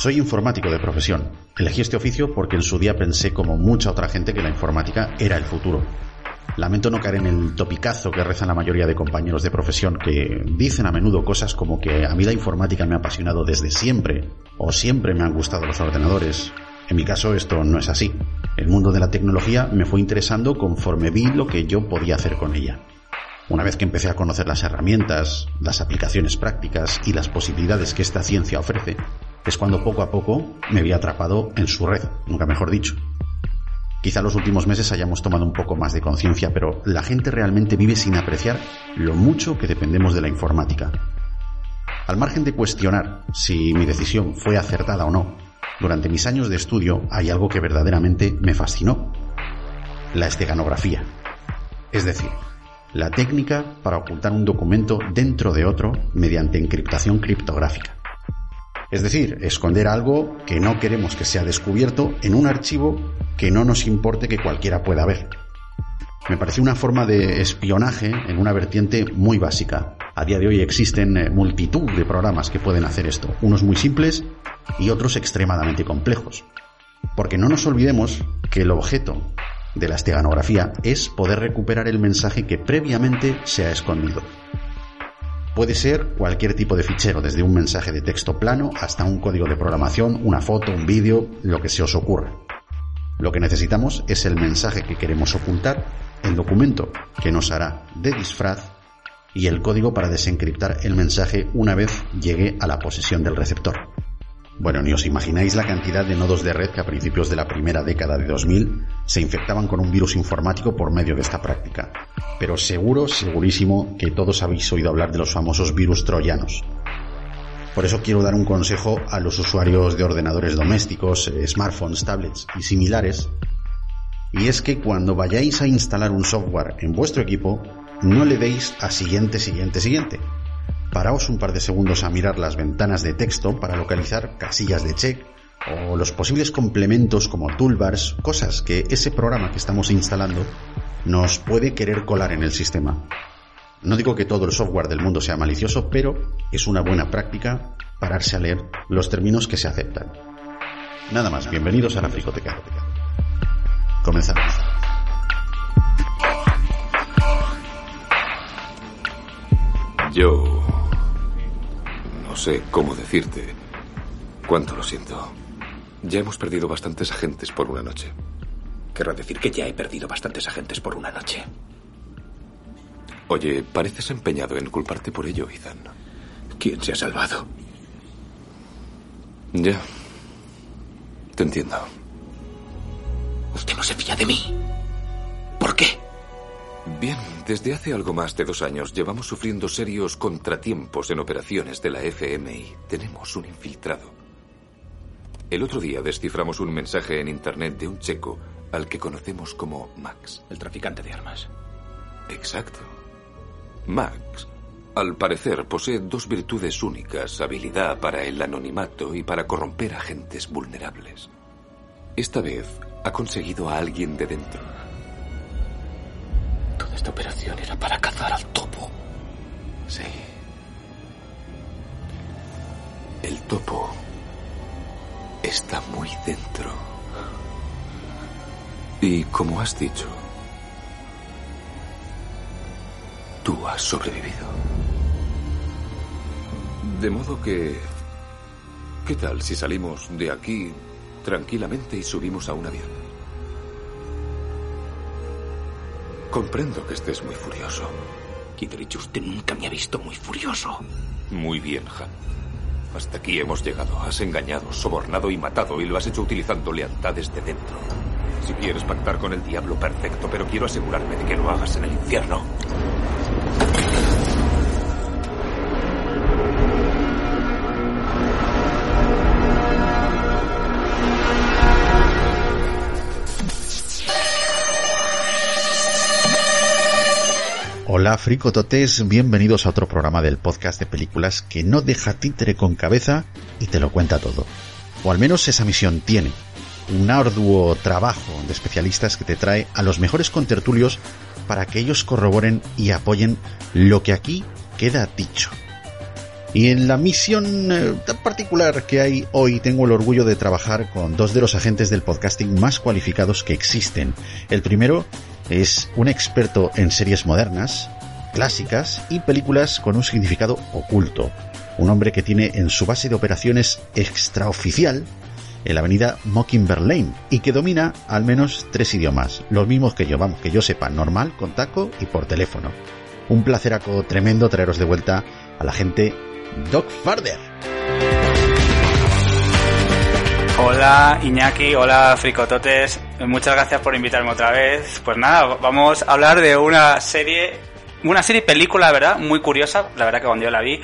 Soy informático de profesión. Elegí este oficio porque en su día pensé como mucha otra gente que la informática era el futuro. Lamento no caer en el topicazo que rezan la mayoría de compañeros de profesión que dicen a menudo cosas como que a mí la informática me ha apasionado desde siempre o siempre me han gustado los ordenadores. En mi caso esto no es así. El mundo de la tecnología me fue interesando conforme vi lo que yo podía hacer con ella. Una vez que empecé a conocer las herramientas, las aplicaciones prácticas y las posibilidades que esta ciencia ofrece, es cuando poco a poco me vi atrapado en su red, nunca mejor dicho. Quizá los últimos meses hayamos tomado un poco más de conciencia, pero la gente realmente vive sin apreciar lo mucho que dependemos de la informática. Al margen de cuestionar si mi decisión fue acertada o no, durante mis años de estudio hay algo que verdaderamente me fascinó. La esteganografía. Es decir, la técnica para ocultar un documento dentro de otro mediante encriptación criptográfica. Es decir, esconder algo que no queremos que sea descubierto en un archivo que no nos importe que cualquiera pueda ver. Me pareció una forma de espionaje en una vertiente muy básica. A día de hoy existen eh, multitud de programas que pueden hacer esto, unos muy simples y otros extremadamente complejos. Porque no nos olvidemos que el objeto de la esteganografía es poder recuperar el mensaje que previamente se ha escondido. Puede ser cualquier tipo de fichero, desde un mensaje de texto plano hasta un código de programación, una foto, un vídeo, lo que se os ocurra. Lo que necesitamos es el mensaje que queremos ocultar, el documento que nos hará de disfraz y el código para desencriptar el mensaje una vez llegue a la posesión del receptor. Bueno, ni os imagináis la cantidad de nodos de red que a principios de la primera década de 2000 se infectaban con un virus informático por medio de esta práctica. Pero seguro, segurísimo que todos habéis oído hablar de los famosos virus troyanos. Por eso quiero dar un consejo a los usuarios de ordenadores domésticos, eh, smartphones, tablets y similares. Y es que cuando vayáis a instalar un software en vuestro equipo, no le deis a siguiente, siguiente, siguiente Paraos un par de segundos a mirar las ventanas de texto para localizar casillas de check o los posibles complementos como toolbars, cosas que ese programa que estamos instalando nos puede querer colar en el sistema. No digo que todo el software del mundo sea malicioso, pero es una buena práctica pararse a leer los términos que se aceptan. Nada más, bienvenidos a la Fricoteca. Comenzamos. Yo no sé cómo decirte cuánto lo siento. Ya hemos perdido bastantes agentes por una noche. Querrá decir que ya he perdido bastantes agentes por una noche. Oye, pareces empeñado en culparte por ello, Ethan. ¿Quién se ha salvado? Ya. Te entiendo. Usted no se fía de mí. ¿Por qué? Bien, desde hace algo más de dos años llevamos sufriendo serios contratiempos en operaciones de la FMI. Tenemos un infiltrado. El otro día desciframos un mensaje en Internet de un checo al que conocemos como Max. El traficante de armas. Exacto. Max, al parecer, posee dos virtudes únicas, habilidad para el anonimato y para corromper agentes vulnerables. Esta vez ha conseguido a alguien de dentro Toda esta operación era para cazar al topo. Sí. El topo está muy dentro. Y como has dicho, tú has sobrevivido. De modo que... ¿Qué tal si salimos de aquí tranquilamente y subimos a un avión? Comprendo que estés muy furioso. Kidrich, usted nunca me ha visto muy furioso. Muy bien, Han. Hasta aquí hemos llegado. Has engañado, sobornado y matado y lo has hecho utilizando lealtades de dentro. Si quieres pactar con el diablo, perfecto, pero quiero asegurarme de que lo hagas en el infierno. Hola fricototes, bienvenidos a otro programa del podcast de películas que no deja títere con cabeza y te lo cuenta todo. O al menos esa misión tiene. Un arduo trabajo de especialistas que te trae a los mejores contertulios para que ellos corroboren y apoyen lo que aquí queda dicho. Y en la misión eh, tan particular que hay hoy tengo el orgullo de trabajar con dos de los agentes del podcasting más cualificados que existen. El primero es un experto en series modernas, clásicas y películas con un significado oculto. Un hombre que tiene en su base de operaciones extraoficial en la avenida Mockingbird Lane y que domina al menos tres idiomas, los mismos que yo, vamos, que yo sepa, normal, con taco y por teléfono. Un placeraco tremendo traeros de vuelta a la gente Doc Farder. Hola Iñaki, hola Fricototes, muchas gracias por invitarme otra vez. Pues nada, vamos a hablar de una serie, una serie película, la verdad, muy curiosa, la verdad que cuando yo la vi,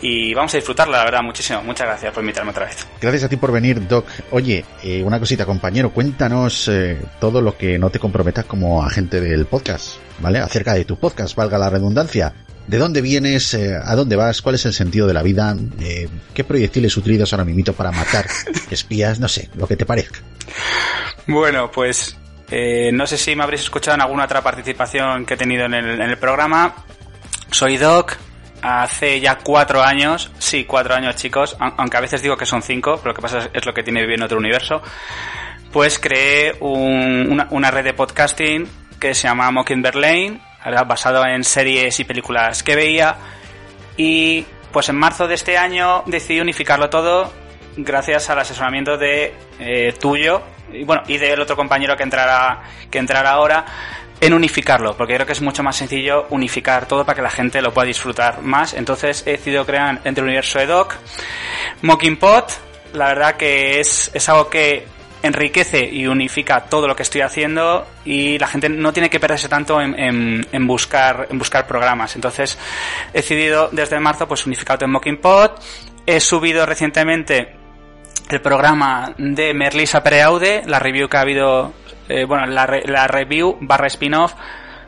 y vamos a disfrutarla, la verdad, muchísimo. Muchas gracias por invitarme otra vez. Gracias a ti por venir, Doc. Oye, eh, una cosita, compañero, cuéntanos eh, todo lo que no te comprometas como agente del podcast, ¿vale? Acerca de tu podcast, valga la redundancia. ¿De dónde vienes? Eh, ¿A dónde vas? ¿Cuál es el sentido de la vida? Eh, ¿Qué proyectiles utilizas ahora mismo para matar espías? No sé, lo que te parezca. Bueno, pues eh, no sé si me habréis escuchado en alguna otra participación que he tenido en el, en el programa. Soy Doc. Hace ya cuatro años, sí, cuatro años chicos, aun- aunque a veces digo que son cinco, pero lo que pasa es, es lo que tiene vivir en otro universo, pues creé un- una, una red de podcasting que se llama Mockingbird Lane. Basado en series y películas que veía, y pues en marzo de este año decidí unificarlo todo gracias al asesoramiento de eh, tuyo y bueno y del otro compañero que entrará que entrará ahora en unificarlo porque creo que es mucho más sencillo unificar todo para que la gente lo pueda disfrutar más. Entonces he decidido crear entre el universo de Doc Mocking Pot la verdad que es, es algo que enriquece y unifica todo lo que estoy haciendo y la gente no tiene que perderse tanto en, en- en buscar en buscar programas. Entonces he decidido desde marzo pues unificar todo en Mocking Pot he subido recientemente el programa de Merlisa Pereaude la review que ha habido eh, bueno la, re- la review barra spin-off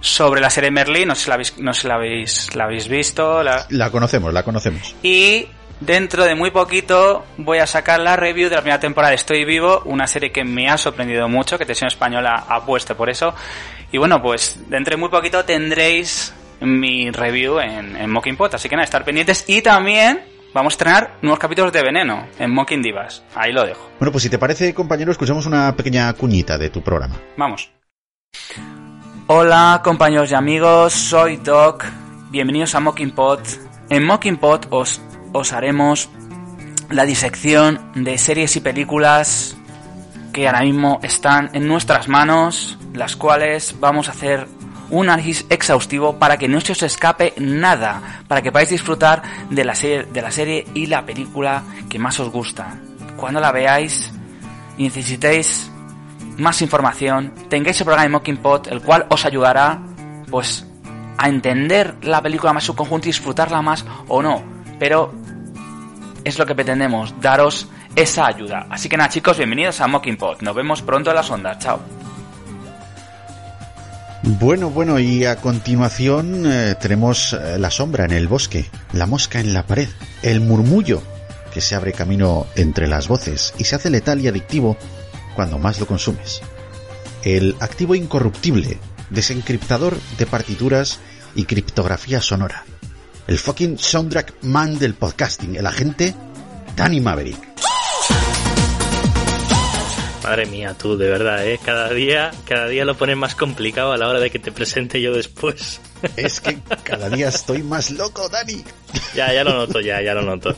sobre la serie Merlin. No sé si la habéis, no sé si la habéis, la habéis visto la, La conocemos, la conocemos. y dentro de muy poquito voy a sacar la review de la primera temporada de Estoy Vivo, una serie que me ha sorprendido mucho, que Televisión Española ha puesto por eso. Y bueno, pues dentro de muy poquito tendréis mi review en, en Mocking Pot, así que nada, estar pendientes. Y también vamos a estrenar nuevos capítulos de Veneno en Mocking Divas. Ahí lo dejo. Bueno, pues si te parece, compañero, escuchamos una pequeña cuñita de tu programa. Vamos. Hola compañeros y amigos, soy Doc. Bienvenidos a Mocking Pot. En Mocking Pot os, os haremos la disección de series y películas que ahora mismo están en nuestras manos, las cuales vamos a hacer un análisis exhaustivo para que no se os escape nada, para que podáis disfrutar de la serie, de la serie y la película que más os gusta. Cuando la veáis y necesitéis más información, tengáis el programa de Mocking Pot, el cual os ayudará, pues, a entender la película más en su conjunto y disfrutarla más o no. Pero es lo que pretendemos, daros esa ayuda. Así que nada, chicos, bienvenidos a Mocking Pot. Nos vemos pronto en las ondas. Chao. Bueno, bueno, y a continuación eh, tenemos eh, la sombra en el bosque, la mosca en la pared, el murmullo que se abre camino entre las voces y se hace letal y adictivo cuando más lo consumes. El activo incorruptible, desencriptador de partituras y criptografía sonora. El fucking soundtrack man del podcasting, el agente Danny Maverick. Madre mía, tú, de verdad, ¿eh? Cada día, cada día lo pones más complicado a la hora de que te presente yo después. Es que cada día estoy más loco, Dani. ya, ya lo noto, ya, ya lo noto.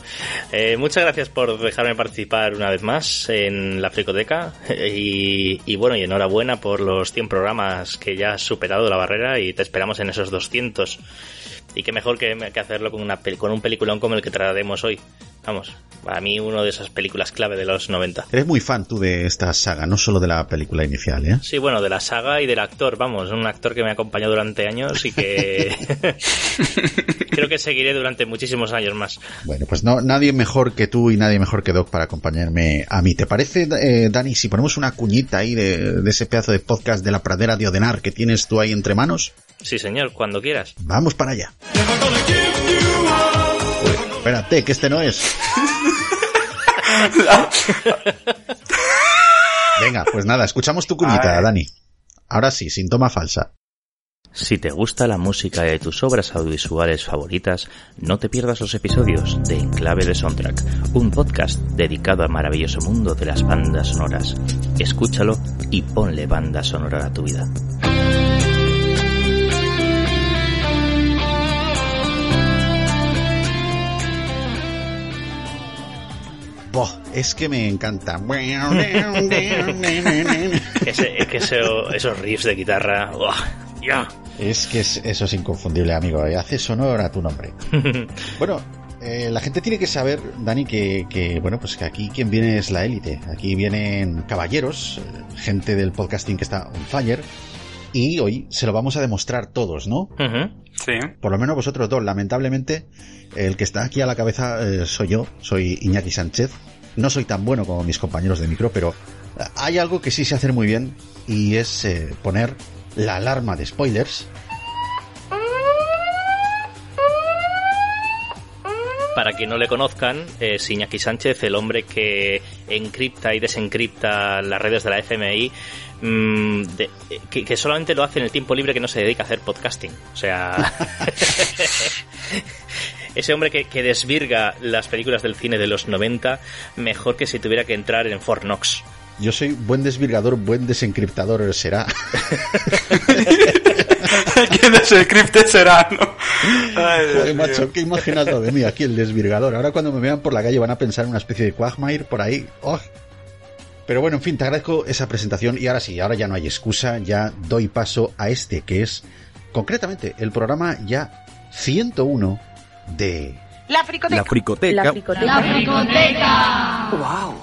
Eh, muchas gracias por dejarme participar una vez más en la Fricoteca. Y, y bueno, y enhorabuena por los 100 programas que ya has superado la barrera y te esperamos en esos 200. Y qué mejor que, que hacerlo con, una, con un peliculón como el que trataremos hoy. Vamos, para mí uno de esas películas clave de los 90. Eres muy fan tú de esta saga, no solo de la película inicial, ¿eh? Sí, bueno, de la saga y del actor, vamos, un actor que me ha acompañado durante años y que creo que seguiré durante muchísimos años más. Bueno, pues no, nadie mejor que tú y nadie mejor que Doc para acompañarme a mí. ¿Te parece, eh, Dani, si ponemos una cuñita ahí de, de ese pedazo de podcast de la pradera de Odenar que tienes tú ahí entre manos? Sí, señor, cuando quieras. Vamos para allá. Uy, espérate, que este no es. Venga, pues nada, escuchamos tu cuñita. Dani. Ahora sí, sin toma falsa. Si te gusta la música de tus obras audiovisuales favoritas, no te pierdas los episodios de Enclave de Soundtrack, un podcast dedicado al maravilloso mundo de las bandas sonoras. Escúchalo y ponle banda sonora a tu vida. Boh, es que me encanta. Ese- es que eso- esos riffs de guitarra... Es que es- eso es inconfundible, amigo. Hace sonor a tu nombre. Bueno, eh, la gente tiene que saber, Dani, que, que, bueno, pues que aquí quien viene es la élite. Aquí vienen caballeros, eh, gente del podcasting que está on fire. Y hoy se lo vamos a demostrar todos, ¿no? Sí. Por lo menos vosotros dos. Lamentablemente, el que está aquí a la cabeza eh, soy yo, soy Iñaki Sánchez. No soy tan bueno como mis compañeros de micro, pero eh, hay algo que sí sé hacer muy bien y es eh, poner la alarma de spoilers. Para quien no le conozcan, es Iñaki Sánchez, el hombre que encripta y desencripta las redes de la FMI, mm, de- que, que solamente lo hace en el tiempo libre que no se dedica a hacer podcasting. O sea, ese hombre que, que desvirga las películas del cine de los 90 mejor que si tuviera que entrar en Fort Knox. Yo soy buen desvirgador, buen desencriptador será. ¿Quién es el script será, no? Ay, Joder, macho, qué dado de mí aquí, el desvirgador. Ahora cuando me vean por la calle van a pensar en una especie de Quagmire por ahí. ¡Oh! Pero bueno, en fin, te agradezco esa presentación y ahora sí, ahora ya no hay excusa, ya doy paso a este que es concretamente el programa ya 101 de... La fricoteca. La fricoteca. La fricoteca. ¡Wow!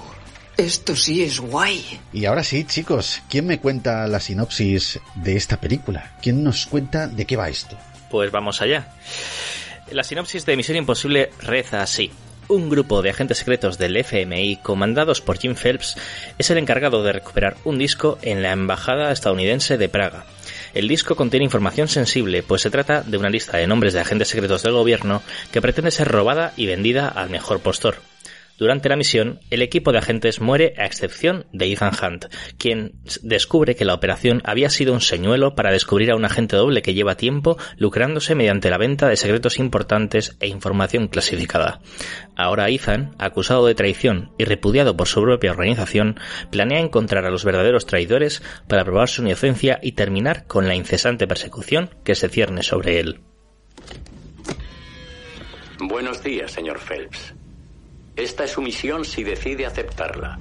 Esto sí es guay. Y ahora sí, chicos, ¿quién me cuenta la sinopsis de esta película? ¿Quién nos cuenta de qué va esto? Pues vamos allá. La sinopsis de Misión Imposible reza así. Un grupo de agentes secretos del FMI, comandados por Jim Phelps, es el encargado de recuperar un disco en la Embajada estadounidense de Praga. El disco contiene información sensible, pues se trata de una lista de nombres de agentes secretos del gobierno que pretende ser robada y vendida al mejor postor. Durante la misión, el equipo de agentes muere a excepción de Ethan Hunt, quien descubre que la operación había sido un señuelo para descubrir a un agente doble que lleva tiempo lucrándose mediante la venta de secretos importantes e información clasificada. Ahora Ethan, acusado de traición y repudiado por su propia organización, planea encontrar a los verdaderos traidores para probar su inocencia y terminar con la incesante persecución que se cierne sobre él. Buenos días, señor Phelps. Esta es su misión si decide aceptarla.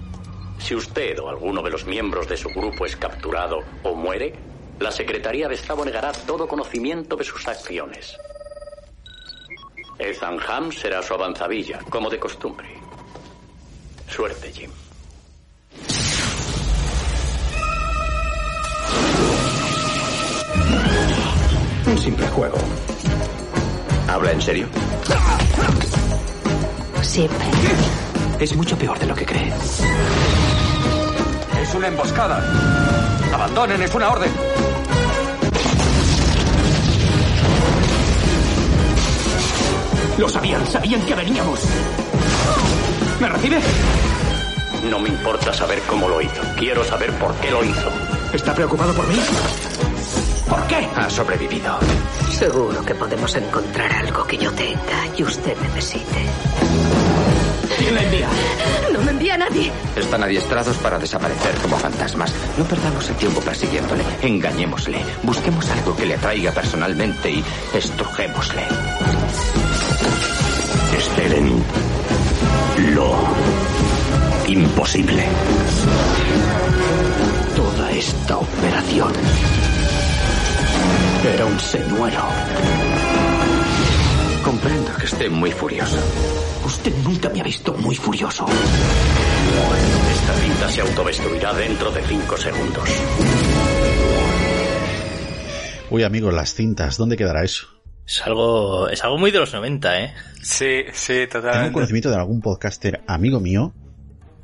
Si usted o alguno de los miembros de su grupo es capturado o muere, la Secretaría de Estado negará todo conocimiento de sus acciones. Ethan Ham será su avanzadilla, como de costumbre. Suerte, Jim. Un simple juego. ¿Habla en serio? Siempre. Es mucho peor de lo que cree. Es una emboscada. Abandonen, es una orden. Lo sabían, sabían que veníamos. ¿Me recibe? No me importa saber cómo lo hizo. Quiero saber por qué lo hizo. ¿Está preocupado por mí? ¿Por qué? Ha sobrevivido. Seguro que podemos encontrar algo que yo tenga y usted necesite. ¿Quién la envía? No me envía nadie. Están adiestrados para desaparecer como fantasmas. No perdamos el tiempo persiguiéndole. Engañémosle. Busquemos algo que le atraiga personalmente y estrujémosle. Esperen lo imposible. Toda esta operación era un señuelo. Comprendo que esté muy furioso. Usted nunca me ha visto muy furioso. Esta cinta se autodestruirá dentro de cinco segundos. Uy, amigos, las cintas, ¿dónde quedará eso? Es algo, es algo muy de los 90, ¿eh? Sí, sí, Tengo totalmente. conocimiento de algún podcaster amigo mío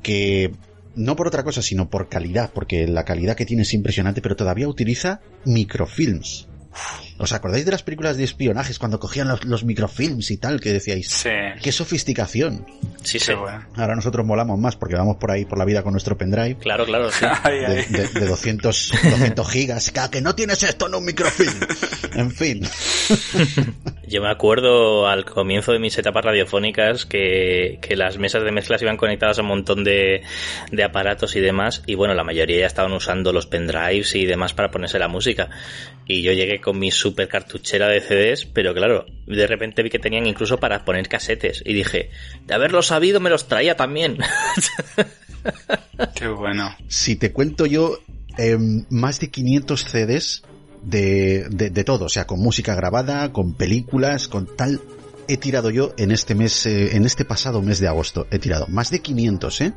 que no por otra cosa, sino por calidad, porque la calidad que tiene es impresionante, pero todavía utiliza microfilms. Bye. ¿Os acordáis de las películas de espionajes cuando cogían los, los microfilms y tal que decíais? Sí. ¡Qué sofisticación! Sí, sí. bueno. Ahora nosotros molamos más porque vamos por ahí por la vida con nuestro pendrive. Claro, claro, sí. Ay, De, ay. de- de 200, 200 gigas. ¡Ah, que no tienes esto en un microfilm! En fin. Yo me acuerdo al comienzo de mis etapas radiofónicas que, que las mesas de mezclas iban conectadas a un montón de, de aparatos y demás y bueno, la mayoría ya estaban usando los pendrives y demás para ponerse la música y yo llegué con mi super cartuchera de CDs pero claro, de repente vi que tenían incluso para poner casetes y dije, de haberlo sabido me los traía también. Qué bueno. Si te cuento yo, em, más de 500 CDs de, de, de todo, o sea, con música grabada, con películas, con tal. He tirado yo en este mes, eh, en este pasado mes de agosto, he tirado más de 500, ¿eh?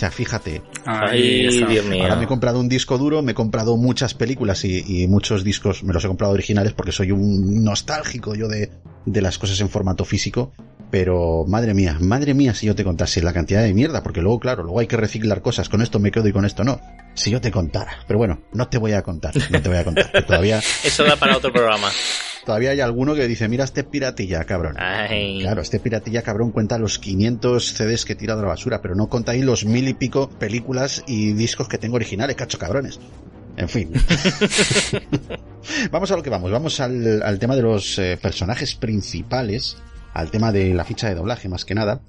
O sea, fíjate, Ay. Dios mío. ahora me he comprado un disco duro, me he comprado muchas películas y, y muchos discos, me los he comprado originales porque soy un nostálgico yo de, de las cosas en formato físico. Pero madre mía, madre mía si yo te contase la cantidad de mierda, porque luego, claro, luego hay que reciclar cosas, con esto me quedo y con esto no. Si yo te contara. Pero bueno, no te voy a contar, no te voy a contar. que todavía, Eso da para otro programa. Todavía hay alguno que dice, mira este piratilla, cabrón. Ay. Claro, este piratilla cabrón cuenta los 500 CDs que he tirado a la basura, pero no conta ahí los mil y pico películas y discos que tengo originales, cacho cabrones. En fin. vamos a lo que vamos, vamos al, al tema de los eh, personajes principales, al tema de la ficha de doblaje más que nada.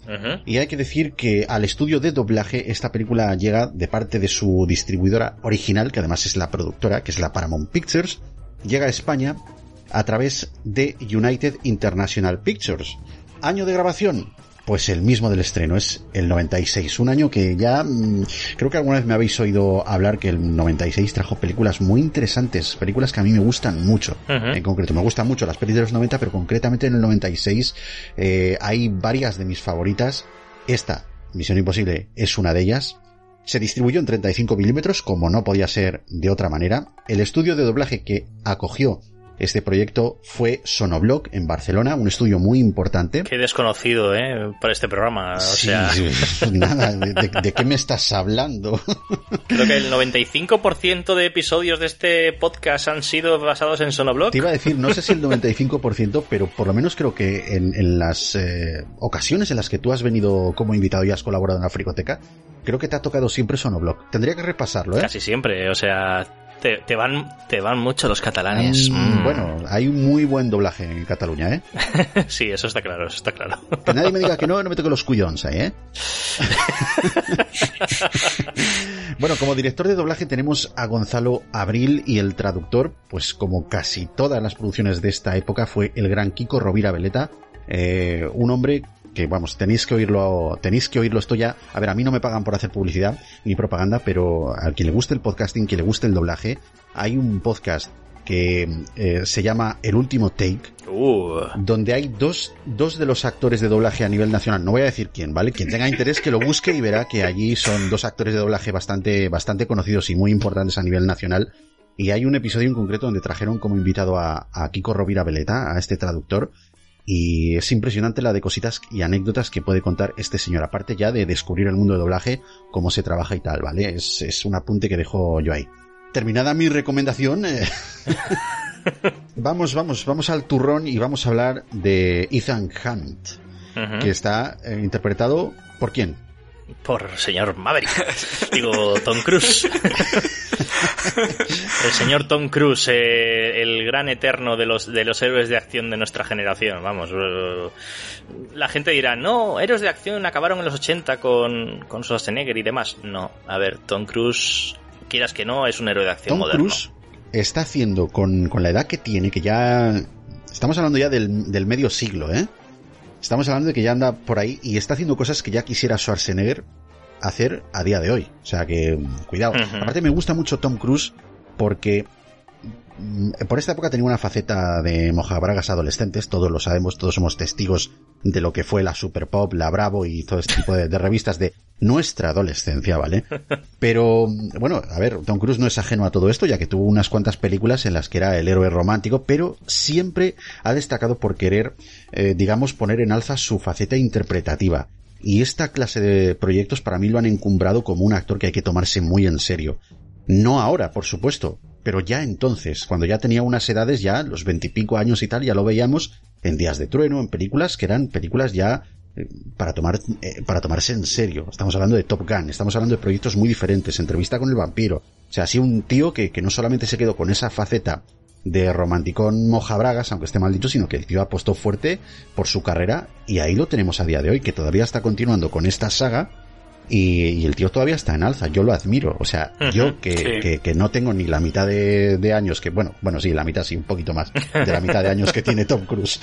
Y hay que decir que al estudio de doblaje esta película llega de parte de su distribuidora original, que además es la productora, que es la Paramount Pictures, llega a España a través de United International Pictures. Año de grabación, pues el mismo del estreno, es el 96, un año que ya mm, creo que alguna vez me habéis oído hablar que el 96 trajo películas muy interesantes, películas que a mí me gustan mucho, en concreto, me gustan mucho las películas de los 90, pero concretamente en el 96 eh, hay varias de mis favoritas, esta, Misión Imposible, es una de ellas. Se distribuyó en 35 milímetros, como no podía ser de otra manera. El estudio de doblaje que acogió este proyecto fue Sonoblock en Barcelona, un estudio muy importante. Qué desconocido, ¿eh? Para este programa. O Sí, sea, sí, nada, de, de- de qué me estás hablando? creo que el 95% de episodios de este podcast han sido basados en Sonoblock. Te iba a decir, no sé si el 95%, pero por lo menos creo que en, en las eh, ocasiones en las que tú has venido como invitado y has colaborado en la Fricoteca, creo que te ha tocado siempre Sonoblock. Tendría que repasarlo, ¿eh? Casi siempre, o sea, te, te van, te van mucho los catalanes. Mm, Mm. Bueno, hay un muy buen doblaje en Cataluña, ¿eh? sí, eso está claro, eso está claro. Que nadie me diga que no, no me toque los cuyons ahí, ¿eh? bueno, como director de doblaje tenemos a Gonzalo Abril y el traductor, pues como casi todas las producciones de esta época, fue el gran Kiko Rovira Veleta, eh, un hombre que vamos, tenéis que oírlo, tenéis que oírlo esto ya. A ver, a mí no me pagan por hacer publicidad ni propaganda, pero a quien le guste el podcasting, quien le guste el doblaje, hay un podcast que eh, se llama El último take, Uh, donde hay dos, dos de los actores de doblaje a nivel nacional. No voy a decir quién, ¿vale? Quien tenga interés que lo busque y verá que allí son dos actores de doblaje bastante, bastante conocidos y muy importantes a nivel nacional. Y hay un episodio en concreto donde trajeron como invitado a, a Kiko Rovira Veleta, a este traductor. Y es impresionante la de cositas y anécdotas que puede contar este señor, aparte ya de descubrir el mundo de doblaje, cómo se trabaja y tal, ¿vale? Es, es un apunte que dejo yo ahí. Terminada mi recomendación, eh, vamos, vamos, vamos al turrón y vamos a hablar de Ethan Hunt, que está eh, interpretado por quién? Por señor Maverick. Digo, Tom Cruise. el señor Tom Cruise, eh, el gran eterno de los, de los héroes de acción de nuestra generación. Vamos, eh, la gente dirá, no, héroes de acción acabaron en los 80 con, con Schwarzenegger y demás. No, a ver, Tom Cruise, quieras que no, es un héroe de acción Tom moderno. Cruise está haciendo con, con la edad que tiene, que ya... Estamos hablando ya del, del medio siglo, ¿eh? Estamos hablando de que ya anda por ahí y está haciendo cosas que ya quisiera Schwarzenegger hacer a día de hoy. O sea que, mm, cuidado. Aparte me gusta mucho Tom Cruise porque por esta época tenía una faceta de mojabragas adolescentes, todos lo sabemos, todos somos testigos de lo que fue la Super Pop, la Bravo y todo este tipo de, revistas de nuestra adolescencia, ¿vale? Pero, bueno, a ver, Tom Cruise no es ajeno a todo esto, ya que tuvo unas cuantas películas en las que era el héroe romántico, pero siempre ha destacado por querer, eh, digamos, poner en alza su faceta interpretativa. Y esta clase de proyectos para mí lo han encumbrado como un actor que hay que tomarse muy en serio. No ahora, por supuesto, pero ya entonces, cuando ya tenía unas edades, ya los veintipico años y tal, ya lo veíamos en Días de Trueno, en películas que eran películas ya eh, para tomar eh, para tomarse en serio. Estamos hablando de Top Gun, estamos hablando de proyectos muy diferentes, entrevista con el vampiro. O sea, así un tío que, que no solamente se quedó con esa faceta de romanticón mojabragas, aunque esté mal dicho, sino que el tío apostó fuerte por su carrera y ahí lo tenemos a día de hoy, que todavía está continuando con esta saga y, el tío todavía está en alza, yo lo admiro. O sea, yo que, que, no tengo ni la mitad de, de, años que, bueno, bueno, sí, la mitad sí, un poquito más de la mitad de años que tiene Tom Cruise.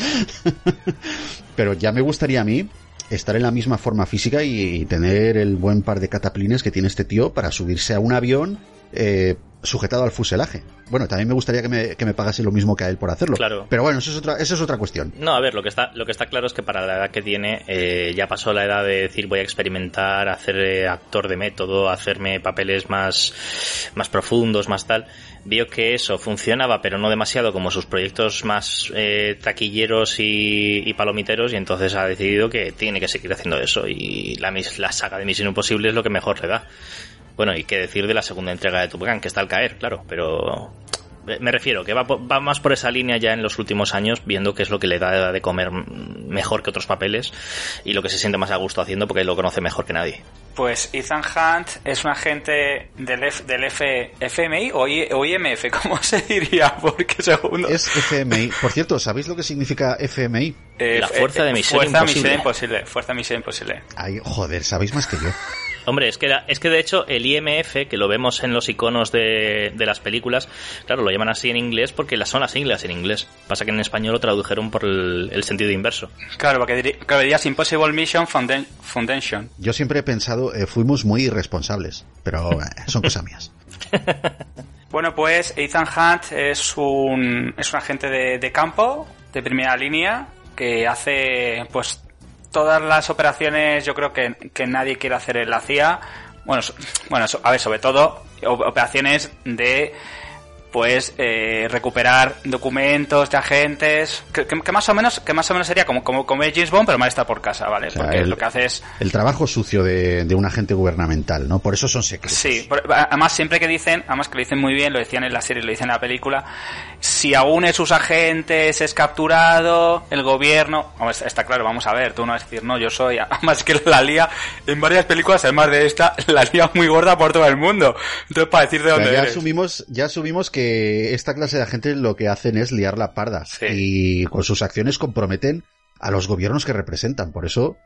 Pero ya me gustaría a mí estar en la misma forma física y, tener el buen par de cataplines que tiene este tío para subirse a un avión eh, sujetado al fuselaje. Bueno, también me gustaría que me, que me pagase lo mismo que a él por hacerlo. Claro. Pero bueno, eso es otra, eso es otra cuestión. No, a ver, lo que está, lo que está claro es que para la edad que tiene, eh, ya pasó la edad de decir voy a experimentar, hacer eh, actor de método, hacerme papeles más, más profundos, más tal. Vio que eso funcionaba, pero no demasiado como sus proyectos más eh, taquilleros y, y, palomiteros, y entonces ha decidido que tiene que seguir haciendo eso. Y la, la saga de Misión Imposible es lo que mejor le da. Bueno, y qué decir de la segunda entrega de Top Gun, que está al caer, claro, pero me refiero que va, va, más por esa línea ya en los últimos años, viendo qué es lo que le da de comer mejor que otros papeles y lo que se siente más a gusto haciendo porque lo conoce mejor que nadie. Pues Ethan Hunt es un agente del, del F, FMI o, IMF, ¿cómo se diría? Porque segundo... Es FMI. Por cierto, ¿sabéis lo que significa FMI? la Fuerza de Misión Fuerza Imposible. Imposible. Fuerza Misión Imposible. Ay, joder, sabéis más que yo. Hombre, es que, es que de hecho el IMF, que lo vemos en los iconos de, de, las películas, claro, lo llaman así en inglés porque son las siglas en inglés. Pasa que en español lo tradujeron por el, el sentido inverso. Claro, porque dirías Impossible Mission Foundation. Yo siempre he pensado, eh, fuimos muy irresponsables, pero eh, son cosas mías. bueno, pues Ethan Hunt es un, es un agente de, de campo, de primera línea, que hace pues todas las operaciones yo creo que, que nadie quiere hacer en la CIA. Bueno, bueno, a ver, sobre todo operaciones de pues eh, recuperar documentos de agentes que, que, que, más o menos que más o menos sería como como, como James Bond pero mal está por casa vale o sea, porque el, lo que hace es el trabajo sucio de, de, un agente gubernamental no por eso son secretos. Sí por, además siempre que dicen además que lo dicen muy bien lo decían en la serie lo dicen en la película si a uno de sus agentes es capturado el gobierno está claro vamos a ver tú no vas a decir no yo soy además que la lía en varias películas además de esta la lía muy gorda por todo el mundo entonces para decir de dónde ya eres. asumimos ya asumimos que que esta clase de agentes lo que hacen es liar la parda sí. y con sus acciones comprometen a los gobiernos que representan. Por eso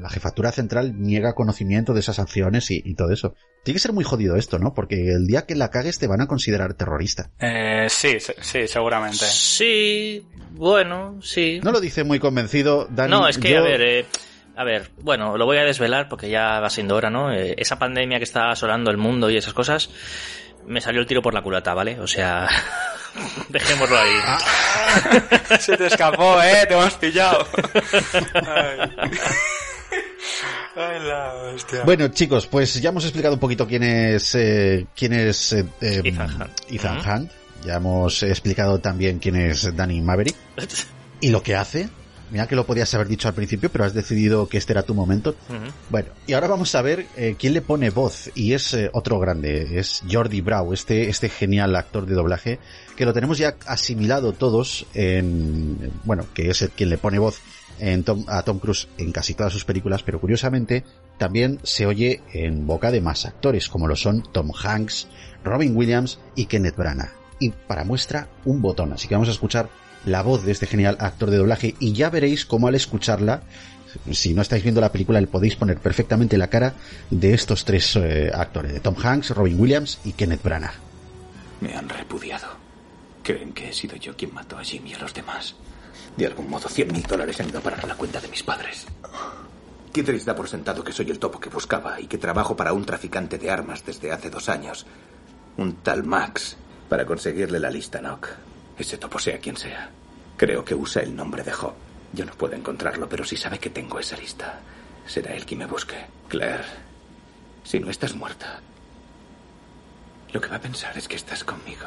la jefatura central niega conocimiento de esas acciones y, y, todo eso. Tiene que ser muy jodido esto, ¿no? Porque el día que la cagues te van a considerar terrorista. Eh, sí, sí, seguramente. Sí, bueno, sí. No lo dice muy convencido, Dani. No, es que, yo... a ver, eh, a ver, bueno, lo voy a desvelar porque ya va siendo hora, ¿no? Eh, esa pandemia que está asolando el mundo y esas cosas, me salió el tiro por la culata, ¿vale? O sea, dejémoslo ahí. Ah. Se te escapó, ¿eh? Te hemos pillado. Ay. Ay, la hostia. Bueno, chicos, pues ya hemos explicado un poquito quién es, eh, quién es eh, Ethan Hunt. Ethan uh -huh. Hunt. Ya hemos explicado también quién es Danny Maverick y lo que hace. Mira que lo podías haber dicho al principio, pero has decidido que este era tu momento. Uh -huh. Bueno, y ahora vamos a ver eh, quién le pone voz. Y es eh, otro grande, es Jordi Brau, este, este genial actor de doblaje, que lo tenemos ya asimilado todos en, bueno, que es el quien le pone voz a Tom Cruise en casi todas sus películas, pero curiosamente también se oye en boca de más actores, como lo son Tom Hanks, Robin Williams y Kenneth Branagh. Y para muestra, un botón. Así que vamos a escuchar la voz de este genial actor de doblaje y ya veréis cómo al escucharla, si no estáis viendo la película, le podéis poner perfectamente la cara de estos tres eh, actores, de Tom Hanks, Robin Williams y Kenneth Branagh. Me han repudiado. Creen que he sido yo quien mató a Jimmy y a los demás. De algún modo, 100 mil dólares han ido a parar la cuenta de mis padres. Kidris da por sentado que soy el topo que buscaba y que trabajo para un traficante de armas desde hace dos años. Un tal Max, para conseguirle la lista NOC. Ese topo sea quien sea. Creo que usa el nombre de Job. Yo no puedo encontrarlo, pero si sabe que tengo esa lista, será él quien me busque. Claire, si no estás muerta, lo que va a pensar es que estás conmigo.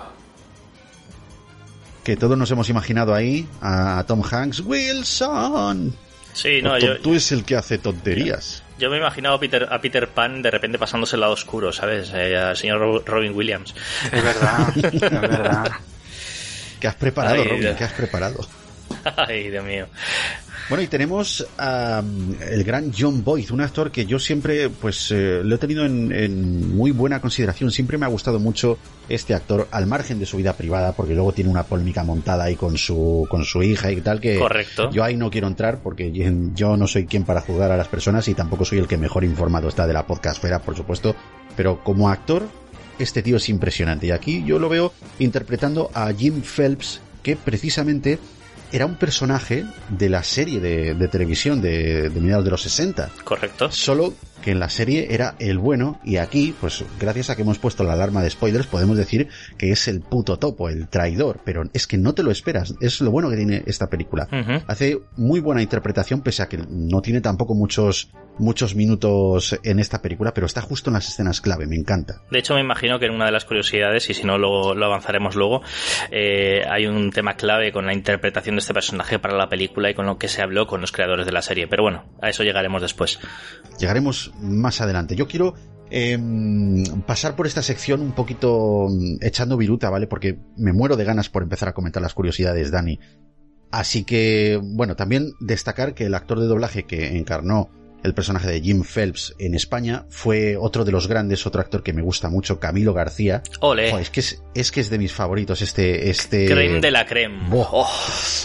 Que todos nos hemos imaginado ahí a Tom Hanks, Wilson. Sí, no, O yo, tonto es el que hace tonterías. yo me he imaginado a Peter, a Peter Pan de repente pasándose el lado oscuro, ¿sabes? Eh, al señor Ro- Robin Williams. Es verdad, es verdad. ¿Qué has preparado, Ay, Robin? ¿Qué has preparado? Ay, Dios mío. Bueno, y tenemos a el gran John Boyd, un actor que yo siempre, pues, eh, lo he tenido en, en muy buena consideración. Siempre me ha gustado mucho este actor, al margen de su vida privada, porque luego tiene una polémica montada ahí con su, con su hija y tal, que Correcto. yo ahí no quiero entrar porque yo no soy quien para juzgar a las personas y tampoco soy el que mejor informado está de la podcastfera, por supuesto. Pero como actor, este tío es impresionante. Y aquí yo lo veo interpretando a Jim Phelps, que precisamente era un personaje de la serie de, de televisión de, de mediados de los 60. Correcto. Solo que en la serie era el bueno y aquí, pues gracias a que hemos puesto la alarma de spoilers, podemos decir que es el puto topo, el traidor. Pero es que no te lo esperas. Es lo bueno que tiene esta película. Hace muy buena interpretación, pese a que no tiene tampoco muchos, muchos minutos en esta película, pero está justo en las escenas clave. Me encanta. De hecho, me imagino que en una de las curiosidades, y si no lo, lo avanzaremos luego, eh, hay un tema clave con la interpretación de este personaje para la película y con lo que se habló con los creadores de la serie. Pero bueno, a eso llegaremos después. Llegaremos más adelante. Yo quiero em, pasar por esta sección un poquito mm, echando viruta, ¿vale? Porque me muero de ganas por empezar a comentar las curiosidades, Dani. Así que, bueno, también destacar que el actor de doblaje que encarnó el personaje de Jim Phelps en España fue otro de los grandes, otro actor que me gusta mucho, Camilo García. Ole, es que es, es que es de mis favoritos este, este. creme de la creme. Oh,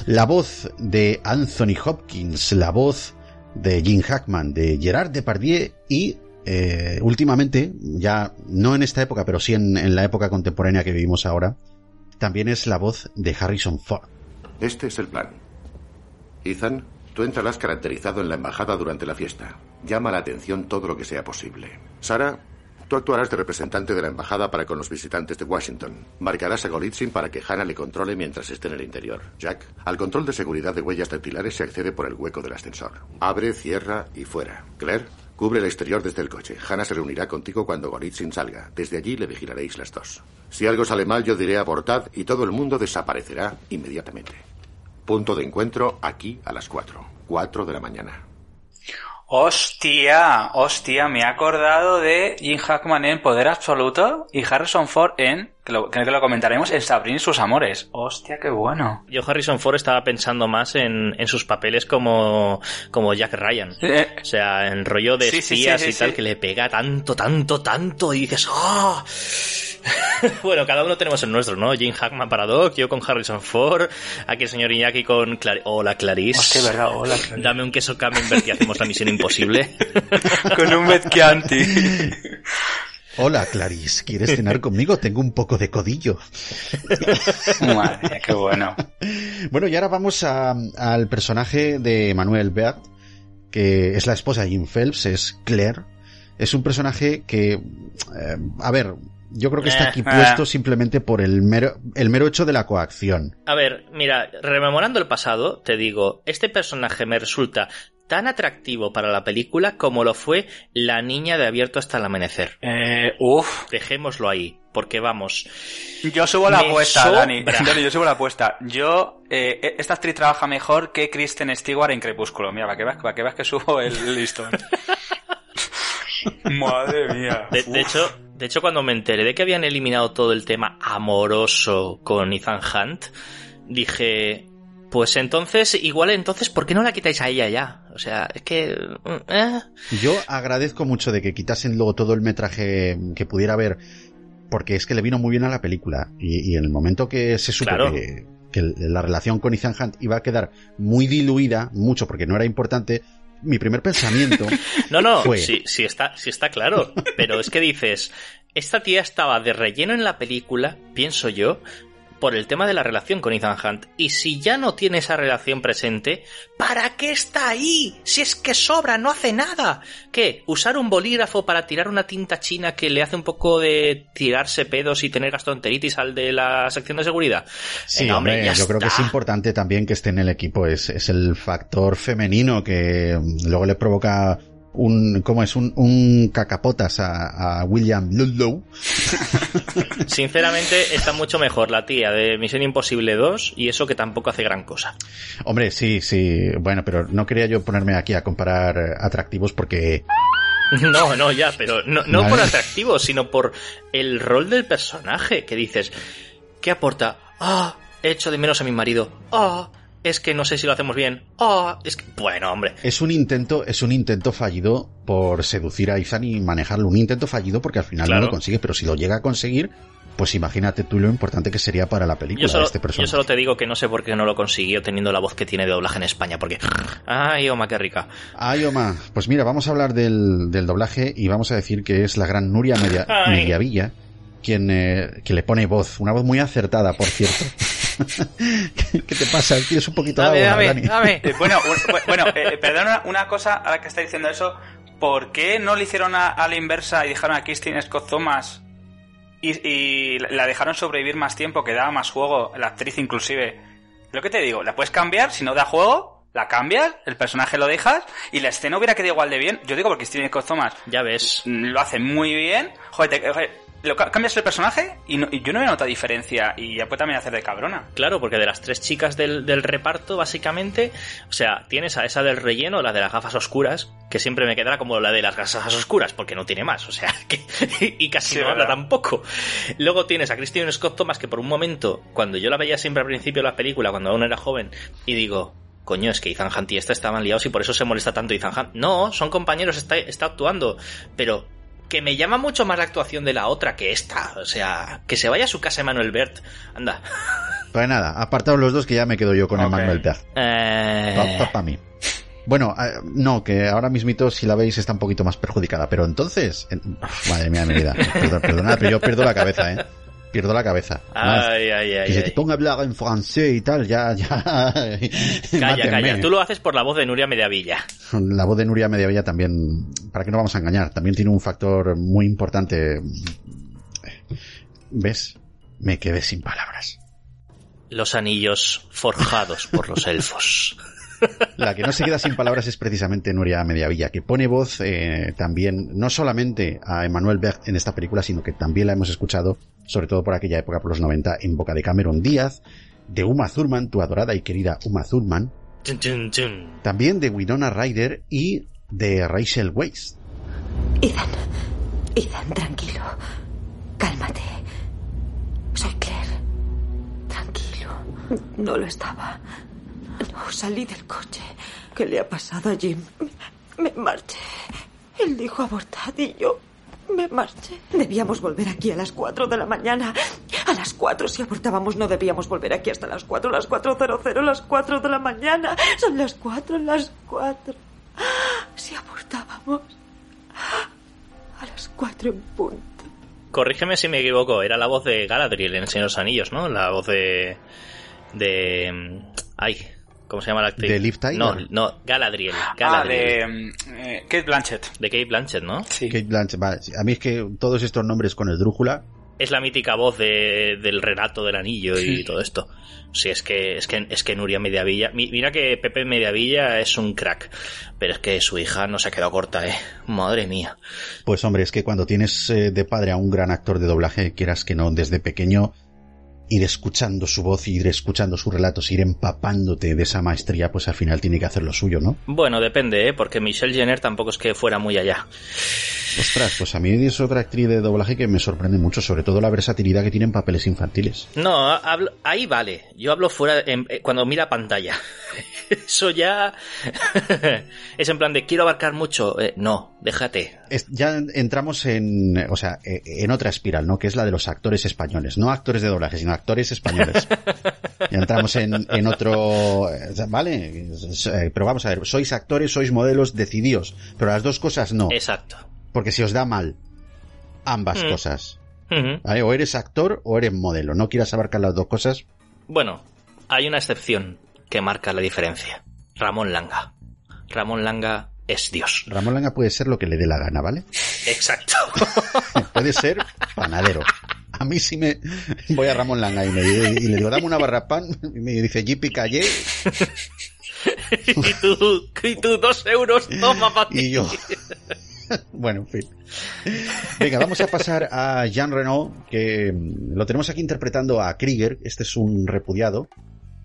La voz de Anthony Hopkins, la voz de Jim Hackman, de Gerard Depardieu y eh, últimamente, ya no en esta época, pero sí en, en la época contemporánea que vivimos ahora, también es la voz de Harrison Ford. Este es el plan. Ethan, tú entrarás caracterizado en la embajada durante la fiesta. Llama la atención todo lo que sea posible. Sara, tú actuarás de representante de la embajada para con los visitantes de Washington. Marcarás a Golitsyn para que Hannah le controle mientras esté en el interior. Jack, al control de seguridad de huellas dactilares se accede por el hueco del ascensor. Abre, cierra y fuera. Claire, cubre el exterior desde el coche. Hannah se reunirá contigo cuando Golitsyn salga. Desde allí le vigilaréis las dos. Si algo sale mal, yo diré abortad y todo el mundo desaparecerá inmediatamente. Punto de encuentro aquí a las 4. 4 de la mañana. Hostia, hostia, me he acordado de Jim Hackman en Poder Absoluto y Harrison Ford en, que lo, creo que lo comentaremos, en Sabrina y sus amores. Hostia, qué bueno. yo Harrison Ford estaba pensando más en, en sus papeles como, como Jack Ryan. Eh, O sea, en rollo de Sí, espías sí, sí, y tal, que le pega tanto, tanto, tanto, y dices, ¡oh! bueno, cada uno tenemos el nuestro, ¿no? Jim Hackman para Doc, yo con Harrison Ford, aquí el señor Iñaki con Clar Hola, Clarice. hostia, verdad, hola. Dame un queso camembert y hacemos la misión imposible. Con un Chianti. Hola, Clarice, ¿quieres cenar conmigo? Tengo un poco de codillo. Madre qué bueno. Bueno, y ahora vamos a- al personaje de Manuel Beat, que es la esposa de Jim Phelps, es Claire. Es un personaje que, eh, a ver, yo creo que está Eh, aquí eh. puesto simplemente por el mero, el mero hecho de la coacción. A ver, mira, rememorando el pasado, te digo, este personaje me resulta tan atractivo para la película como lo fue la niña de abierto hasta el amanecer. Eh, uf. Dejémoslo ahí, porque vamos. Yo subo la apuesta, Dani. Dani, yo subo la apuesta. Yo, eh, esta actriz trabaja mejor que Kristen Stewart en Crepúsculo. Mira, para que veas, para que, veas que subo el listón. Madre mía. De, hecho, de hecho, cuando me enteré de que habían eliminado todo el tema amoroso con Ethan Hunt, dije, pues entonces, igual entonces, ¿por qué no la quitáis a ella ya? O sea, es que... ¿eh? Yo agradezco mucho de que quitasen luego todo el metraje que pudiera haber, porque es que le vino muy bien a la película. Y, y en el momento que se supo Claro. que, que la relación con Ethan Hunt iba a quedar muy diluida, mucho porque no era importante, mi primer pensamiento No, no, Fue. sí, sí está, sí está claro. Pero es que dices, esta tía estaba de relleno en la película, pienso yo, por el tema de la relación con Ethan Hunt. Y si ya no tiene esa relación presente, ¿para qué está ahí? Si es que sobra, no hace nada. ¿Qué? ¿Usar un bolígrafo para tirar una tinta china que le hace un poco de tirarse pedos y tener gastroenteritis al de la sección de seguridad? Sí, Venga, hombre, yo creo que es importante también que esté en el equipo. Es, es el factor femenino que mm, luego le provoca un ¿cómo es? Un, un cacapotas a, a William Ludlow. Sinceramente, está mucho mejor la tía de Misión Imposible 2 y eso que tampoco hace gran cosa. Hombre, sí, sí. Bueno, pero no quería yo ponerme aquí a comparar atractivos porque No, no, ya, pero no, no por atractivo, sino por el rol del personaje, que dices, ¿qué aporta? Ah, echo de menos a mi marido. Ah, es que no sé si lo hacemos bien. Ah, es que... Bueno, hombre. es un intento, es un intento fallido por seducir a Ethan y manejarlo. Un intento fallido porque al final Claro. no lo consigue, pero si lo llega a conseguir, pues imagínate tú lo importante que sería para la película Yo solo, este personaje. yo solo te digo que no sé por qué no lo consiguió teniendo la voz que tiene de doblaje en España, porque... Ay, Oma, qué rica. Ay, Oma, pues mira, vamos a hablar del, del doblaje y vamos a decir que es la gran Nuria Media. Mediavilla quien eh, que le pone voz, una voz muy acertada, por cierto. ¿Qué, te pasa? ¿Tienes un poquito Dame, de agua, dame, Dani? dame. Eh, bueno, bueno eh, perdona una cosa, ahora que está diciendo eso, ¿por qué no le hicieron a, a la inversa y dejaron a Christine Scott Thomas y, y la dejaron sobrevivir más tiempo, que daba más juego, la actriz inclusive? Lo que te digo, la puedes cambiar, si no da juego, la cambias, el personaje lo dejas y la escena hubiera quedado igual de bien. Yo digo porque Christine Scott Thomas Ya ves. lo hace muy bien. Joder, te- joder, lo ca- cambias el personaje y, no- y yo no me notado diferencia y ya puede también hacer de cabrona. Claro, porque de las tres chicas del, del reparto, básicamente, o sea, tienes a esa del relleno, la de las gafas oscuras, que siempre me quedará como la de las gafas oscuras, porque no tiene más, o sea, que, y casi Sí, no habla tampoco. Luego tienes a Christine Scott Thomas, que por un momento, cuando yo la veía siempre al principio de la película, cuando aún era joven, y digo, coño, es que Ethan Hunt y esta estaban liados y por eso se molesta tanto Ethan Hunt. No, son compañeros, está, está actuando, pero que me llama mucho más la actuación de la otra que esta. O sea, que se vaya a su casa Emmanuel Bert. Anda. Pues nada, apartados los dos que ya me quedo yo con Ok. Emmanuel Berg. Eh... Para mí. Bueno, eh, no, que ahora mismito, si la veis, está un poquito más perjudicada. Pero entonces... en- madre mía, mi vida. Perdón, perdonad, pero yo pierdo la cabeza, ¿eh? Pierdo la cabeza. Ay, ay, ay, que se te ponga a hablar en francés y tal, ya, ya... Calla, calla. Tú lo haces por la voz de Nuria Mediavilla. La voz de Nuria Mediavilla también, para que no vamos a engañar, también tiene un factor muy importante. ¿Ves? Me quedé sin palabras. Los anillos forjados por los elfos. La que no se queda sin palabras es precisamente Nuria Mediavilla, que pone voz eh, también, no solamente a Emmanuel Berg en esta película, sino que también la hemos escuchado, sobre todo por aquella época, por los 90, en boca de Cameron Díaz, de Uma Thurman, tu adorada y querida Uma Thurman, Chun, chun, chun. también de Winona Ryder y de Rachel Weisz. Ethan, Ethan, tranquilo. Cálmate. Soy Claire. Tranquilo. No lo estaba. No, salí del coche. ¿Qué le ha pasado a Jim? Me marché. Él dijo abortad y yo me marché. Debíamos volver aquí a las 4 de la mañana. A las 4 si abortábamos no debíamos volver aquí hasta las 4, las 4.00, las 4 de la mañana. Son las 4, las 4. Si abortábamos a las 4 en punto. Corrígeme si me equivoco. Era la voz de Galadriel en Señor de los Anillos, ¿no? La voz de... De... Ay, ¿cómo se llama la actriz? ¿De Liv Tyler? No, no, Galadriel. Ah, Galadriel. de mm, eh, Kate Blanchett. de Kate Blanchett, ¿no? Sí. Kate Blanchett, vale. A mí es que todos estos nombres con el drújula, Es la mítica voz de, del relato del anillo y todo esto. Sí, es que, es que, es que Nuria Mediavilla, mi- mira que Pepe Mediavilla es un crack, pero es que su hija no se ha quedado corta, eh. Madre mía. Pues hombre, es que cuando tienes eh, de padre a un gran actor de doblaje, quieras que no, desde pequeño, ir escuchando su voz, ir escuchando sus relatos, ir empapándote de esa maestría, pues al final tiene que hacer lo suyo, ¿no? Bueno, depende, eh, porque Michelle Jenner tampoco es que fuera muy allá. Ostras, pues a mí es otra actriz de doblaje que me sorprende mucho, sobre todo la versatilidad que tiene en papeles infantiles. No, hablo- ahí vale. Yo hablo fuera, en- eh, cuando mira pantalla. Eso ya es en plan de quiero abarcar mucho. Eh, no, déjate. Es- ya entramos en, o sea, eh, en otra espiral, ¿no? Que es la de los actores españoles. No actores de doblaje, sino actores españoles. ya entramos en, en otro, eh, ¿vale? Eh, Pero vamos a ver, sois actores, sois modelos, decidíos. Pero las dos cosas no. Exacto. Porque si os da mal ambas Mm. cosas. ¿vale? O eres actor o eres modelo. No quieras abarcar las dos cosas. Bueno, hay una excepción que marca la diferencia. Ramón Langa. Ramón Langa es Dios. Ramón Langa puede ser lo que le dé la gana, ¿vale? Exacto. Puede ser panadero. A mí sí me voy a Ramón Langa y, me, y le digo, dame una barra pan, y me dice, Jippy Calle, y tú, y tú dos euros, toma para ti. y yo, bueno, en fin. Venga, vamos a pasar a Jean Renault, que mm, lo tenemos aquí interpretando a Krieger. Este es un repudiado.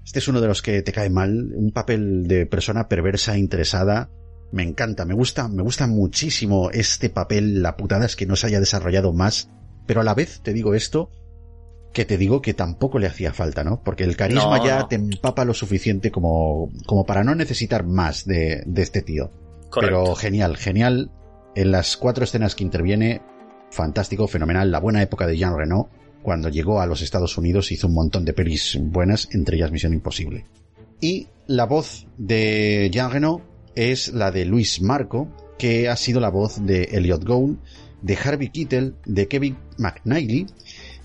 Este es uno de los que te cae mal. Un papel de persona perversa, interesada. Me encanta, me gusta, me gusta muchísimo este papel. La putada es que no se haya desarrollado más. Pero a la vez te digo esto, que te digo que tampoco le hacía falta, ¿no? Porque el carisma No, ya no. te empapa lo suficiente como, como para no necesitar más de, de este tío. Correcto. Pero genial, genial. En las cuatro escenas que interviene, fantástico, fenomenal. La buena época de Jean Reno, cuando llegó a los Estados Unidos, hizo un montón de pelis buenas, entre ellas Misión Imposible. Y la voz de Jean Reno es la de Luis Marco, que ha sido la voz de Elliot Gould, de Harvey Keitel, de Kevin McNally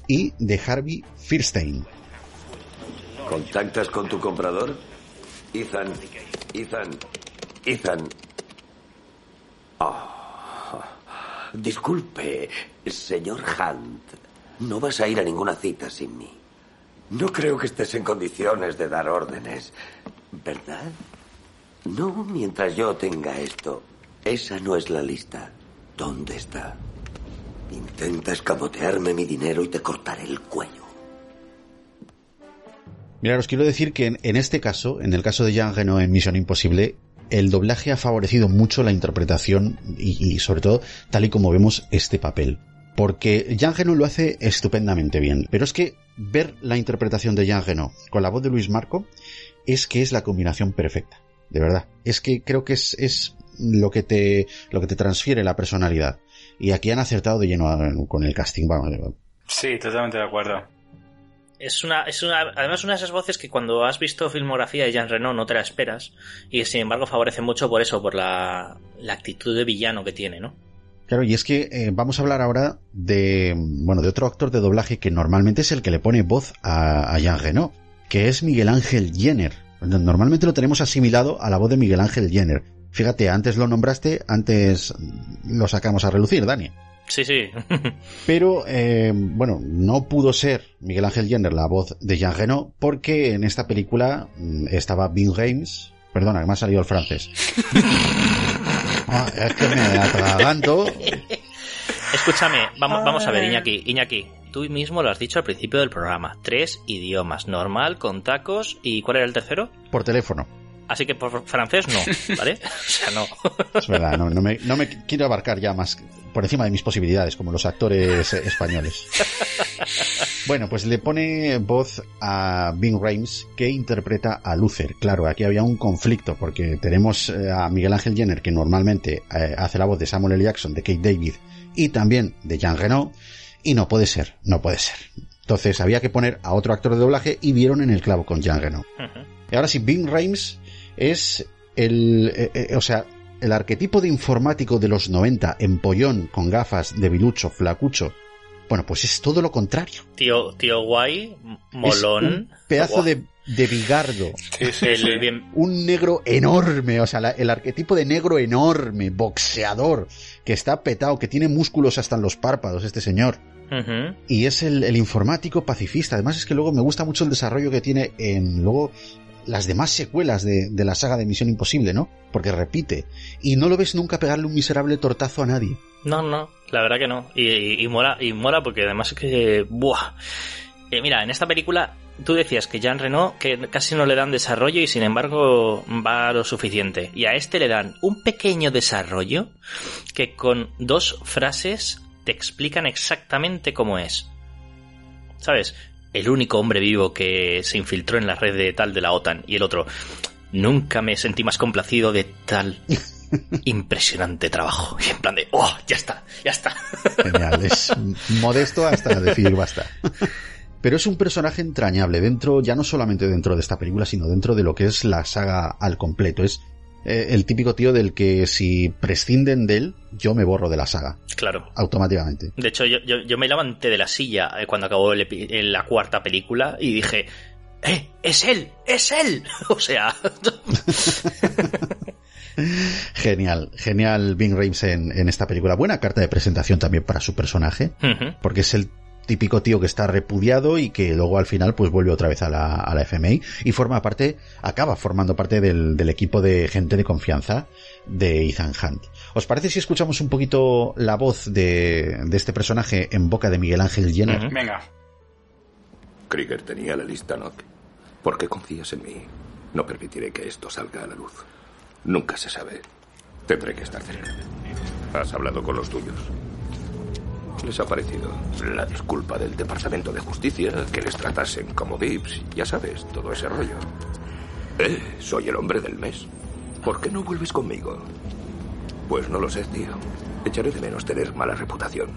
y de Harvey Firstein. ¿Contactas con tu comprador? Ethan, Ethan, Ethan. Oh, disculpe, señor Hunt. No vas a ir a ninguna cita sin mí. No creo que estés en condiciones de dar órdenes, ¿verdad? No mientras yo tenga esto. Esa no es la lista. ¿Dónde está? Intenta escamotearme mi dinero y te cortaré el cuello. Mira, os quiero decir que en, este caso, en el caso de Jean Reno en Misión Imposible, el doblaje ha favorecido mucho la interpretación y, sobre todo tal y como vemos este papel. Porque Jean Reno lo hace estupendamente bien. Pero es que ver la interpretación de Jean Reno con la voz de Luis Marco es que es la combinación perfecta. De verdad. Es que creo que es, es lo que te, lo que te transfiere la personalidad. Y aquí han acertado de lleno a- con el casting. Vamos, Sí, totalmente de acuerdo. Es una, es una, además una de esas voces que cuando has visto filmografía de Jean Reno no te la esperas y sin embargo favorece mucho por eso, por la, la actitud de villano que tiene, ¿no? Claro, y es que eh, vamos a hablar ahora de, bueno, de otro actor de doblaje que normalmente es el que le pone voz a, a Jean Reno, que es Miguel Ángel Jenner. Normalmente lo tenemos asimilado a la voz de Miguel Ángel Jenner. Fíjate, antes lo nombraste, antes lo sacamos a relucir, Dani. Sí, sí. Pero, eh, bueno, no pudo ser Miguel Ángel Jenner la voz de Jean Reno porque en esta película mm, estaba Vin James. Perdona, que me ha salido el francés. Ah, es que me atraganto. Escúchame, vamos, vamos a ver, Iñaki, Iñaki, tú mismo lo has dicho al principio del programa. Tres idiomas, normal, con tacos, ¿y cuál era el tercero? Por teléfono. Así que por francés no, ¿vale? O sea, no. Es verdad, no, no me, no me quiero abarcar ya más por encima de mis posibilidades, como los actores eh, españoles. Bueno, pues le pone voz a Bing Rames, que interpreta a Luther. Claro, aquí había un conflicto, porque tenemos eh, a Miguel Ángel Jenner, que normalmente eh, hace la voz de Samuel L. Jackson, de Kate David, y también de Jean Reno, y no puede ser, no puede ser. Entonces había que poner a otro actor de doblaje y vieron en el clavo con Jean Reno. Y ahora sí, Bing Rames es el, eh, eh, o sea, el arquetipo de informático de los 90, empollón, con gafas, debilucho, flacucho. Bueno, pues es todo lo contrario. Tío, tío guay, Es molón. un pedazo de, de bien- Un negro enorme, o sea, la- el arquetipo de negro enorme, boxeador, que está petado, que tiene músculos hasta en los párpados, este señor. Y es el, el informático pacifista. Además es que luego me gusta mucho el desarrollo que tiene en luego las demás secuelas de, de la saga de Misión Imposible, ¿no? Porque repite. Y no lo ves nunca pegarle un miserable tortazo a nadie. No, no, la verdad que no. Y, y, y mola, y mola porque además es que. ¡Buah! Eh, mira, en esta película tú decías que Jean Reno que casi no le dan desarrollo y sin embargo va lo suficiente. Y a este le dan un pequeño desarrollo que con dos frases te explican exactamente cómo es. ¿Sabes? El único hombre vivo que se infiltró en la red de tal de la OTAN y el otro. Nunca me sentí más complacido de tal impresionante trabajo. Y en plan de, oh, ya está, ya está. Genial, es modesto hasta decir basta. Pero es un personaje entrañable dentro, ya no solamente dentro de esta película, sino dentro de lo que es la saga al completo. Es eh, el típico tío del que si prescinden de él, yo me borro de la saga, Claro. automáticamente. De hecho, yo, yo, yo me levanté de la silla eh, cuando acabó el epi- en la cuarta película y dije, ¡eh! ¡Es él! ¡Es él! O sea, Genial, genial Bing Rames en, en esta película. Buena carta de presentación también para su personaje, porque es el típico tío que está repudiado y que luego al final pues vuelve otra vez a la, a la FMI y forma parte, acaba formando parte del, del equipo de gente de confianza de Ethan Hunt. ¿Os parece si escuchamos un poquito la voz de, de este personaje en boca de Miguel Ángel Jenner? Venga. Krieger tenía la lista NOC. ¿Por qué confías en mí? No permitiré que esto salga a la luz. Nunca se sabe. Tendré que estar cerca. ¿Has hablado con los tuyos? ¿Qué les ha parecido? La disculpa del Departamento de Justicia, que les tratasen como VIPs, ya sabes, todo ese rollo. Eh, soy el hombre del mes. ¿Por qué no vuelves conmigo? Pues no lo sé, tío. Echaré de menos tener mala reputación.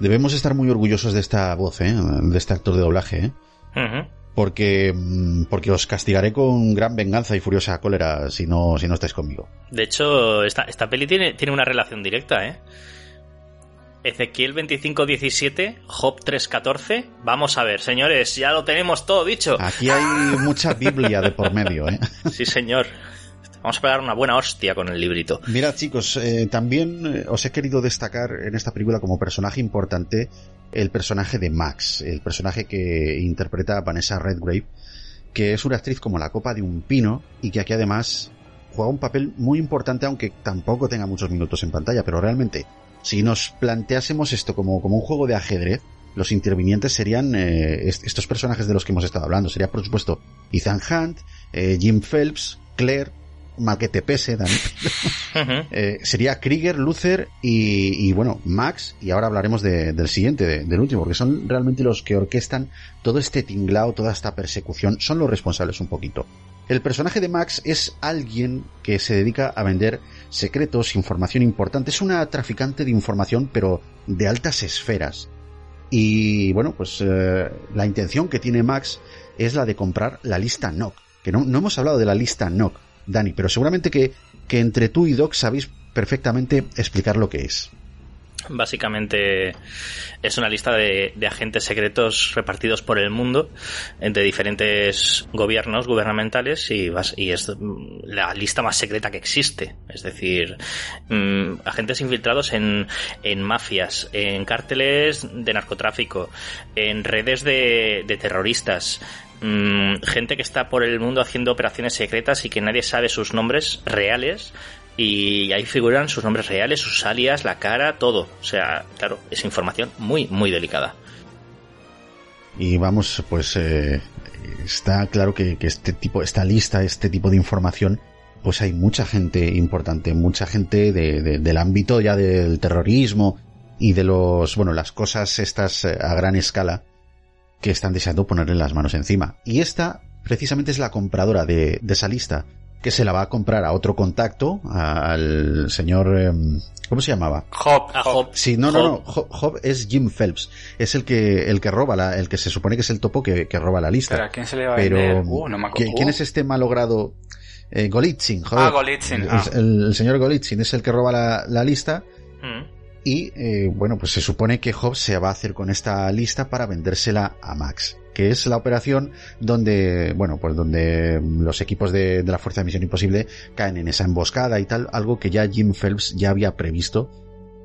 Debemos estar muy orgullosos de esta voz, ¿eh? de este actor de doblaje, ¿eh? Porque, mm, porque os castigaré con gran venganza y furiosa cólera si no, si no estáis conmigo. De hecho, esta, esta peli tiene, tiene una relación directa, ¿eh? Ezequiel 2517, Job 314. Vamos a ver, señores, ya lo tenemos todo dicho. Aquí hay mucha Biblia de por medio, ¿eh? Sí, señor. Vamos a pegar una buena hostia con el librito. Mira, chicos, eh, también eh, os he querido destacar en esta película como personaje importante el personaje de Max, el personaje que interpreta a Vanessa Redgrave, que es una actriz como la copa de un pino y que aquí además juega un papel muy importante, aunque tampoco tenga muchos minutos en pantalla, pero realmente, si nos planteásemos esto como, como un juego de ajedrez, los intervinientes serían eh, est- estos personajes de los que hemos estado hablando. Sería, por supuesto, Ethan Hunt, eh, Jim Phelps, Claire, mal que te pese, Dani. Eh, sería Krieger, Luther y, y, bueno, Max, y ahora hablaremos de- del siguiente, de- del último, porque son realmente los que orquestan todo este tinglao, toda esta persecución, son los responsables un poquito. El personaje de Max es alguien que se dedica a vender secretos, información importante, es una traficante de información, pero de altas esferas. Y bueno, pues eh, la intención que tiene Max es la de comprar la lista NOC, que no, no hemos hablado de la lista NOC, Dani, pero seguramente que, que entre tú y Doc sabéis perfectamente explicar lo que es. Básicamente es una lista de, de agentes secretos repartidos por el mundo entre diferentes gobiernos gubernamentales y, y es la lista más secreta que existe. Es decir, mm, agentes infiltrados en, en mafias, en cárteles de narcotráfico, en redes de, de terroristas, mm, gente que está por el mundo haciendo operaciones secretas y que nadie sabe sus nombres reales y ahí figuran sus nombres reales, sus alias, la cara, todo. O sea, claro, es información muy, muy delicada. Y vamos, pues eh, está claro que, este tipo, esta lista, este tipo de información, pues hay mucha gente importante, mucha gente de- de- del ámbito ya del terrorismo y de los, bueno, las cosas estas eh, a gran escala que están deseando ponerle las manos encima. Y esta, precisamente, es la compradora de esa lista, que se la va a comprar a otro contacto, a- al señor, em, ¿cómo se llamaba? Job. A Job. Sí, no, no, no. Job, Job es Jim Phelps. Es el que, el que roba la, el que se supone que es el topo que, que roba la lista. Pero ¿a quién se le va a Pero, vender? Uh, no me acuerdo. ¿quién, quién es este malogrado? Eh, Golitsyn, joder. Ah, Golitsyn, El, ah. el- el señor Golitsyn es el que roba la, la lista. Mm. Y, eh, bueno, pues se supone que Job se va a hacer con esta lista para vendérsela a Max. Que es la operación donde, bueno, pues donde los equipos de, de la Fuerza de Misión Imposible caen en esa emboscada y tal, algo que ya Jim Phelps ya había previsto.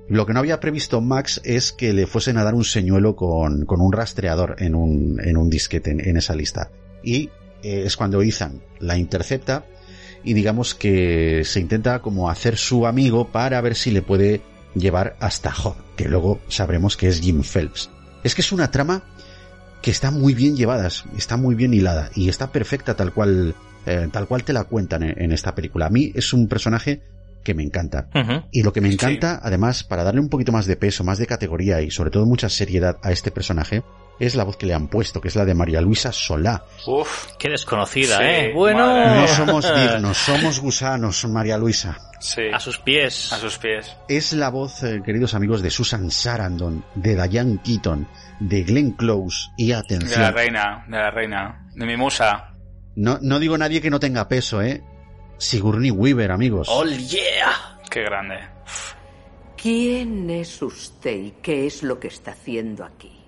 Lo que no había previsto Max es que le fuesen a dar un señuelo con, con un rastreador en un, en un disquete en, esa lista. Y eh, es cuando Ethan la intercepta y digamos que se intenta como hacer su amigo para ver si le puede llevar hasta Job, que luego sabremos que es Jim Phelps. Es que es una trama que está muy bien llevada, está muy bien hilada y está perfecta tal cual, eh, tal cual te la cuentan en, en esta película. A mí es un personaje que me encanta. Y lo que me encanta, además, para darle un poquito más de peso, más de categoría y sobre todo mucha seriedad a este personaje, es la voz que le han puesto, que es la de María Luisa Solá. Uf. Qué desconocida, Sí, ¿eh? Bueno, madre No somos dignos, somos gusanos, María Luisa. Sí. a sus pies. A sus pies. Es la voz, eh, queridos amigos, de Susan Sarandon, de Diane Keaton, de Glenn Close y De la atención. reina, de la reina. De mi musa. No, no digo nadie que no tenga peso, ¿eh? Sigourney Weaver, amigos. ¡Oh, yeah! Qué grande. ¿Quién es usted y qué es lo que está haciendo aquí?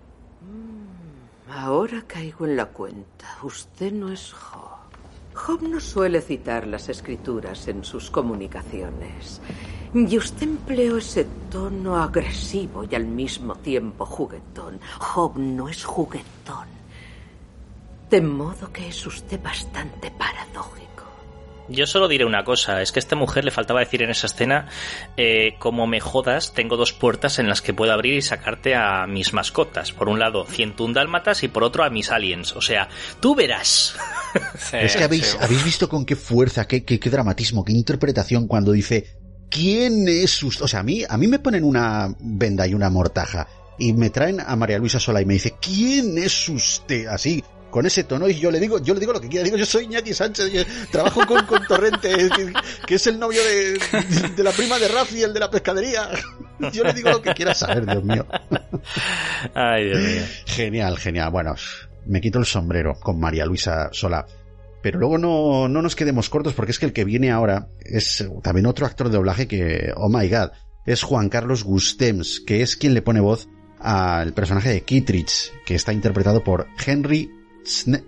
Ahora caigo en la cuenta. Usted no es Job. Job no suele citar las escrituras en sus comunicaciones. Y usted empleó ese tono agresivo y al mismo tiempo juguetón. Job no es juguetón. De modo que es usted bastante paradójico. Yo solo diré una cosa, es que a esta mujer le faltaba decir en esa escena, eh, como me jodas, tengo dos puertas en las que puedo abrir y sacarte a mis mascotas. Por un lado, 101 dálmatas y por otro a mis aliens. O sea, tú verás. es que habéis, habéis visto con qué fuerza, qué, qué, qué dramatismo, qué interpretación cuando dice, ¿quién es usted? O sea, a mí, a mí me ponen una venda y una mortaja y me traen a María Luisa Sola y me dice, ¿quién es usted? Así, con ese tono y yo le digo, yo le digo lo que quiera, digo, yo soy Iñaki Sánchez, trabajo con, con Torrente, que, es el novio de, de, la prima de Rafi, el de la pescadería. Yo le digo lo que quiera saber, Dios mío. Ay, Dios mío. Genial, genial. Bueno, me quito el sombrero con María Luisa Sola. Pero luego no, no nos quedemos cortos porque es que el que viene ahora es también otro actor de doblaje que, oh my god, es Juan Carlos Gustems, que es quien le pone voz al personaje de Kittridge, que está interpretado por Henry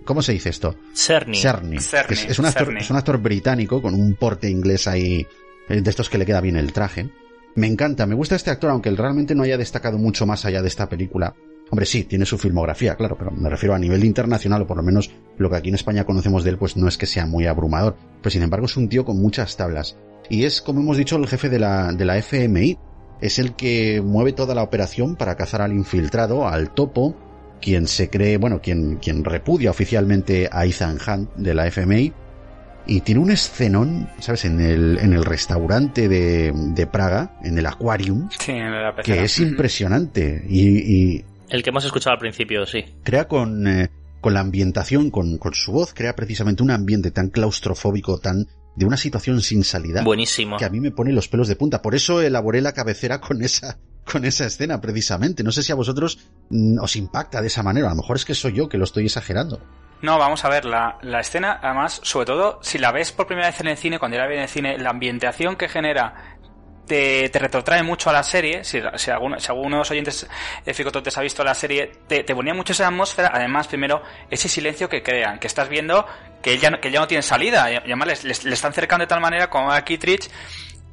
¿Cómo se dice esto? Cerny. Cerny. Es, es, un actor, es un actor británico con un porte inglés ahí, eh, de estos que le queda bien el traje. Me encanta, me gusta este actor, aunque él realmente no haya destacado mucho más allá de esta película. Hombre, sí, tiene su filmografía, claro, pero me refiero a nivel internacional, o por lo menos lo que aquí en España conocemos de él, pues no es que sea muy abrumador. Pues sin embargo es un tío con muchas tablas. Y es, como hemos dicho, el jefe de la, de la FMI. Es el que mueve toda la operación para cazar al infiltrado, al topo, quien se cree, bueno, quien, quien repudia oficialmente a Ethan Hunt de la FMI y tiene un escenón, ¿sabes? En el, en el restaurante de, de Praga, en el Aquarium, sí, en la que es impresionante y, y, El que hemos escuchado al principio, sí. Crea con, eh, con la ambientación, con, con su voz, crea precisamente un ambiente tan claustrofóbico, tan de una situación sin salida. Buenísimo. Que a mí me pone los pelos de punta. Por eso elaboré la cabecera con esa, con esa escena precisamente. No sé si a vosotros mm, os impacta de esa manera. A lo mejor es que soy yo que lo estoy exagerando. No, vamos a ver, la, la escena, además, sobre todo, si la ves por primera vez en el cine, cuando ya la ves en el cine, la ambientación que genera te, te, retrotrae mucho a la serie. Si, si, alguno, si alguno de los oyentes de Ficototes ha visto la serie, te, te, ponía mucho esa atmósfera. Además, primero, ese silencio que crean, que estás viendo que ya, que ya no tiene salida. Y además le, están cercando de tal manera como a Kittridge.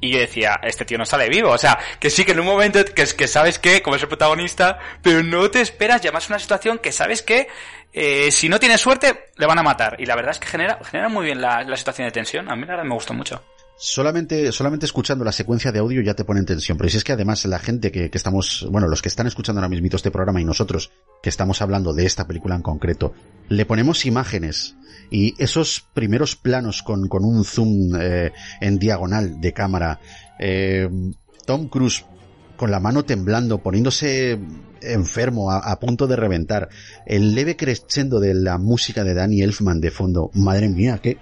Y yo decía, este tío no sale vivo. O sea, que sí que en un momento que, que sabes que, como es el protagonista, pero no te esperas, y además una situación que sabes que eh, si no tiene suerte, le van a matar. Y la verdad es que genera, genera muy bien la, la situación de tensión. A mí la verdad me gustó mucho solamente, solamente escuchando la secuencia de audio ya te pone en tensión. Pero si es que además la gente que, estamos, bueno, los que están escuchando ahora mismo este programa y nosotros que estamos hablando de esta película en concreto, le ponemos imágenes y esos primeros planos con, con un zoom eh, en diagonal de cámara, eh, Tom Cruise con la mano temblando, poniéndose enfermo, a, punto de reventar, el leve crescendo de la música de Danny Elfman de fondo, madre mía, qué,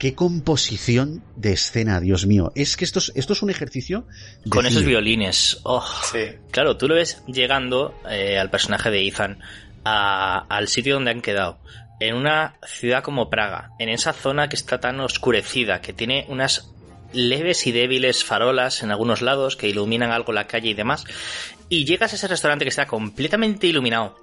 qué composición de escena, Dios mío. Es que esto es, esto es un ejercicio. Con cine. esos violines. Oh. Sí. Claro, tú lo ves llegando eh, al personaje de Ethan a, al sitio donde han quedado. En una ciudad como Praga, en esa zona que está tan oscurecida, que tiene unas leves y débiles farolas en algunos lados que iluminan algo la calle y demás. Y llegas a ese restaurante que está completamente iluminado,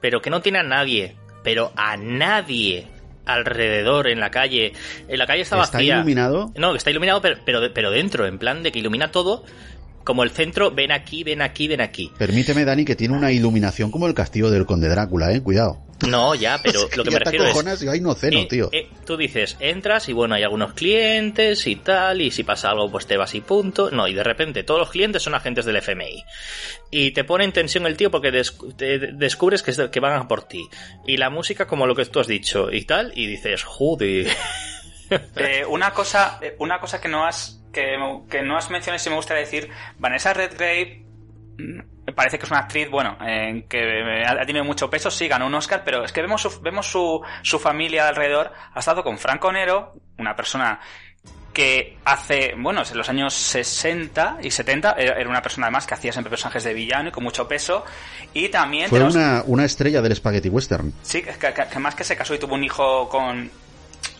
pero que no tiene a nadie, pero a nadie alrededor, en la calle. En la calle está vacía. ¿Está iluminado? No, está iluminado, pero, pero, pero dentro, en plan de que ilumina todo. Como el centro, ven aquí, ven aquí, ven aquí. Permíteme, Dani, que tiene una iluminación como el castillo del conde Drácula, eh. Cuidado. No, ya, pero lo que me refiero es... Y hay no ceno, eh, tío. Eh, tú dices, entras y bueno, hay algunos clientes y tal, y si pasa algo, pues te vas y punto. No, y de repente todos los clientes son agentes del FMI. Y te pone en tensión el tío porque des te descubres que, es que van a por ti. Y la música como lo que tú has dicho y tal, y dices, joder... eh, una cosa, una cosa que no has que, que no has mencionado y si me gustaría decir, Vanessa Redgrave parece que es una actriz, bueno, eh, que ha tenido mucho peso, sí, ganó un Oscar, pero es que vemos su, vemos su, su familia alrededor, ha estado con Franco Nero, una persona que hace, bueno, en los años 60 y 70 era una persona además que hacía siempre personajes de villano y con mucho peso. Y también... Fue tenemos... una, una estrella del spaghetti western. Sí, que, que, que, más que se casó y tuvo un hijo con,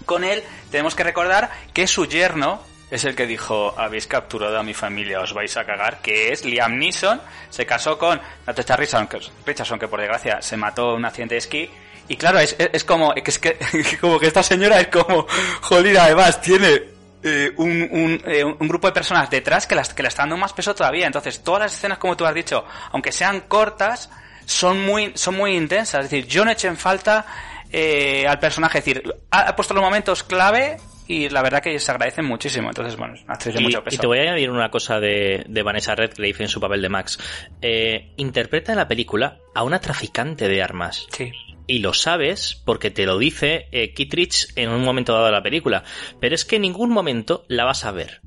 con él, tenemos que recordar que su yerno, es el que dijo, habéis capturado a mi familia, os vais a cagar, que es Liam Neeson, se casó con Natasha Richardson, que, por desgracia se mató en un accidente de esquí, y claro, es, es, como, es que, como que esta señora es como, jodida, además, tiene eh, un, un, eh, un grupo de personas detrás que, las, que le están dando más peso todavía. Entonces, todas las escenas, como tú has dicho, aunque sean cortas, son muy, son muy intensas. Es decir, yo no eché en falta eh, al personaje. Es decir, ha puesto los momentos clave y la verdad que se agradecen muchísimo. Entonces, bueno, es una actriz de Y, mucho peso. y te voy a añadir una cosa de, de Vanessa Redgrave en su papel de Max. Eh, interpreta en la película a una traficante de armas. Sí. Y lo sabes porque te lo dice eh, Kittredge en un momento dado de la película. Pero es que en ningún momento la vas a ver.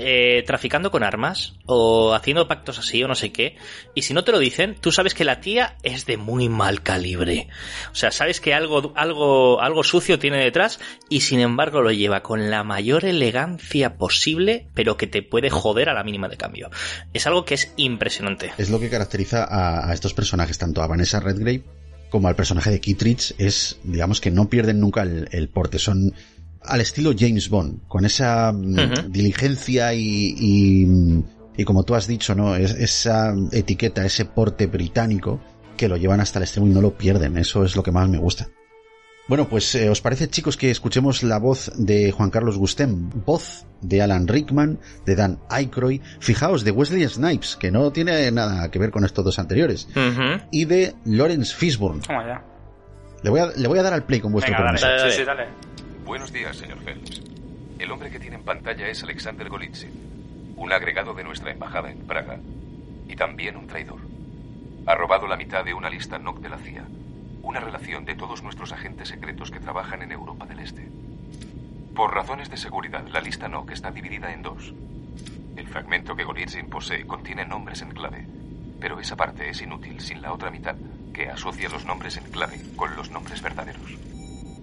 Eh, traficando con armas o haciendo pactos así o no sé qué. Y si no te lo dicen, tú sabes que la tía es de muy mal calibre. O sea, sabes que algo, algo, algo sucio tiene detrás y sin embargo lo lleva con la mayor elegancia posible, pero que te puede joder a la mínima de cambio. Es algo que es impresionante. Es lo que caracteriza a, estos personajes, tanto a Vanessa Redgrave como al personaje de Kittredge, es, digamos, que no pierden nunca el, el porte. Son al estilo James Bond, con esa mm, diligencia y, y, y como tú has dicho, ¿no? Es, esa etiqueta, ese porte británico que lo llevan hasta el extremo y no lo pierden. Eso es lo que más me gusta. Bueno, pues eh, ¿os parece chicos que escuchemos la voz de Juan Carlos Gustem? Voz de Alan Rickman, de Dan Aykroyd, fijaos, de Wesley Snipes, que no tiene nada que ver con estos dos anteriores, y de Lawrence Fishburne. Le voy a, le voy a dar al play con vuestro Venga, dale. sí, dale. Buenos días, señor Phelps. El hombre que tiene en pantalla es Alexander Golitsyn, un agregado de nuestra embajada en Praga y también un traidor. Ha robado la mitad de una lista NOC de la CIA, una relación de todos nuestros agentes secretos que trabajan en Europa del Este. Por razones de seguridad, la lista NOC está dividida en dos. El fragmento que Golitsyn posee contiene nombres en clave, pero esa parte es inútil sin la otra mitad, que asocia los nombres en clave con los nombres verdaderos.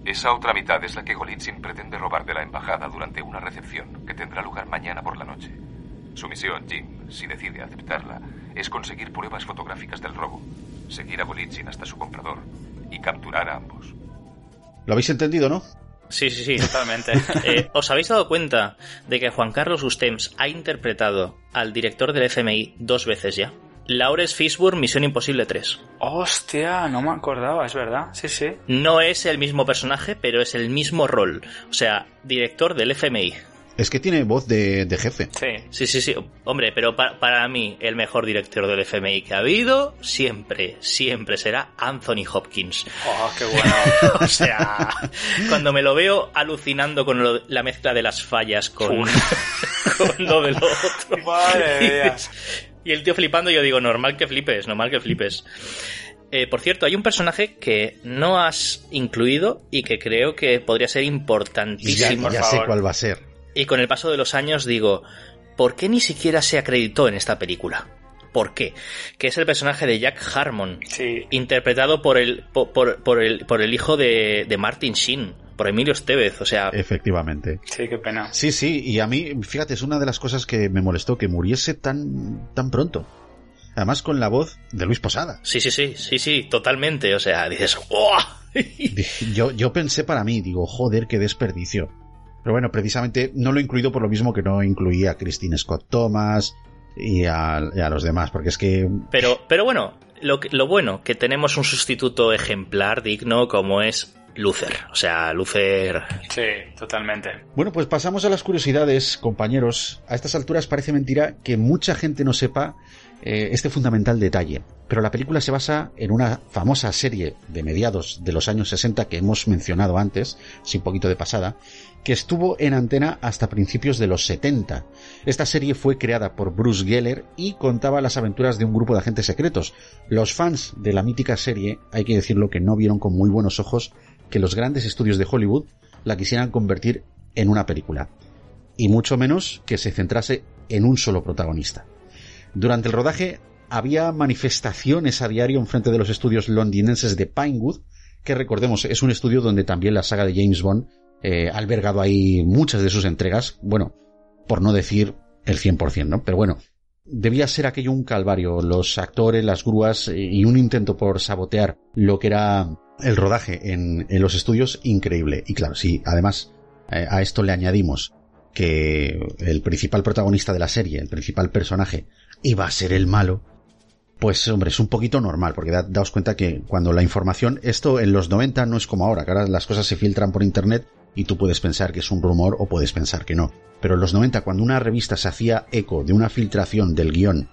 Esa otra mitad es la que Golitsyn pretende robar de la embajada durante una recepción que tendrá lugar mañana por la noche. Su misión, Jim, si decide aceptarla, es conseguir pruebas fotográficas del robo, seguir a Golitsyn hasta su comprador y capturar a ambos. ¿Lo habéis entendido, no? Sí, sí, sí. Totalmente. Eh, ¿Os habéis dado cuenta de que Juan Carlos Gustems ha interpretado al director del FMI dos veces ya? Lawrence Fishburne, Misión Imposible 3. Hostia, no me acordaba, es verdad. Sí, sí. No es el mismo personaje, pero es el mismo rol. O sea, director del FMI. Es que tiene voz de, de jefe. Sí. Sí, sí, sí. Hombre, pero pa- para mí el mejor director del FMI que ha habido siempre, siempre será Anthony Hopkins. Oh, qué bueno. o sea, cuando me lo veo alucinando con lo- la mezcla de las fallas con, con lo del otro. Madre mía. Y el tío flipando, yo digo, normal que flipes, normal que flipes. Eh, por cierto, hay un personaje que no has incluido y que creo que podría ser Y ya, importantísimo. ya sé cuál va a ser. Y con el paso de los años digo, ¿por qué ni siquiera se acreditó en esta película? ¿Por qué? Que es el personaje de Jack Harmon, Sí. interpretado por el, por, por- por el, por el hijo de, de Martin Sheen, por Emilio Estevez. O sea, Efectivamente. Sí, qué pena. Sí, sí, y a mí, fíjate, es una de las cosas que me molestó, que muriese tan, tan pronto. Además con la voz de Luis Posada. sí, sí, sí, sí, sí, totalmente. O sea, dices, ¡oh! Dije- Yo, yo pensé para mí, digo, joder, qué desperdicio. Pero bueno, precisamente no lo he incluido por lo mismo que no incluía a Christine Scott Thomas y a, y a los demás, porque es que Pero, pero bueno, lo bueno, que tenemos un sustituto ejemplar, digno, como es Luther. O sea, Luther... Sí, totalmente. Bueno, pues pasamos a las curiosidades, compañeros. A estas alturas parece mentira que mucha gente no sepa eh, este fundamental detalle. Pero la película se basa en una famosa serie de mediados de los años 60 que hemos mencionado antes, sin poquito de pasada, que estuvo en antena hasta principios de los 70. Esta serie fue creada por Bruce Geller y contaba las aventuras de un grupo de agentes secretos. Los fans de la mítica serie, hay que decirlo que no vieron con muy buenos ojos que los grandes estudios de Hollywood la quisieran convertir en una película, y mucho menos que se centrase en un solo protagonista. Durante el rodaje había manifestaciones a diario en frente de los estudios londinenses de Pinewood, que recordemos es un estudio donde también la saga de James Bond eh, ha albergado ahí muchas de sus entregas, bueno, por no decir el 100%, ¿no? Pero bueno, debía ser aquello un calvario, los actores, las grúas eh, y un intento por sabotear lo que era el rodaje en, los estudios increíble. Y claro, si además eh, a esto le añadimos que el principal protagonista de la serie, el principal personaje, iba a ser el malo, pues hombre, es un poquito normal, porque da- daos cuenta que cuando la información, esto en los 90 no es como ahora, que ahora las cosas se filtran por internet y tú puedes pensar que es un rumor o puedes pensar que no. Pero en los 90, cuando una revista se hacía eco de una filtración del guion,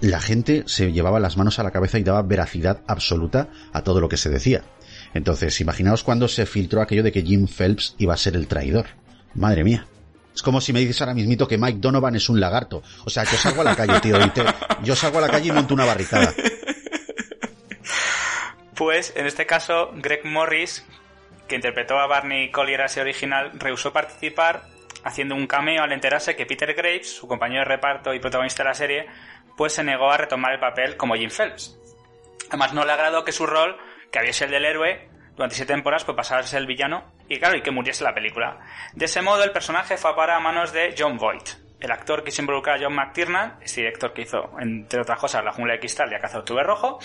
la gente se llevaba las manos a la cabeza y daba veracidad absoluta a todo lo que se decía. Entonces, imaginaos cuando se filtró aquello de que Jim Phelps iba a ser el traidor. Madre mía. Es como si me dices ahora mismito que Mike Donovan es un lagarto. O sea, yo salgo a la calle, tío, y te, yo salgo a la calle y monto una barricada. Pues, en este caso, Greg Morris, que interpretó a Barney Collier así original, rehusó participar haciendo un cameo al enterarse que Peter Graves, su compañero de reparto y protagonista de la serie, pues se negó a retomar el papel como Jim Phelps. Además, no le agradó que su rol, que había sido el del héroe, durante siete temporadas, pues pasara a ser el villano y claro, y que muriese la película. De ese modo, el personaje fue a parar a manos de John Voight, el actor que se involucra John McTiernan, este director que hizo, entre otras cosas, La Jungla de Cristal y A Caza Octubre Rojo,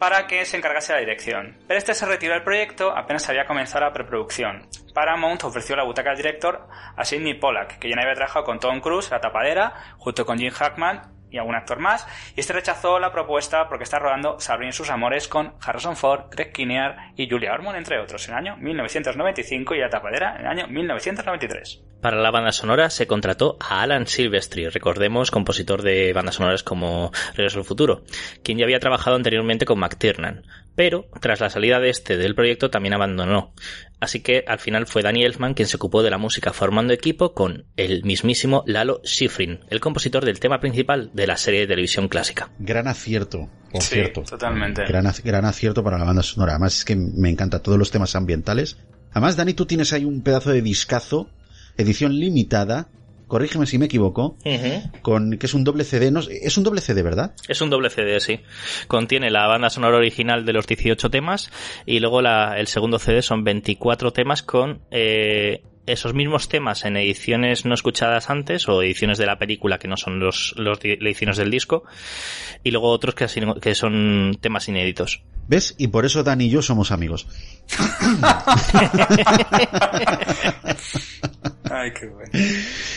para que se encargase la dirección. Pero este se retiró del proyecto apenas había comenzado la preproducción. Paramount ofreció la butaca al director a Sidney Pollack, que ya no había trabajado con Tom Cruise, La Tapadera, junto con Jim Hackman y algún actor más, y este rechazó la propuesta porque está rodando Sabrina y sus amores con Harrison Ford, Greg Kinnear y Julia Ormond, entre otros, en el año 1995 y La Tapadera en el año 1993. Para la banda sonora se contrató a Alan Silvestri, recordemos, compositor de bandas sonoras como Regreso al Futuro, quien ya había trabajado anteriormente con McTiernan, pero tras la salida de este del proyecto también abandonó. Así que al final fue Danny Elfman quien se ocupó de la música formando equipo con el mismísimo Lalo Schifrin, el compositor del tema principal de la serie de televisión clásica. Gran acierto, por Sí, cierto. totalmente. Gran acierto para la banda sonora. Además es que me encanta todos los temas ambientales. Además, Dani, tú tienes ahí un pedazo de discazo, edición limitada, corrígeme si me equivoco, con que es un doble CD. No, es un doble CD, ¿verdad? Es un doble CD, sí. Contiene la banda sonora original de los 18 temas y luego la- el segundo CD son 24 temas con eh, esos mismos temas en ediciones no escuchadas antes o ediciones de la película que no son los, los di- ediciones del disco y luego otros que, que son temas inéditos. ¿Ves? Y por eso Dani y yo somos amigos. Ay, qué bueno.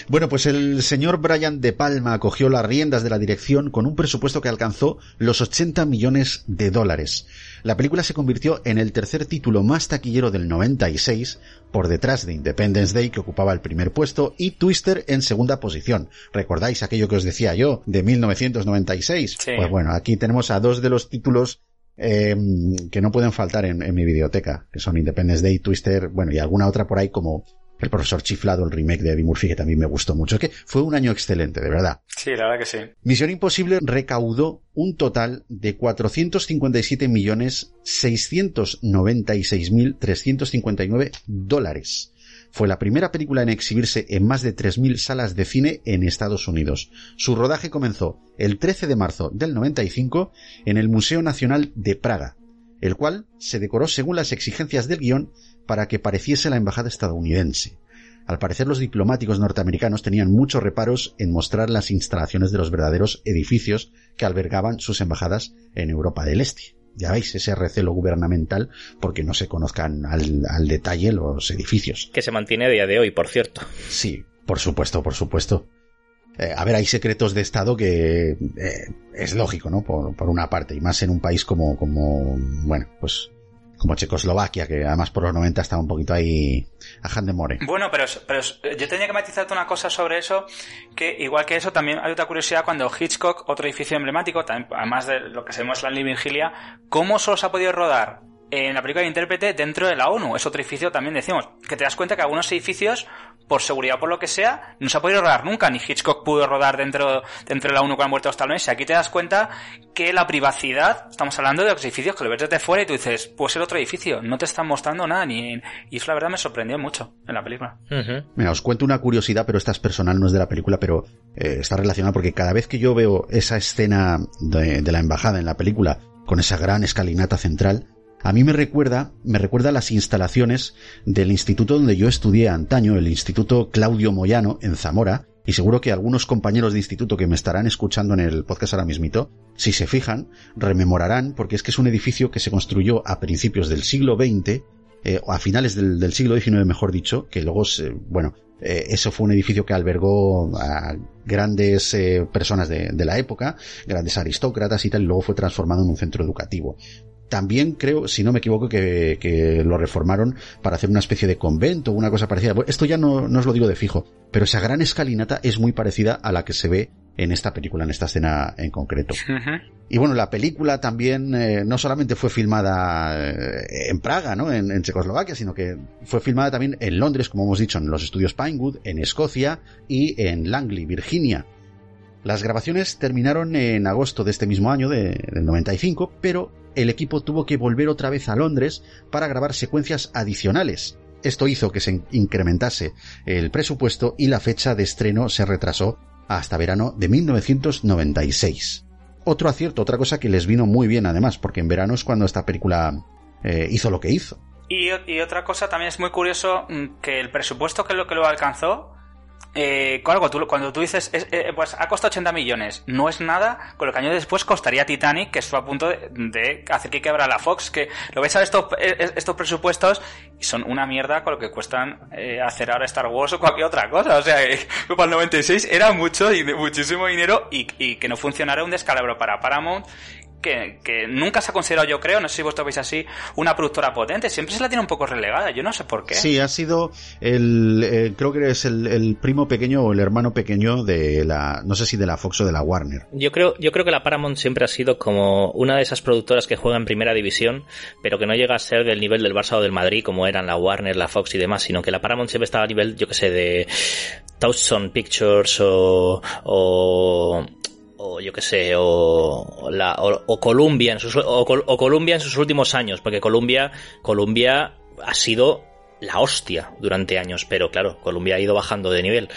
Bueno, pues el señor Brian De Palma cogió las riendas de la dirección con un presupuesto que alcanzó los 80 millones de dólares. La película se convirtió en el tercer título más taquillero del 96, por detrás de Independence Day, que ocupaba el primer puesto, y Twister en segunda posición. ¿Recordáis aquello que os decía yo, de 1996? Sí. Pues bueno, aquí tenemos a dos de los títulos eh, que no pueden faltar en, en mi biblioteca, que son Independence Day, Twister, bueno, y alguna otra por ahí como el profesor chiflado, el remake de Eddie Murphy, que también me gustó mucho. Es que fue un año excelente, de verdad. Sí, la verdad que sí. Misión Imposible recaudó un total de 457.696.359 dólares. Fue la primera película en exhibirse en más de 3.000 salas de cine en Estados Unidos. Su rodaje comenzó el 13 de marzo del 95 en el Museo Nacional de Praga, el cual se decoró según las exigencias del guion para que pareciese la embajada estadounidense. Al parecer los diplomáticos norteamericanos tenían muchos reparos en mostrar las instalaciones de los verdaderos edificios que albergaban sus embajadas en Europa del Este. Ya veis, ese recelo gubernamental porque no se conozcan al, al detalle los edificios. Que se mantiene a día de hoy, por cierto. Sí, por supuesto, por supuesto. Eh, a ver, hay secretos de Estado que eh, es lógico, ¿no? Por, por una parte, y más en un país como, como, bueno, pues como Checoslovaquia, que además por los 90 estaba un poquito ahí a de more. Bueno, pero, pero yo tenía que matizarte una cosa sobre eso, que igual que eso también hay otra curiosidad cuando Hitchcock, otro edificio emblemático, también, además de lo que se muestra en Living ¿cómo solo se ha podido rodar en la película de intérprete dentro de la ONU? Es otro edificio también decimos, que te das cuenta que algunos edificios, por seguridad o por lo que sea, no se ha podido rodar nunca, ni Hitchcock pudo rodar dentro, dentro de la ONU con la muerte de los talones, y aquí te das cuenta que la privacidad, estamos hablando de los edificios que lo ves desde fuera y tú dices, pues el otro edificio, no te están mostrando nada, ni, y eso la verdad me sorprendió mucho en la película. Mira, os cuento una curiosidad, pero esta es personal, no es de la película, pero eh, está relacionada porque cada vez que yo veo esa escena de, de la embajada en la película, con esa gran escalinata central, a mí me recuerda, me recuerda las instalaciones del instituto donde yo estudié antaño, el Instituto Claudio Moyano, en Zamora, y seguro que algunos compañeros de instituto que me estarán escuchando en el podcast ahora mismito, si se fijan, rememorarán, porque es que es un edificio que se construyó a principios del siglo XX, eh, o a finales del, del siglo XIX, mejor dicho, que luego, se, bueno, eh, eso fue un edificio que albergó a grandes eh, personas de, de, la época, grandes aristócratas y tal, y luego fue transformado en un centro educativo. También creo, si no me equivoco, que, que, lo reformaron para hacer una especie de convento o una cosa parecida. Esto ya no, no os lo digo de fijo, pero esa gran escalinata es muy parecida a la que se ve en esta película, en esta escena en concreto. Y bueno, la película también eh, no solamente fue filmada eh, en Praga, ¿no? En, en, Checoslovaquia, sino que fue filmada también en Londres, como hemos dicho, en los estudios Pinewood, en Escocia y en Langley, Virginia. Las grabaciones terminaron en agosto de este mismo año, de, del 95, pero el equipo tuvo que volver otra vez a Londres para grabar secuencias adicionales. Esto hizo que se incrementase el presupuesto y la fecha de estreno se retrasó hasta verano de 1996. Otro acierto, otra cosa que les vino muy bien además, porque en verano es cuando esta película eh, hizo lo que hizo. Y, y, otra cosa también es muy curioso mm, que el presupuesto que lo que lo alcanzó eh, algo, tú, cuando tú dices, es, eh, pues ha costado 80 millones, no es nada con lo que años después costaría Titanic, que estuvo a punto de, hacer que quebra la Fox, que lo ves a estos, eh, estos presupuestos y son una mierda con lo que cuestan eh, hacer ahora Star Wars o cualquier otra cosa. O sea, para el 96 era mucho, muchísimo dinero y, y que no funcionara un descalabro para Paramount que, que, nunca se ha considerado, yo creo, no sé si vosotros veis así, una productora potente. Siempre se la tiene un poco relegada, yo no sé por qué. Sí, ha sido el, eh, creo que es el, el, primo pequeño o el hermano pequeño de la, no sé si de la Fox o de la Warner. Yo creo, yo creo que la Paramount siempre ha sido como una de esas productoras que juegan en primera división, pero que no llega a ser del nivel del Barça o del Madrid como eran la Warner, la Fox y demás, sino que la Paramount siempre estaba a nivel, yo que sé, de Thousand Pictures o, o o yo que sé, o, la, o, o Columbia en sus, o, o, en sus últimos años, porque Columbia, Columbia ha sido la hostia durante años, pero claro, Columbia ha ido bajando de nivel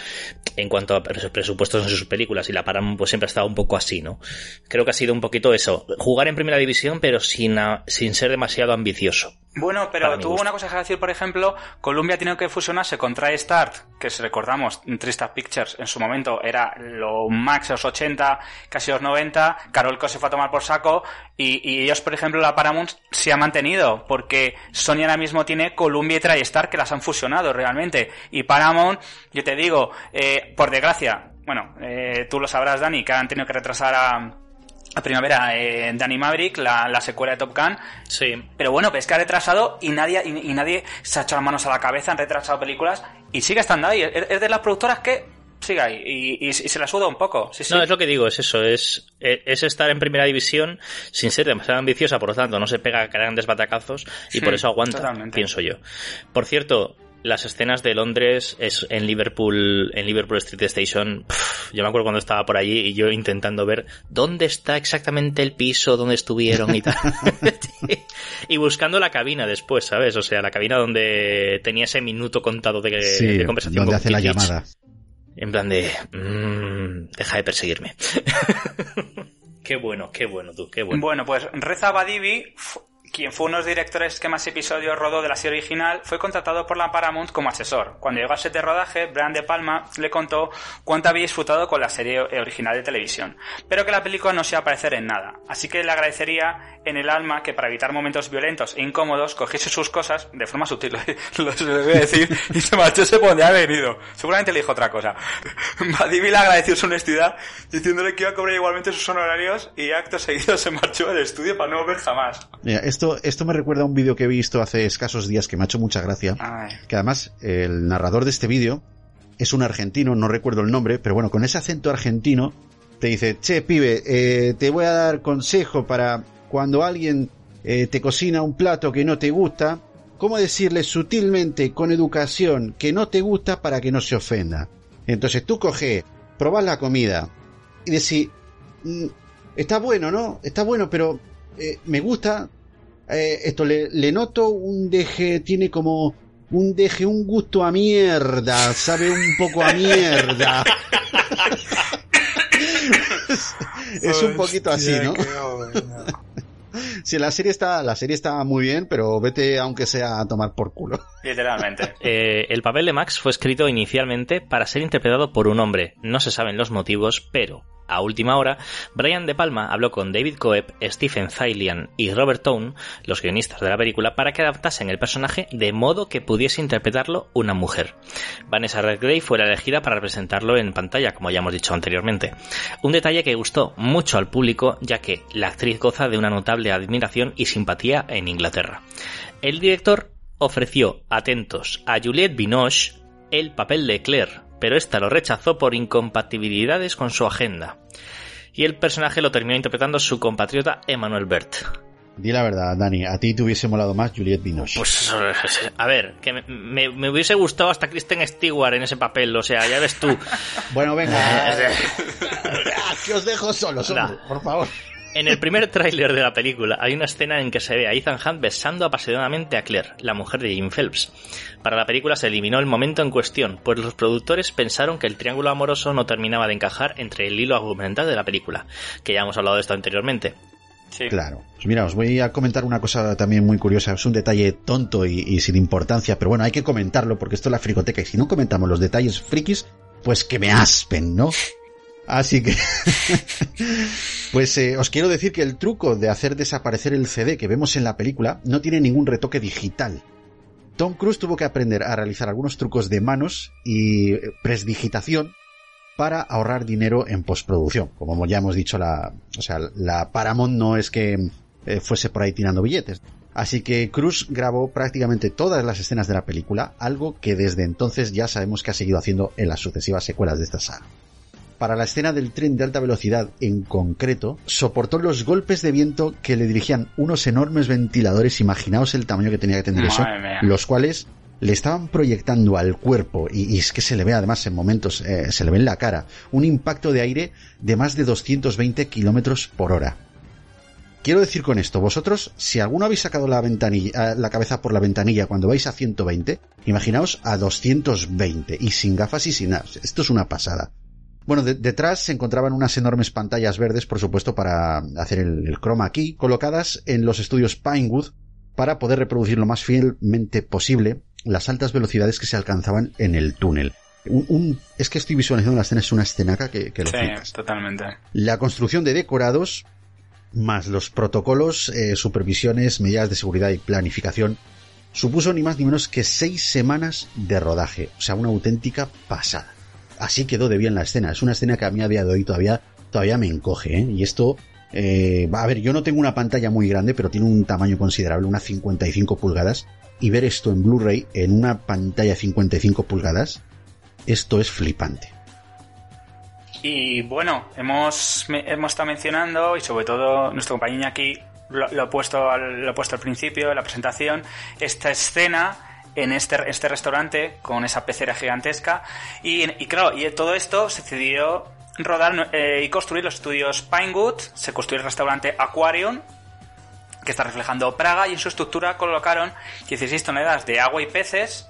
en cuanto a presupuestos en sus películas y la Paramount pues siempre ha estado un poco así, ¿no? Creo que ha sido un poquito eso, jugar en primera división pero sin, sin ser demasiado ambicioso. Bueno, pero tuvo una cosa que decir, por ejemplo, Columbia tiene que fusionarse con TriStart, que si recordamos, TriStar Pictures en su momento era lo max los 80, casi los 90, Carolco se fue a tomar por saco, y, y, ellos, por ejemplo, la Paramount se ha mantenido, porque Sony ahora mismo tiene Columbia y TriStar que las han fusionado realmente, y Paramount, yo te digo, eh, por desgracia, bueno, eh, tú lo sabrás, Dani, que han tenido que retrasar a a primavera eh, Danny Maverick, la, la, secuela de Top Gun. Sí. Pero bueno, pues es que ha retrasado y nadie, y, y, nadie se ha echado las manos a la cabeza, han retrasado películas y sigue estando ahí. Es, es de las productoras que sigue ahí y, y, y, se la suda un poco. Sí, sí. No, es lo que digo, es eso, es, es estar en primera división sin ser demasiado ambiciosa, por lo tanto no se pega grandes batacazos y por eso aguanta, Totalmente. pienso yo. Por cierto, las escenas de Londres es en Liverpool, en Liverpool Street Station. Pff, yo me acuerdo cuando estaba por allí y yo intentando ver dónde está exactamente el piso donde estuvieron y tal. y buscando la cabina después, ¿sabes? O sea, la cabina donde tenía ese minuto contado de, sí, de conversación. Donde hace la llamada. En plan de, mmm, deja de perseguirme. qué bueno, qué bueno tú, qué bueno. Bueno, pues Reza Badivi quien fue uno de los directores que más episodios rodó de la serie original, fue contratado por la Paramount como asesor. Cuando llegó al set de rodaje, Brian De Palma le contó cuánto había disfrutado con la serie original de televisión, pero que la película no se iba a aparecer en nada. Así que le agradecería en el alma que para evitar momentos violentos e incómodos cogiese sus cosas de forma sutil, lo voy a decir, y se marchó se ha venido. Seguramente le dijo otra cosa. Badivi le agradeció su honestidad, diciéndole que iba a cobrar igualmente sus honorarios y acto seguido se marchó del estudio para no volver jamás. Mira, esto, esto me recuerda a un vídeo que he visto hace escasos días que me ha hecho mucha gracia. Que además el narrador de este vídeo es un argentino, no recuerdo el nombre, pero bueno, con ese acento argentino te dice, che, pibe, eh, te voy a dar consejo para cuando alguien eh, te cocina un plato que no te gusta, cómo decirle sutilmente, con educación, que no te gusta para que no se ofenda. Entonces tú coge, probás la comida y decís, mm, está bueno, ¿no? Está bueno, pero eh, me gusta, eh, esto le, le, noto un deje, tiene como un deje, un gusto a mierda, sabe un poco a mierda. es, es, un poquito así, ¿no? Si sí, la serie está, la serie está muy bien, pero vete aunque sea a tomar por culo. Literalmente. Eh, el papel de Max fue escrito inicialmente para ser interpretado por un hombre. No se saben los motivos, pero a última hora, Brian De Palma habló con David Coeb, Stephen Zailian y Robert Tone, los guionistas de la película, para que adaptasen el personaje de modo que pudiese interpretarlo una mujer. Vanessa Redgrave fue la elegida para representarlo en pantalla, como ya hemos dicho anteriormente. Un detalle que gustó mucho al público, ya que la actriz goza de una notable admiración y simpatía en Inglaterra. El director ofreció, atentos, a Juliette Binoche el papel de Claire, pero esta lo rechazó por incompatibilidades con su agenda. Y el personaje lo terminó interpretando su compatriota Emmanuel Bert. Di la verdad, Dani, a ti te hubiese molado más Juliette Binoche. Pues, a ver, que me, me, hubiese gustado hasta Kristen Stewart en ese papel, o sea, ya ves tú. bueno, venga. que os dejo solos, por favor. En el primer tráiler de la película hay una escena en que se ve a Ethan Hunt besando apasionadamente a Claire, la mujer de Jim Phelps. Para la película se eliminó el momento en cuestión, pues los productores pensaron que el triángulo amoroso no terminaba de encajar entre el hilo argumental de la película, que ya hemos hablado de esto anteriormente. Claro. Pues mira, os voy a comentar una cosa también muy curiosa. Es un detalle tonto y, y, sin importancia, pero bueno, hay que comentarlo porque esto es la fricoteca y si no comentamos los detalles frikis, pues que me aspen, ¿no? Así que, pues eh, os quiero decir que el truco de hacer desaparecer el CD que vemos en la película no tiene ningún retoque digital. Tom Cruise tuvo que aprender a realizar algunos trucos de manos y eh, presdigitación para ahorrar dinero en postproducción. Como ya hemos dicho, la, o sea, la Paramount no es que eh, fuese por ahí tirando billetes. Así que Cruise grabó prácticamente todas las escenas de la película, algo que desde entonces ya sabemos que ha seguido haciendo en las sucesivas secuelas de esta saga para la escena del tren de alta velocidad en concreto, soportó los golpes de viento que le dirigían unos enormes ventiladores, imaginaos el tamaño que tenía que tener eso, los cuales le estaban proyectando al cuerpo, y, es que se le ve además en momentos, eh, se le ve en la cara, un impacto de aire de más de 220 kilómetros por hora. Quiero decir con esto, vosotros, si alguno habéis sacado la ventanilla, eh, la cabeza por la ventanilla cuando vais a 120, imaginaos a 220 y sin gafas y sin nada. Esto es una pasada. Bueno, detrás se encontraban unas enormes pantallas verdes, por supuesto, para hacer el, chroma key, colocadas en los estudios Pinewood para poder reproducir lo más fielmente posible las altas velocidades que se alcanzaban en el túnel. es que estoy visualizando la escena, es una escenaca que, que lo sí, totalmente. La construcción de decorados, más los protocolos, eh, supervisiones, medidas de seguridad y planificación, supuso ni más ni menos que seis semanas de rodaje. O sea, una auténtica pasada así quedó de bien la escena. Es una escena que a mí a día de hoy todavía, todavía me encoge, ¿eh? Y esto, eh, a ver, yo no tengo una pantalla muy grande, pero tiene un tamaño considerable, unas 55 pulgadas. Y ver esto en Blu-ray en una pantalla 55 pulgadas, esto es flipante. Y bueno, hemos, hemos estado mencionando, y sobre todo nuestro compañero aquí lo, lo, ha puesto al, lo ha puesto al principio de la presentación, esta escena en este, este restaurante con esa pecera gigantesca. Y, claro, y todo esto se decidió rodar eh, y construir los estudios Pinewood, se construyó el restaurante Aquarium, que está reflejando Praga, y en su estructura colocaron 16 toneladas de agua y peces,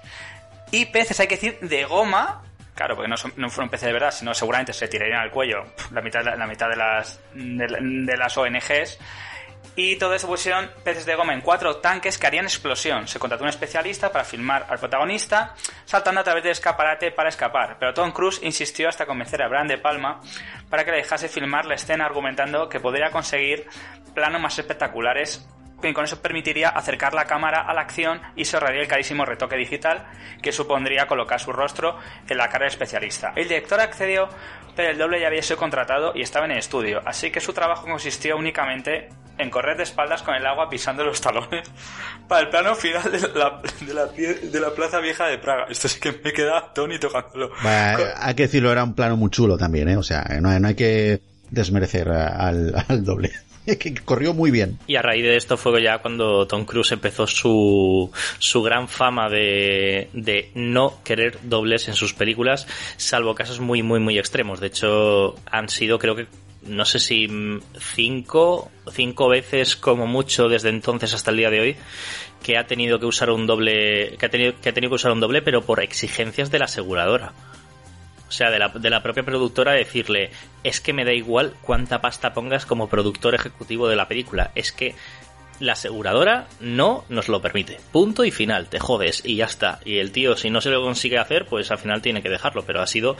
y peces, hay que decir, de goma, claro, porque no, no fueron peces de verdad, sino seguramente se tirarían al cuello la mitad, la mitad de, las, de las ONGs, y todo eso pusieron peces de goma en cuatro tanques que harían explosión. Se contrató un especialista para filmar al protagonista saltando a través del escaparate para escapar, pero Tom Cruise insistió hasta convencer a Brian De Palma para que le dejase filmar la escena argumentando que podría conseguir planos más espectaculares con eso permitiría acercar la cámara a la acción y se ahorraría el carísimo retoque digital que supondría colocar su rostro en la cara del especialista. El director accedió, pero el doble ya había sido contratado y estaba en el estudio, así que su trabajo consistió únicamente en correr de espaldas con el agua pisando los talones para el plano final de la, de la, Plaza Vieja de Praga. Esto sí que me queda Tony tocándolo. hay que decirlo, era un plano muy chulo también, ¿eh? O sea, no, hay que desmerecer al, doble que corrió muy bien. Y a raíz de esto fue ya cuando Tom Cruise empezó su, su gran fama de, de no querer dobles en sus películas, salvo casos muy, muy, muy extremos. De hecho, han sido creo que no sé si cinco, cinco veces como mucho desde entonces hasta el día de hoy que ha tenido que usar un doble, que ha tenido que, ha tenido que usar un doble, pero por exigencias de la aseguradora. O sea, de la, de la propia productora decirle, es que me da igual cuánta pasta pongas como productor ejecutivo de la película, es que la aseguradora no nos lo permite. Punto y final, te jodes y ya está. Y el tío, si no se lo consigue hacer, pues al final tiene que dejarlo, pero ha sido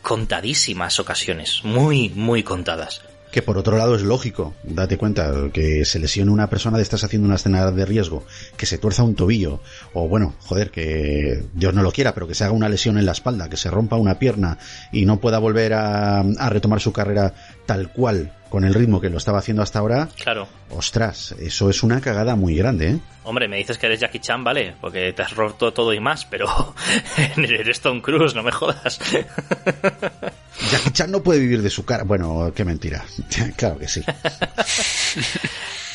contadísimas ocasiones, muy, muy contadas. Que por otro lado es lógico, date cuenta, que se lesione una persona de estás haciendo una escena de riesgo, que se tuerza un tobillo, o bueno, joder, que Dios no lo quiera, pero que se haga una lesión en la espalda, que se rompa una pierna y no pueda volver a, a retomar su carrera tal cual con el ritmo que lo estaba haciendo hasta ahora, Claro. Ostras, eso es una cagada muy grande, ¿eh? Hombre, me dices que eres Jackie Chan, vale, porque te has roto todo y más, pero eres Tom Cruise, no me jodas. Jackie Chan no puede vivir de su cara. Bueno, qué mentira. claro que sí.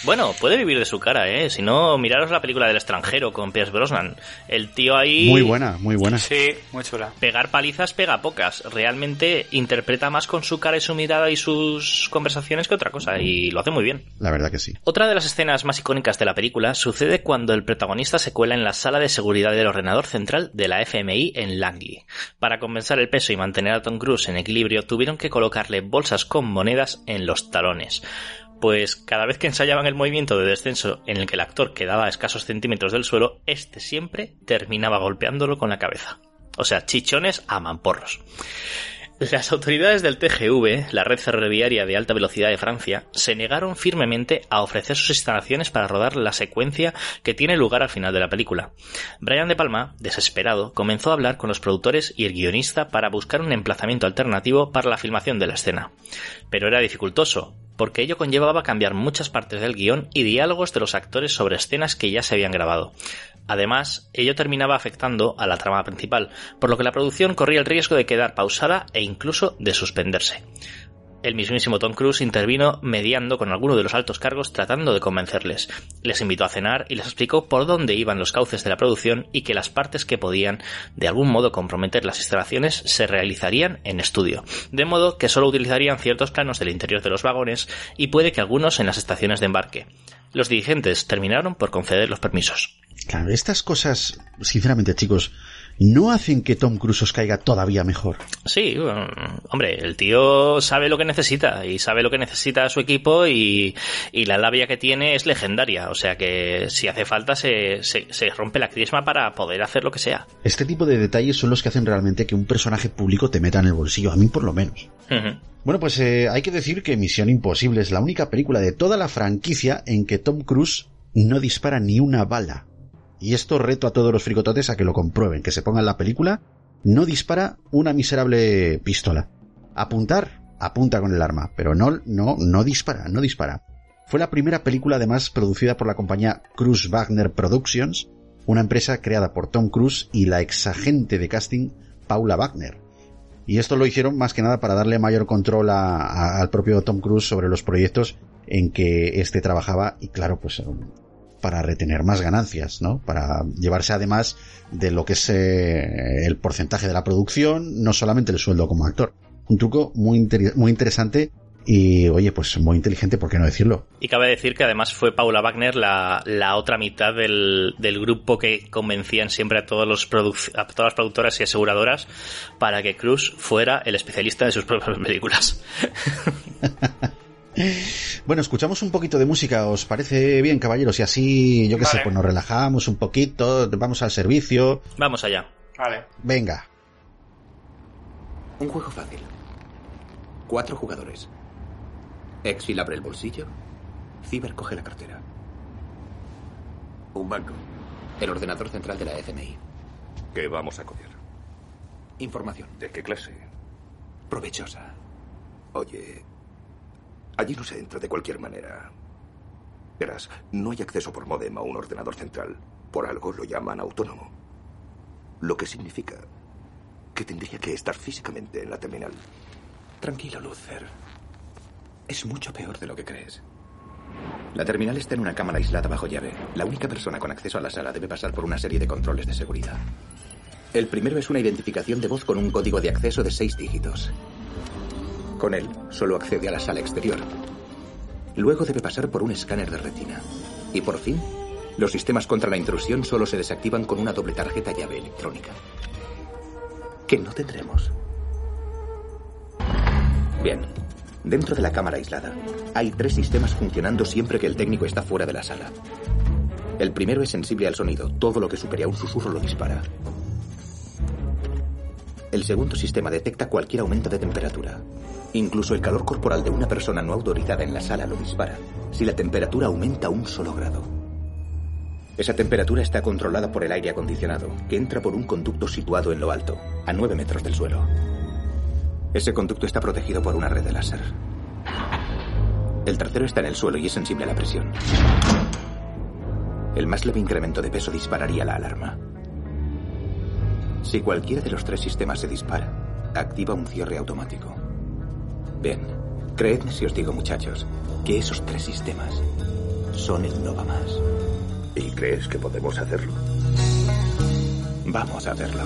Bueno, puede vivir de su cara, ¿eh? Si no, miraros la película del extranjero con Pierce Brosnan. El tío ahí... Muy buena, muy buena. Sí, muy chula. Pegar palizas pega pocas. Realmente interpreta más con su cara y su mirada y sus conversaciones que otra cosa, y lo hace muy bien. La verdad que sí. Otra de las escenas más icónicas de la película sucede cuando el protagonista se cuela en la sala de seguridad del ordenador central de la FMI en Langley. Para compensar el peso y mantener a Tom Cruise en equilibrio, tuvieron que colocarle bolsas con monedas en los talones. Pues cada vez que ensayaban el movimiento de descenso en el que el actor quedaba a escasos centímetros del suelo, este siempre terminaba golpeándolo con la cabeza. O sea, chichones a mamporros. Las autoridades del TGV, la red ferroviaria de alta velocidad de Francia, se negaron firmemente a ofrecer sus instalaciones para rodar la secuencia que tiene lugar al final de la película. Brian De Palma, desesperado, comenzó a hablar con los productores y el guionista para buscar un emplazamiento alternativo para la filmación de la escena. Pero era dificultoso, porque ello conllevaba cambiar muchas partes del guion y diálogos de los actores sobre escenas que ya se habían grabado. Además, ello terminaba afectando a la trama principal, por lo que la producción corría el riesgo de quedar pausada e incluso de suspenderse. El mismísimo Tom Cruise intervino mediando con alguno de los altos cargos tratando de convencerles. Les invitó a cenar y les explicó por dónde iban los cauces de la producción y que las partes que podían de algún modo comprometer las instalaciones se realizarían en estudio, de modo que solo utilizarían ciertos planos del interior de los vagones y puede que algunos en las estaciones de embarque. Los dirigentes terminaron por conceder los permisos. Claro, estas cosas, sinceramente, chicos, no hacen que Tom Cruise os caiga todavía mejor. Sí, bueno, hombre, el tío sabe lo que necesita y sabe lo que necesita su equipo y, y la labia que tiene es legendaria. O sea que si hace falta se, se, se rompe la crisma para poder hacer lo que sea. Este tipo de detalles son los que hacen realmente que un personaje público te meta en el bolsillo, a mí por lo menos. Bueno, pues eh, hay que decir que Misión Imposible es la única película de toda la franquicia en que Tom Cruise no dispara ni una bala. Y esto reto a todos los fricototes a que lo comprueben, que se pongan la película, no dispara una miserable pistola. Apuntar, apunta con el arma, pero no, no, no dispara, no dispara. Fue la primera película además producida por la compañía Cruise Wagner Productions, una empresa creada por Tom Cruise y la exagente de casting Paula Wagner. Y esto lo hicieron más que nada para darle mayor control al propio Tom Cruise sobre los proyectos en que éste trabajaba y claro, pues um, para retener más ganancias, ¿no? Para llevarse además de lo que es eh, el porcentaje de la producción, no solamente el sueldo como actor. Un truco muy, inter- muy interesante y, oye, pues muy inteligente, ¿por qué no decirlo? Y cabe decir que además fue Paula Wagner la, la otra mitad del, del grupo que convencían siempre a, todos los a todas las productoras y aseguradoras para que Cruz fuera el especialista de sus propias películas. Bueno, escuchamos un poquito de música, ¿os parece bien, caballeros? Y así, yo qué sé, pues nos relajamos un poquito, vamos al servicio. Vamos allá. Vale. Venga. Un juego fácil. Cuatro jugadores. Exfil abre el bolsillo. Ciber coge la cartera. Un banco. El ordenador central de la FMI. ¿Qué vamos a coger? Información. ¿De qué clase? Provechosa. Oye, allí no se entra de cualquier manera. Verás, no hay acceso por modem a un ordenador central. Por algo lo llaman autónomo. Lo que significa que tendría que estar físicamente en la terminal. Tranquilo, Luther. Es mucho peor de lo que crees. La terminal está en una cámara aislada bajo llave. La única persona con acceso a la sala debe pasar por una serie de controles de seguridad. El primero es una identificación de voz con un código de acceso de seis dígitos. Con él, solo accede a la sala exterior. Luego debe pasar por un escáner de retina. Y por fin, los sistemas contra la intrusión solo se desactivan con una doble tarjeta llave electrónica. Que no tendremos. Bien. Dentro de la cámara aislada, hay tres sistemas funcionando siempre que el técnico está fuera de la sala. El primero es sensible al sonido. Todo lo que supere a un susurro lo dispara. El segundo sistema detecta cualquier aumento de temperatura. Incluso el calor corporal de una persona no autorizada en la sala lo dispara, si la temperatura aumenta un solo grado. Esa temperatura está controlada por el aire acondicionado, que entra por un conducto situado en lo alto, a 9 metros del suelo. Ese conducto está protegido por una red de láser. El tercero está en el suelo y es sensible a la presión. El más leve incremento de peso dispararía la alarma. Si cualquiera de los tres sistemas se dispara, activa un cierre automático. Bien, creedme si os digo, muchachos, que esos tres sistemas son el Nova Más. ¿Y crees que podemos hacerlo? Vamos a hacerlo.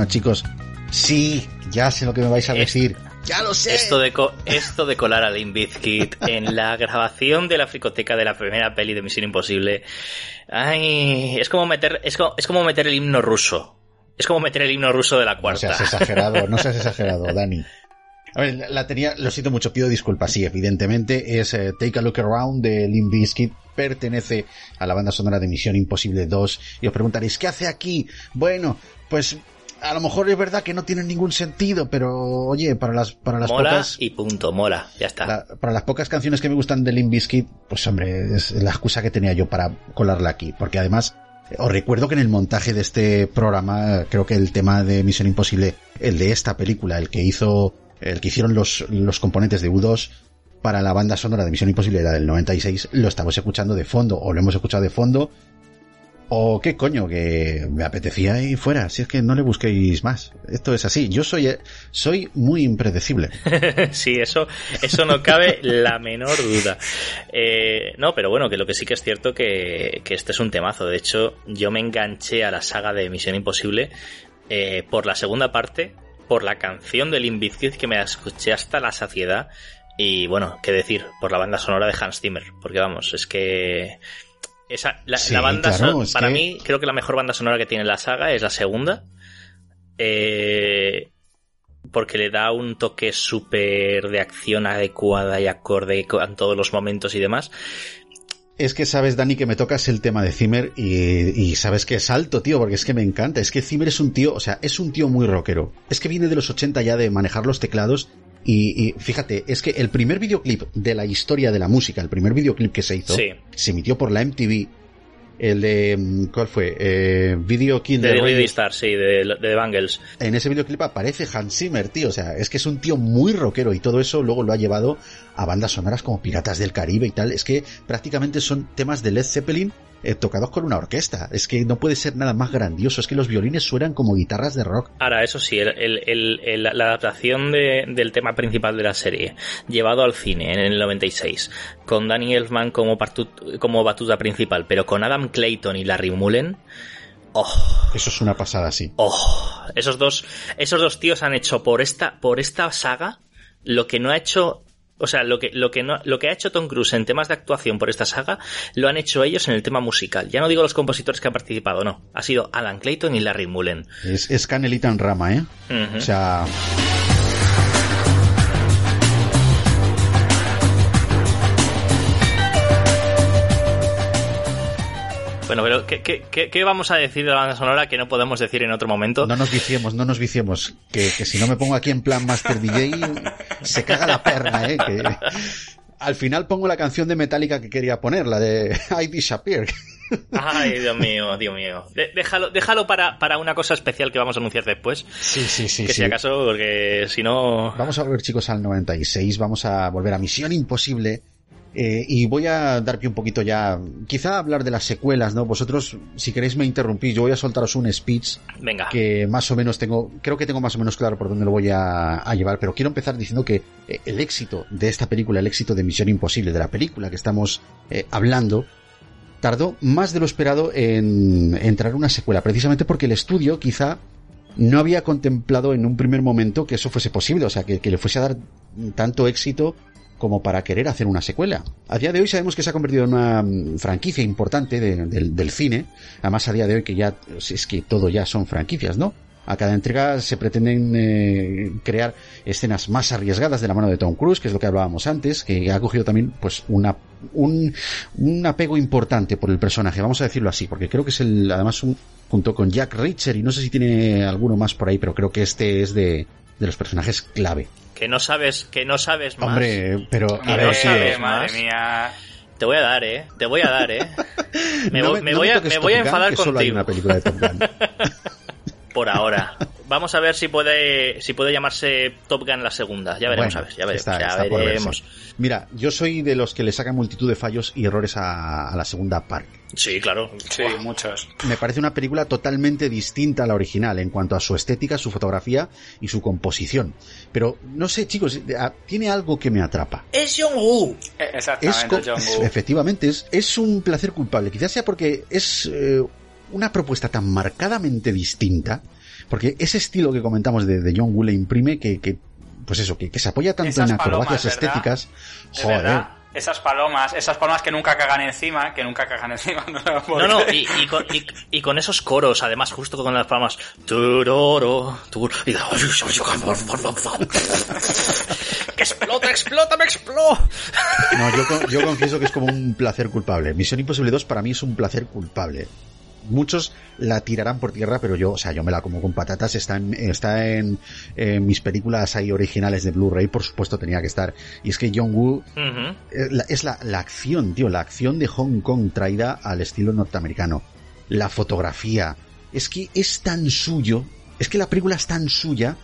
Bueno, chicos. Sí, ya sé lo que me vais a decir. Ya lo sé. Esto de, co- esto de colar a Limp Bizkit en la grabación de la fricoteca de la primera peli de Misión Imposible. Ay, es como meter, es como, es como meter el himno ruso. Es como meter el himno ruso de la No cuarta. seas exagerado, no seas exagerado, Dani. A ver, la- la tenía, lo siento mucho, pido disculpas. Sí, evidentemente es eh, Take a Look Around de Limp Bizkit, pertenece a la banda sonora de Misión Imposible 2. Y os preguntaréis, ¿qué hace aquí? Bueno, pues a lo mejor es verdad que no tiene ningún sentido, pero oye, para las, para las mola pocas. y punto, mola, ya está. la- para las pocas canciones que me gustan de Limp Bizkit, pues hombre, es la excusa que tenía yo para colarla aquí. Porque además, eh, os recuerdo que en el montaje de este programa, creo que el tema de Misión Imposible, el de esta película, el que hizo, el que hicieron los, los componentes de U2 para la banda sonora de Misión Imposible era del 96, lo estamos escuchando de fondo, o lo hemos escuchado de fondo, o qué coño, que me apetecía y fuera, si es que no le busquéis más. Esto es así, yo soy, soy muy impredecible. sí, eso, eso no cabe la menor duda. Eh, no, pero bueno, que lo que sí que es cierto que, que este es un temazo. De hecho, yo me enganché a la saga de Misión Imposible eh, por la segunda parte, por la canción de Limp Bizkit que me escuché hasta la saciedad. Y bueno, qué decir, por la banda sonora de Hans Zimmer. Porque vamos, es que. Esa, la, Sí, la banda claro, son- es para que- mí, creo que la mejor banda sonora que tiene la saga es la segunda. Eh, porque le da un toque súper de acción adecuada y acorde con todos los momentos y demás. Es que sabes, Dani, que me tocas el tema de Zimmer y, y sabes que es alto, tío, porque es que me encanta. Es que Zimmer es un tío, o sea, es un tío muy rockero. Es que viene de los 80 ya de manejar los teclados y, y fíjate, es que el primer videoclip de la historia de la música, el primer videoclip que se hizo, Sí. se emitió por la MTV, el de, mm, ¿cuál fue? Eh, Video King De Radio- Star, sí, de, de The Bangles. en ese videoclip aparece Hans Zimmer, tío. O sea, es que es un tío muy rockero y todo eso luego lo ha llevado a bandas sonoras como Piratas del Caribe y tal. Es que prácticamente son temas de Led Zeppelin eh, tocados con una orquesta. Es que no puede ser nada más grandioso. Es que los violines suenan como guitarras de rock. Ahora, eso sí, el- el- el- el- la adaptación de- del tema principal de la serie, llevado al cine en el 96, con Danny Elfman como, partut- como batuta principal, pero con Adam Clayton y Larry Mullen, oh, Eso es una pasada, sí. oh, esos dos, esos dos tíos han hecho por esta, por esta saga lo que no ha hecho o sea, lo que, lo, que no, lo que ha hecho Tom Cruise en temas de actuación por esta saga, lo han hecho ellos en el tema musical. Ya no digo los compositores que han participado, no. Ha sido Alan Clayton y Larry Mullen. Es, es canelita en rama, ¿eh? O sea, Bueno, pero ¿qué, qué, qué- vamos a decir de la banda sonora que no podemos decir en otro momento? no nos viciemos, no nos viciemos. Que, que si no me pongo aquí en plan Master DJ, se caga la perna, ¿eh? Que al final pongo la canción de Metallica que quería poner, la de I Disappear. Ay, Dios mío, Dios mío. De- déjalo déjalo para, para una cosa especial que vamos a anunciar después. Sí, sí, sí. que sí. si acaso, porque si no... Vamos a volver, chicos, al 96. Vamos a volver a Misión Imposible. Eh, y voy a dar pie un poquito ya, quizá hablar de las secuelas, ¿no? Vosotros, si queréis, me interrumpís. Yo voy a soltaros un speech Venga. que más o menos tengo, creo que tengo más o menos claro por dónde lo voy a, a llevar, pero quiero empezar diciendo que eh, el éxito de esta película, el éxito de Misión Imposible, de la película que estamos eh, hablando, tardó más de lo esperado en entrar una secuela, precisamente porque el estudio quizá no había contemplado en un primer momento que eso fuese posible, o sea, que, que le fuese a dar tanto éxito como para querer hacer una secuela. A día de hoy sabemos que se ha convertido en una mm, franquicia importante de- del, del cine, además a día de hoy que ya es que todo ya son franquicias, ¿no? A cada entrega se pretenden eh, crear escenas más arriesgadas de la mano de Tom Cruise, que es lo que hablábamos antes, que ha cogido también pues una un, un apego importante por el personaje, vamos a decirlo así, porque creo que es el además un, junto con Jack Reacher y no sé si tiene alguno más por ahí, pero creo que este es de, de los personajes clave. Que no sabes, que no sabes más. Hombre, pero a no ver, sí, sabes madre más. mía. Te voy a dar, eh. Te voy a dar, eh. Me, no voy- me no voy a, me voy a enfadar que solo hay contigo. una película de Top Gun. Por ahora. Vamos a ver si puede, si puede llamarse Top Gun la segunda. Ya veremos, Bueno, a ver, ya veremos. está- ya está por verse. veremos. Mira, yo soy de los que le sacan multitud de fallos y errores a, a la segunda parte. Sí, claro. Sí, muchos. Me parece una película totalmente distinta a la original en cuanto a su estética, su fotografía y su composición. Pero no sé, chicos, tiene algo que me atrapa. Es John Woo. Es Exactamente, John Woo. efectivamente, es, es un placer culpable. Quizás sea porque es eh, una propuesta tan marcadamente distinta Porque ese estilo que comentamos de, de John Woo le imprime que, que pues eso, que, que se apoya tanto Esas en acrobacias palomas, ¿verdad? estéticas. De Joder. verdad, esas palomas, esas palomas que nunca cagan encima, que nunca cagan encima. No, No, no, y, y con, y- y con esos coros, además, justo con las palmas. Turoro, tur, y- ¡Que explota, explota, me explota! No, yo, yo confieso que es como un placer culpable. Misión Imposible 2 para mí es un placer culpable. Muchos la tirarán por tierra, pero yo, o sea, yo me la como con patatas. Está en, está en, en mis películas ahí originales de Blu-ray, por supuesto tenía que estar. Y es que John Woo eh, es la, la acción, tío, la acción de Hong Kong traída al estilo norteamericano. La fotografía. Es que es tan suyo, es que la película es tan suya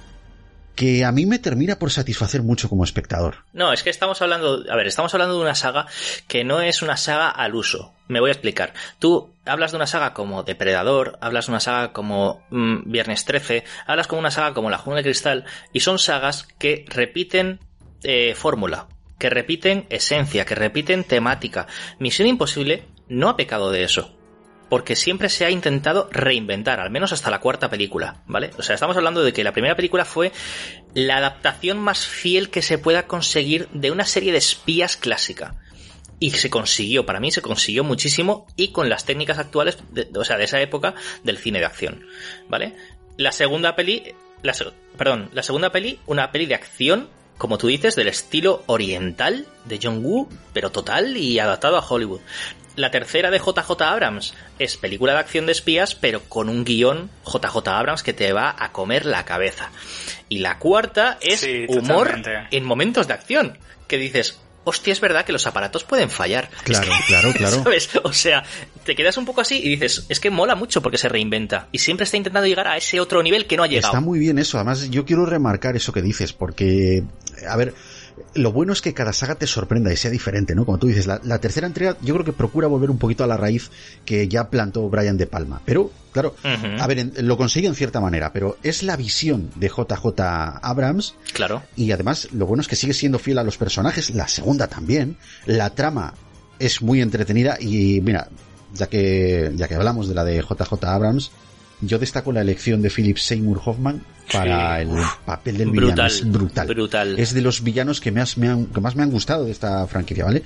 que a mí me termina por satisfacer mucho como espectador. No, es que estamos hablando, a ver, estamos hablando de una saga que no es una saga al uso. Me voy a explicar. Tú hablas de una saga como Depredador, hablas de una saga como mm, Viernes 13, hablas como una saga como La Jungla de Cristal, y son sagas que repiten eh, fórmula, que repiten esencia, que repiten temática. Misión Imposible no ha pecado de eso. Porque siempre se ha intentado reinventar, al menos hasta la cuarta película, ¿vale? O sea, estamos hablando de que la primera película fue la adaptación más fiel que se pueda conseguir de una serie de espías clásica. Y se consiguió, para mí se consiguió muchísimo y con las técnicas actuales, o sea, de esa época del cine de acción, ¿vale? La segunda peli, la, perdón, la segunda peli, una peli de acción, como tú dices, del estilo oriental de John Woo, pero total y adaptado a Hollywood. La tercera de JJ Abrams es película de acción de espías, pero con un guion JJ Abrams que te va a comer la cabeza. Y la cuarta es Sí, humor totalmente. en momentos de acción, que dices, hostia, es verdad que los aparatos pueden fallar. Claro, claro, claro. ¿Sabes? O sea, te quedas un poco así y dices, es que mola mucho porque se reinventa. Y siempre está intentando llegar a ese otro nivel que no ha llegado. Está muy bien eso. Además, yo quiero remarcar eso que dices, porque, a ver, lo bueno es que cada saga te sorprenda y sea diferente, ¿no? Como tú dices, la, la tercera entrega yo creo que procura volver un poquito a la raíz que ya plantó Brian De Palma. Pero, claro, a ver, lo consigue en cierta manera, pero es la visión de JJ Abrams Claro. y además lo bueno es que sigue siendo fiel a los personajes, la segunda también, la trama es muy entretenida y mira, ya que ya que hablamos de la de JJ Abrams, yo destaco la elección de Philip Seymour Hoffman para Sí, el papel del villano, brutal, es brutal. brutal. Es de los villanos que más me han que más me han gustado de esta franquicia, ¿vale?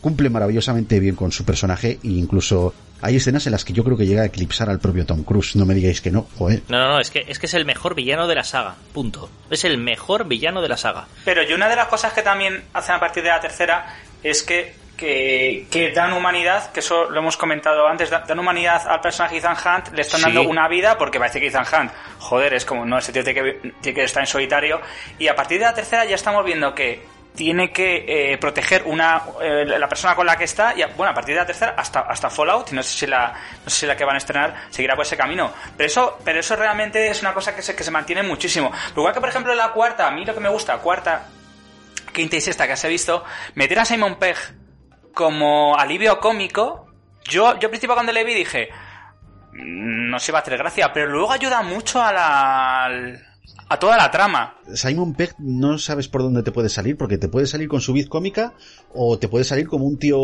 Cumple maravillosamente bien con su personaje e incluso hay escenas en las que yo creo que llega a eclipsar al propio Tom Cruise, no me digáis que no, joder. No, no, no, es que, es que es el mejor villano de la saga. Punto. Es el mejor villano de la saga. Pero y una de las cosas que también hacen a partir de la tercera es que, que, que dan humanidad, que eso lo hemos comentado antes, da- dan humanidad al personaje Ethan Hunt, le están Sí. dando una vida porque parece que Ethan Hunt, joder, es como, no, ese tío tiene que, tiene que estar en solitario. Y a partir de la tercera ya estamos viendo que tiene que eh, proteger una eh, la persona con la que está y bueno a partir de la tercera hasta hasta Fallout y no sé si la no sé si la que van a estrenar seguirá por ese camino pero eso pero eso realmente es una cosa que se, que se mantiene muchísimo Pero igual que por ejemplo la cuarta a mí lo que me gusta cuarta quinta y sexta que has visto meter a Simon Pegg como alivio cómico yo yo al principio cuando le vi dije "Mm, no se va a hacer gracia pero luego ayuda mucho a la a toda la trama Simon Pegg no sabes por dónde te puede salir, porque te puede salir con su vid cómica o te puede salir como un tío,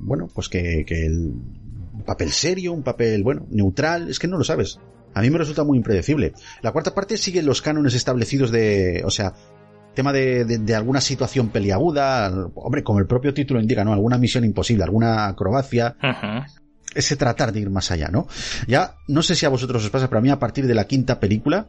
bueno, pues que, que el papel serio, un papel, bueno, neutral, es que no lo sabes. A mí me resulta muy impredecible. La cuarta parte sigue los cánones establecidos de, o sea, tema de, de- de alguna situación peliaguda, hombre, como el propio título indica, ¿no? Alguna misión imposible, alguna acrobacia, ese tratar de ir más allá, ¿no? Ya, no sé si a vosotros os pasa, pero a mí a partir de la quinta película,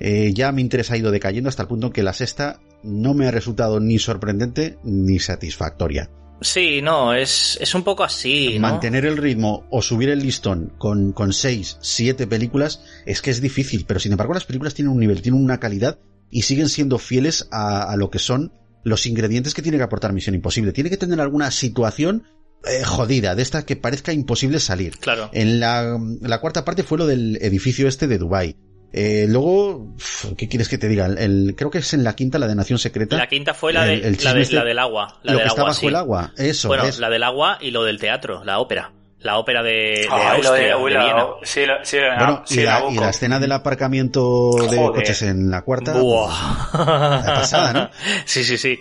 eh, ya mi interés ha ido decayendo hasta el punto en que la sexta no me ha resultado ni sorprendente ni satisfactoria. Sí, no, es, es un poco así, ¿no? Mantener el ritmo o subir el listón con, con seis, siete películas es que es difícil, pero sin embargo las películas tienen un nivel, tienen una calidad y siguen siendo fieles a, a lo que son los ingredientes que tiene que aportar Misión Imposible. Tiene que tener alguna situación eh, jodida, de esta que parezca imposible salir. Claro. En la, la cuarta parte fue lo del edificio este de Dubai. Eh, luego, ¿qué quieres que te diga? El, el- creo que es en la quinta, la de Nación Secreta. La quinta fue la, de, El- la, de- este- la del agua. La lo del que está agua, bajo sí. el agua, eso. Bueno, es. la del agua y lo del teatro, la ópera. La ópera de, de Ay, lo Austria, uy, de la- Viena. sí, lo- sí, Bueno, sí, y, la, Nabucco. y la escena del aparcamiento de Joder. coches en la cuarta. Buah. La pasada, ¿no? Sí, sí, sí.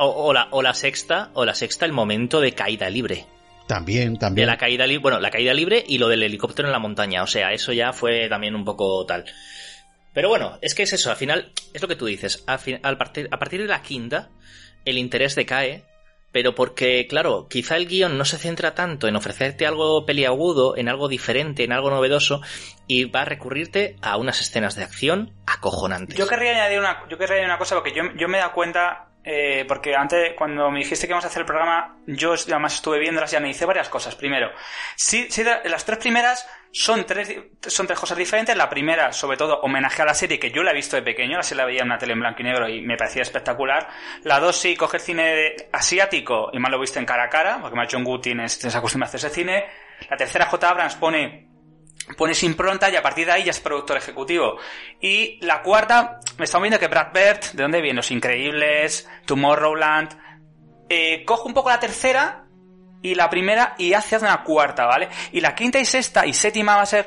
O, o la, o la sexta, o la sexta, el momento de caída libre. También, De también. la caída libre, bueno, la caída libre y lo del helicóptero en la montaña. O sea, eso ya fue también un poco tal. Pero bueno, es que es eso, al final, es lo que tú dices. Al fin- al partir, a partir de la quinta, el interés decae, pero porque, claro, quizá el guion no se centra tanto en ofrecerte algo peliagudo, en algo diferente, en algo novedoso, y va a recurrirte a unas escenas de acción acojonantes. Yo querría añadir una, yo querría añadir una cosa porque yo, yo me he dado cuenta, eh, porque antes, cuando me dijiste que íbamos a hacer el programa, yo además estuve viéndolas y analicé varias cosas. Primero, sí, sí, la- las tres primeras son tres, son tres cosas diferentes. La primera, sobre todo, homenaje a la serie que yo la he visto de pequeño, así la veía en una tele en blanco y negro y me parecía espectacular. La dos, sí, coge el cine asiático y más lo he visto en cara a cara, porque John Woo tiene, tiene esa costumbre de hacer ese cine. La tercera, J. Abrams pone pones impronta y a partir de ahí ya es productor ejecutivo. Y la cuarta, me estamos viendo que Brad Bird, ¿de dónde viene? Los Increíbles, Tomorrowland, eh, coge un poco la tercera y la primera y hace una cuarta, ¿vale? Y la quinta y sexta y séptima va a ser...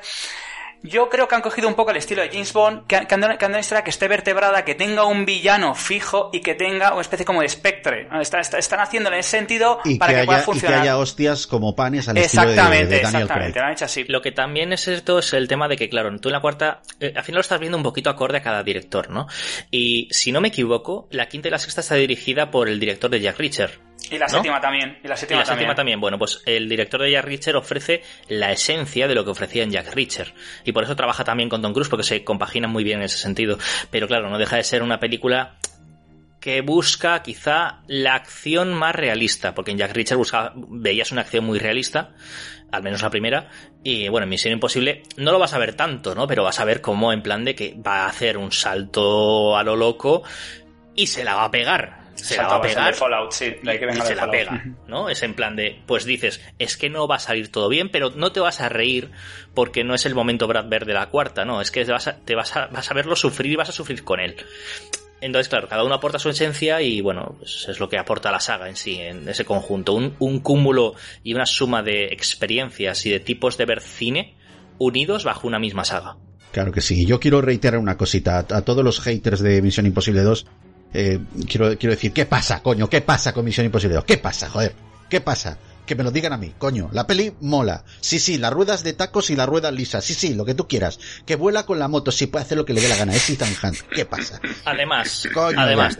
Yo creo que han cogido un poco el estilo de James Bond, que, que, han- que han una historia que esté vertebrada, que tenga un villano fijo y que tenga una especie como de espectre. Está- está- están haciéndolo en ese sentido Y para que, que, pueda haya, y que funcionar. haya hostias como panes al estilo de, exactamente, de Daniel exactamente, Craig. lo han hecho así. Lo que también es cierto es el tema de que, claro, tú en la cuarta, eh, al final lo estás viendo un poquito acorde a cada director, ¿no? Y si no me equivoco, la quinta y la sexta está dirigida por el director de Jack Reacher. Y la ¿no? séptima también. Y la Y séptima la también. séptima también. Bueno, pues el director de Jack Reacher ofrece la esencia de lo que ofrecía en Jack Reacher. Y por eso trabaja también con Tom Cruise, porque se compaginan muy bien en ese sentido. Pero claro, no deja de ser una película que busca quizá la acción más realista, porque en Jack Reacher buscaba, veías una acción muy realista, al menos la primera, y bueno, en Misión Imposible no lo vas a ver tanto, ¿no? Pero vas a ver cómo en plan de que va a hacer un salto a lo loco y se la va a pegar. Se la va a pegar Fallout, sí, la que y se la Fallout. pega, ¿no? Es en plan de, pues dices, es que no va a salir todo bien, pero no te vas a reír porque no es el momento Brad Bird de la cuarta, no, es que te vas a, te vas a, vas a verlo sufrir y vas a sufrir con él. Entonces, claro, cada uno aporta su esencia y bueno, pues es lo que aporta la saga en sí, en ese conjunto. Un, un cúmulo y una suma de experiencias y de tipos de ver cine unidos bajo una misma saga. Claro que sí. Yo quiero reiterar una cosita. A, a todos los haters de Misión Imposible 2, eh, quiero, quiero decir, ¿qué pasa, coño? ¿Qué pasa con Misión Imposible 2? ¿Qué pasa, joder? ¿Qué pasa? Que me lo digan a mí, coño. La peli mola. Sí, sí, las ruedas de tacos y las ruedas lisas. Sí, sí, lo que tú quieras. Que vuela con la moto, sí, puede hacer lo que le dé la gana. Es Ethan Hunt. ¿Qué pasa? Además, Coño, además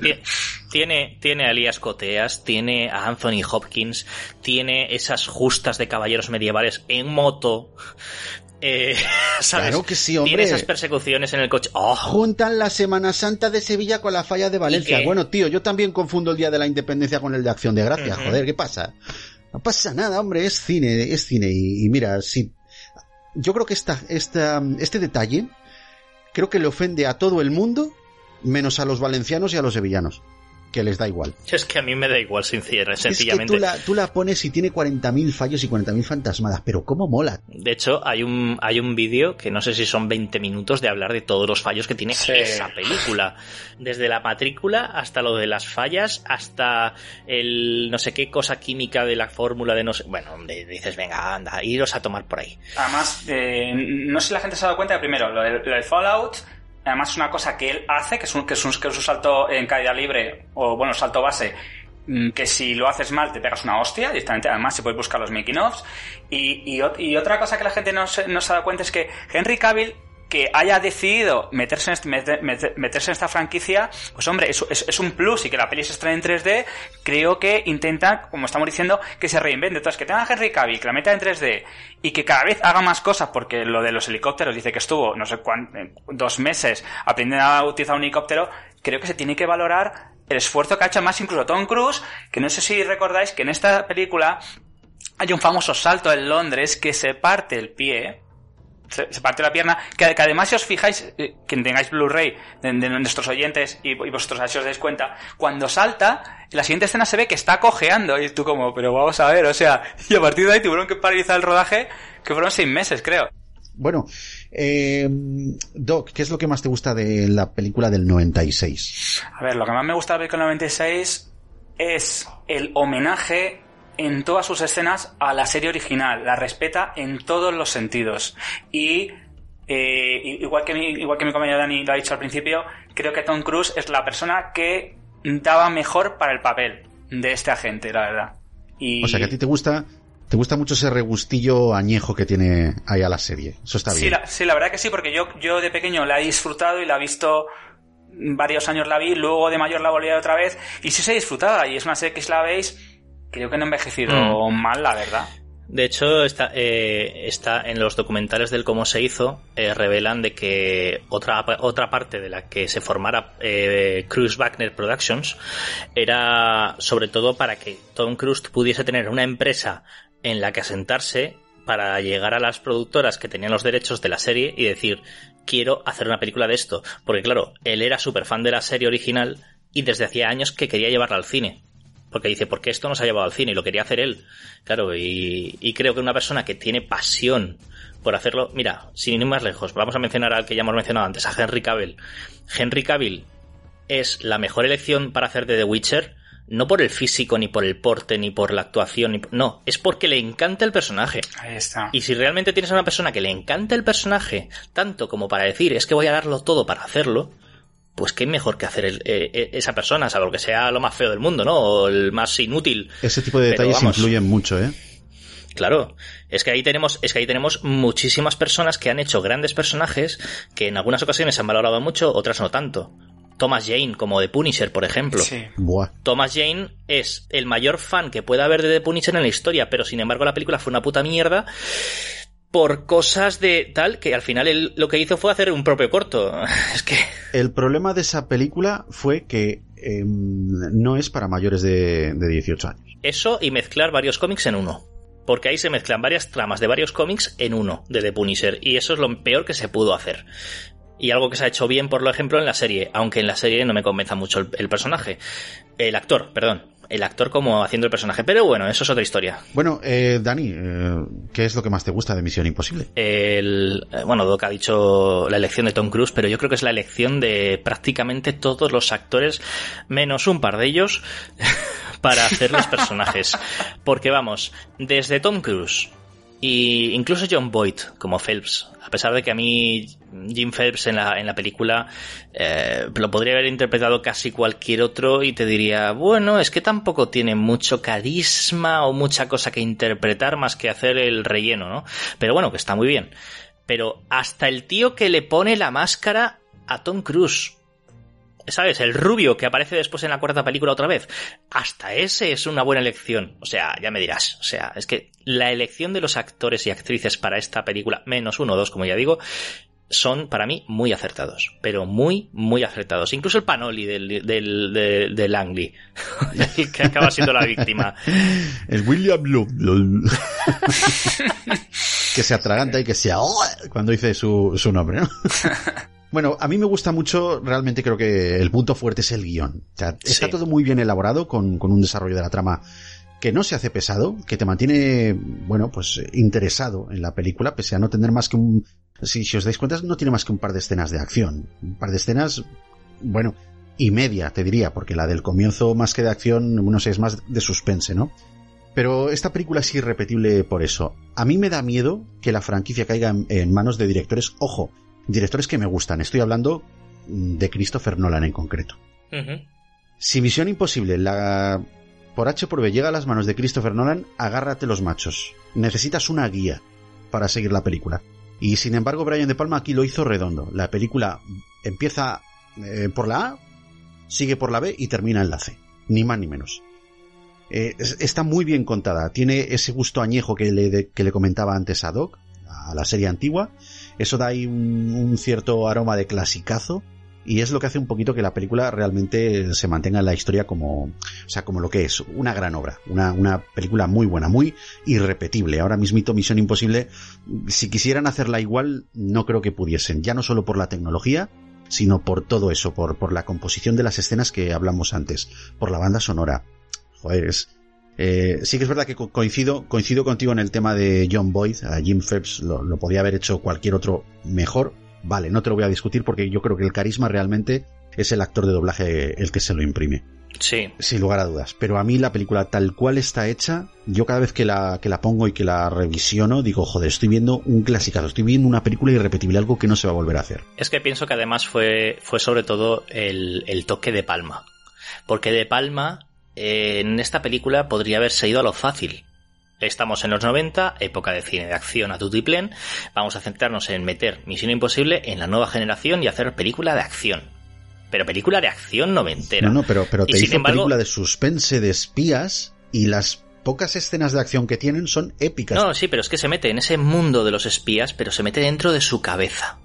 tiene, tiene a Elías Coteas, tiene a Anthony Hopkins, tiene esas justas de caballeros medievales en moto. Eh, ¿sabes? Claro que sí, hombre. Tiene esas persecuciones en el coche. ¡Oh! Juntan la Semana Santa de Sevilla con la falla de Valencia. Bueno, tío, yo también confundo el Día de la Independencia con el de Acción de Gracias. Joder, ¿qué pasa? No pasa nada, hombre, es cine, es cine. Y, y mira, si. Yo creo que esta, esta, este detalle creo que le ofende a todo el mundo, menos a los valencianos y a los sevillanos. Que les da igual. Es que a mí me da igual, sincera, Es que sencillamente. tú la, tú la pones y tiene 40.000 fallos y 40.000 fantasmadas, pero cómo mola. De hecho, hay un, hay un vídeo que no sé si son 20 minutos de hablar de todos los fallos que tiene Sí. esa película. Desde la matrícula hasta lo de las fallas, hasta el no sé qué cosa química de la fórmula de no sé. Bueno, dices, venga, anda, iros a tomar por ahí. Además, eh, no sé si la gente se ha dado cuenta primero, lo del, lo del Fallout, además es una cosa que él hace, que es un, que es un, que es un salto en caída libre, o bueno, salto base, mm, que si lo haces mal te pegas una hostia, directamente, además se puede buscar los making offs. Y, y, ot- y otra cosa que la gente no se, no se dado cuenta es que Henry Cavill que haya decidido meterse en, este- meter- meter- meterse en esta franquicia, pues hombre, es, un plus y que la peli se estrene en 3D, creo que intenta, como estamos diciendo, que se reinvente. Entonces, que tenga a Henry Cavill, que la meta en 3D y que cada vez haga más cosas, porque lo de los helicópteros dice que estuvo, no sé cuán, eh, dos meses aprendiendo a utilizar un helicóptero, creo que se tiene que valorar el esfuerzo que ha hecho más incluso Tom Cruise, que no sé si recordáis que en esta película hay un famoso salto en Londres que se parte el pie, se, se parte la pierna, que, que además si os fijáis, eh, quien tengáis Blu-ray de, de nuestros oyentes y, y vosotros así os dais cuenta, cuando salta, en la siguiente escena se ve que está cojeando y tú como, pero vamos a ver, o sea, y a partir de ahí tuvieron que paralizar el rodaje, que fueron seis meses, creo. Bueno, eh, Doc, ¿qué es lo que más te gusta de la película del 96? A ver, lo que más me gusta de la película 96 es el homenaje en todas sus escenas a la serie original. La respeta en todos los sentidos. Y eh, igual, que mi, igual que mi compañero Dani lo ha dicho al principio, creo que Tom Cruise es la persona que daba mejor para el papel de este agente, la verdad. Y O sea, que a ti te gusta Te gusta mucho ese regustillo añejo que tiene ahí a la serie. Eso está Sí bien. la, sí, la verdad que sí, porque yo, yo de pequeño la he disfrutado y la he visto varios años la vi, luego de mayor la volví otra vez y sí se disfrutaba y es una serie que si la veis creo que no ha envejecido Mm. mal, la verdad. De hecho, está, eh, está en los documentales del cómo se hizo, eh, revelan de que otra, otra parte de la que se formara eh, Cruise Wagner Productions era sobre todo para que Tom Cruise pudiese tener una empresa en la que asentarse para llegar a las productoras que tenían los derechos de la serie y decir, quiero hacer una película de esto. Porque claro, él era súper fan de la serie original y desde hacía años que quería llevarla al cine. Porque dice, ¿por qué esto no se ha llevado al cine? Y lo quería hacer él. Claro, y, y creo que una persona que tiene pasión por hacerlo, mira, sin ir más lejos, vamos a mencionar al que ya hemos mencionado antes, a Henry Cavill. Henry Cavill es la mejor elección para hacer de The Witcher, no por el físico, ni por el porte, ni por la actuación, ni- no, es porque le encanta el personaje. Ahí está. Y si realmente tienes a una persona que le encanta el personaje, tanto como para decir, es que voy a darlo todo para hacerlo, pues qué mejor que hacer el- eh, eh, esa persona, salvo que sea lo más feo del mundo, ¿no? O el más inútil. Ese tipo de Pero detalles vamos, influyen mucho, ¿eh? Claro, es que ahí tenemos, es que ahí tenemos muchísimas personas que han hecho grandes personajes que en algunas ocasiones se han valorado mucho, otras no tanto. Thomas Jane, como de Punisher, por ejemplo. Buah. Thomas Jane es el mayor fan que pueda haber de The Punisher en la historia, pero sin embargo la película fue una puta mierda por cosas de tal que al final él lo que hizo fue hacer un propio corto. Es que El problema de esa película fue que eh, no es para mayores de, de 18 años. eso y mezclar varios cómics en uno. Porque ahí se mezclan varias tramas de varios cómics en uno de The Punisher. Y eso es lo peor que se pudo hacer. Y algo que se ha hecho bien, por ejemplo, en la serie. Aunque en la serie no me convenza mucho el, el personaje. El actor, perdón. El actor como haciendo el personaje. Pero bueno, eso es otra historia. Bueno, eh, Dani, eh, ¿qué es lo que más te gusta de Misión Imposible? El, eh, bueno, Doc ha dicho la elección de Tom Cruise, pero yo creo que es la elección de prácticamente todos los actores, menos un par de ellos, para hacer los personajes. Porque vamos, desde Tom Cruise y incluso John Boyd como Phelps, a pesar de que a mí Jim Phelps en la, en la película eh, lo podría haber interpretado casi cualquier otro y te diría, bueno, es que tampoco tiene mucho carisma o mucha cosa que interpretar más que hacer el relleno, ¿no? Pero bueno, que está muy bien. Pero hasta el tío que le pone la máscara a Tom Cruise. ¿Sabes? El rubio que aparece después en la cuarta película otra vez. Hasta ese es una buena elección. O sea, ya me dirás. O sea, es que la elección de los actores y actrices para esta película, menos uno o dos, como ya digo, son para mí muy acertados. Pero muy, muy acertados. Incluso el Panoli del, del, de, de Langley, el que acaba siendo la víctima. Es William Love. que se atraganta y que se ahoga cuando dice su, su nombre, ¿no? Bueno, a mí me gusta mucho, realmente creo que el punto fuerte es el guion. O sea, está Sí. todo muy bien elaborado, con, con un desarrollo de la trama que no se hace pesado, que te mantiene, bueno, pues interesado en la película, pese a no tener más que un... Si, si os dais cuenta, no tiene más que un par de escenas de acción. Un par de escenas, bueno, y media, te diría, porque la del comienzo, más que de acción, no sé, es más de suspense, ¿no? Pero esta película es irrepetible por eso. A mí me da miedo que la franquicia caiga en, en manos de directores, ojo, directores que me gustan. Estoy hablando de Christopher Nolan en concreto. Si Misión Imposible la por H por B llega a las manos de Christopher Nolan, agárrate los machos. Necesitas una guía para seguir la película. Y sin embargo, Brian De Palma aquí lo hizo redondo. La película empieza eh, por la A, sigue por la B y termina en la C. Ni más ni menos. Eh, es- está muy bien contada. Tiene ese gusto añejo que le, de- que le comentaba antes a Doc, a la serie antigua. Eso da ahí un, cierto aroma de clasicazo. Y es lo que hace un poquito que la película realmente se mantenga en la historia como, o sea, como lo que es, una gran obra, una, una película muy buena, muy irrepetible. Ahora mismito Misión Imposible, si quisieran hacerla igual, no creo que pudiesen, ya no solo por la tecnología, sino por todo eso, por, por la composición de las escenas que hablamos antes, por la banda sonora. Joder, es, eh, sí que es verdad que co- coincido, coincido contigo en el tema de John Boyd, a Jim Phelps lo, lo podía haber hecho cualquier otro mejor, Vale, no te lo voy a discutir porque yo creo que el carisma realmente es el actor de doblaje el que se lo imprime. Sí. Sin lugar a dudas. Pero a mí la película tal cual está hecha, yo cada vez que la, que la pongo y que la revisiono, digo, joder, estoy viendo un clasicazo, estoy viendo una película irrepetible, algo que no se va a volver a hacer. Es que pienso que además fue, fue sobre todo el, el toque de Palma. Porque de Palma, eh, en esta película podría haberse ido a lo fácil. Estamos en los 90, época de cine de acción a tutiplén. Vamos a centrarnos en meter Misión Imposible en la nueva generación y hacer película de acción. Pero película de acción noventera. No, no, pero, pero Y te sin hizo embargo- película de suspense, de espías, y las pocas escenas de acción que tienen son épicas. No, sí, pero es que se mete en ese mundo de los espías, pero se mete dentro de su cabeza.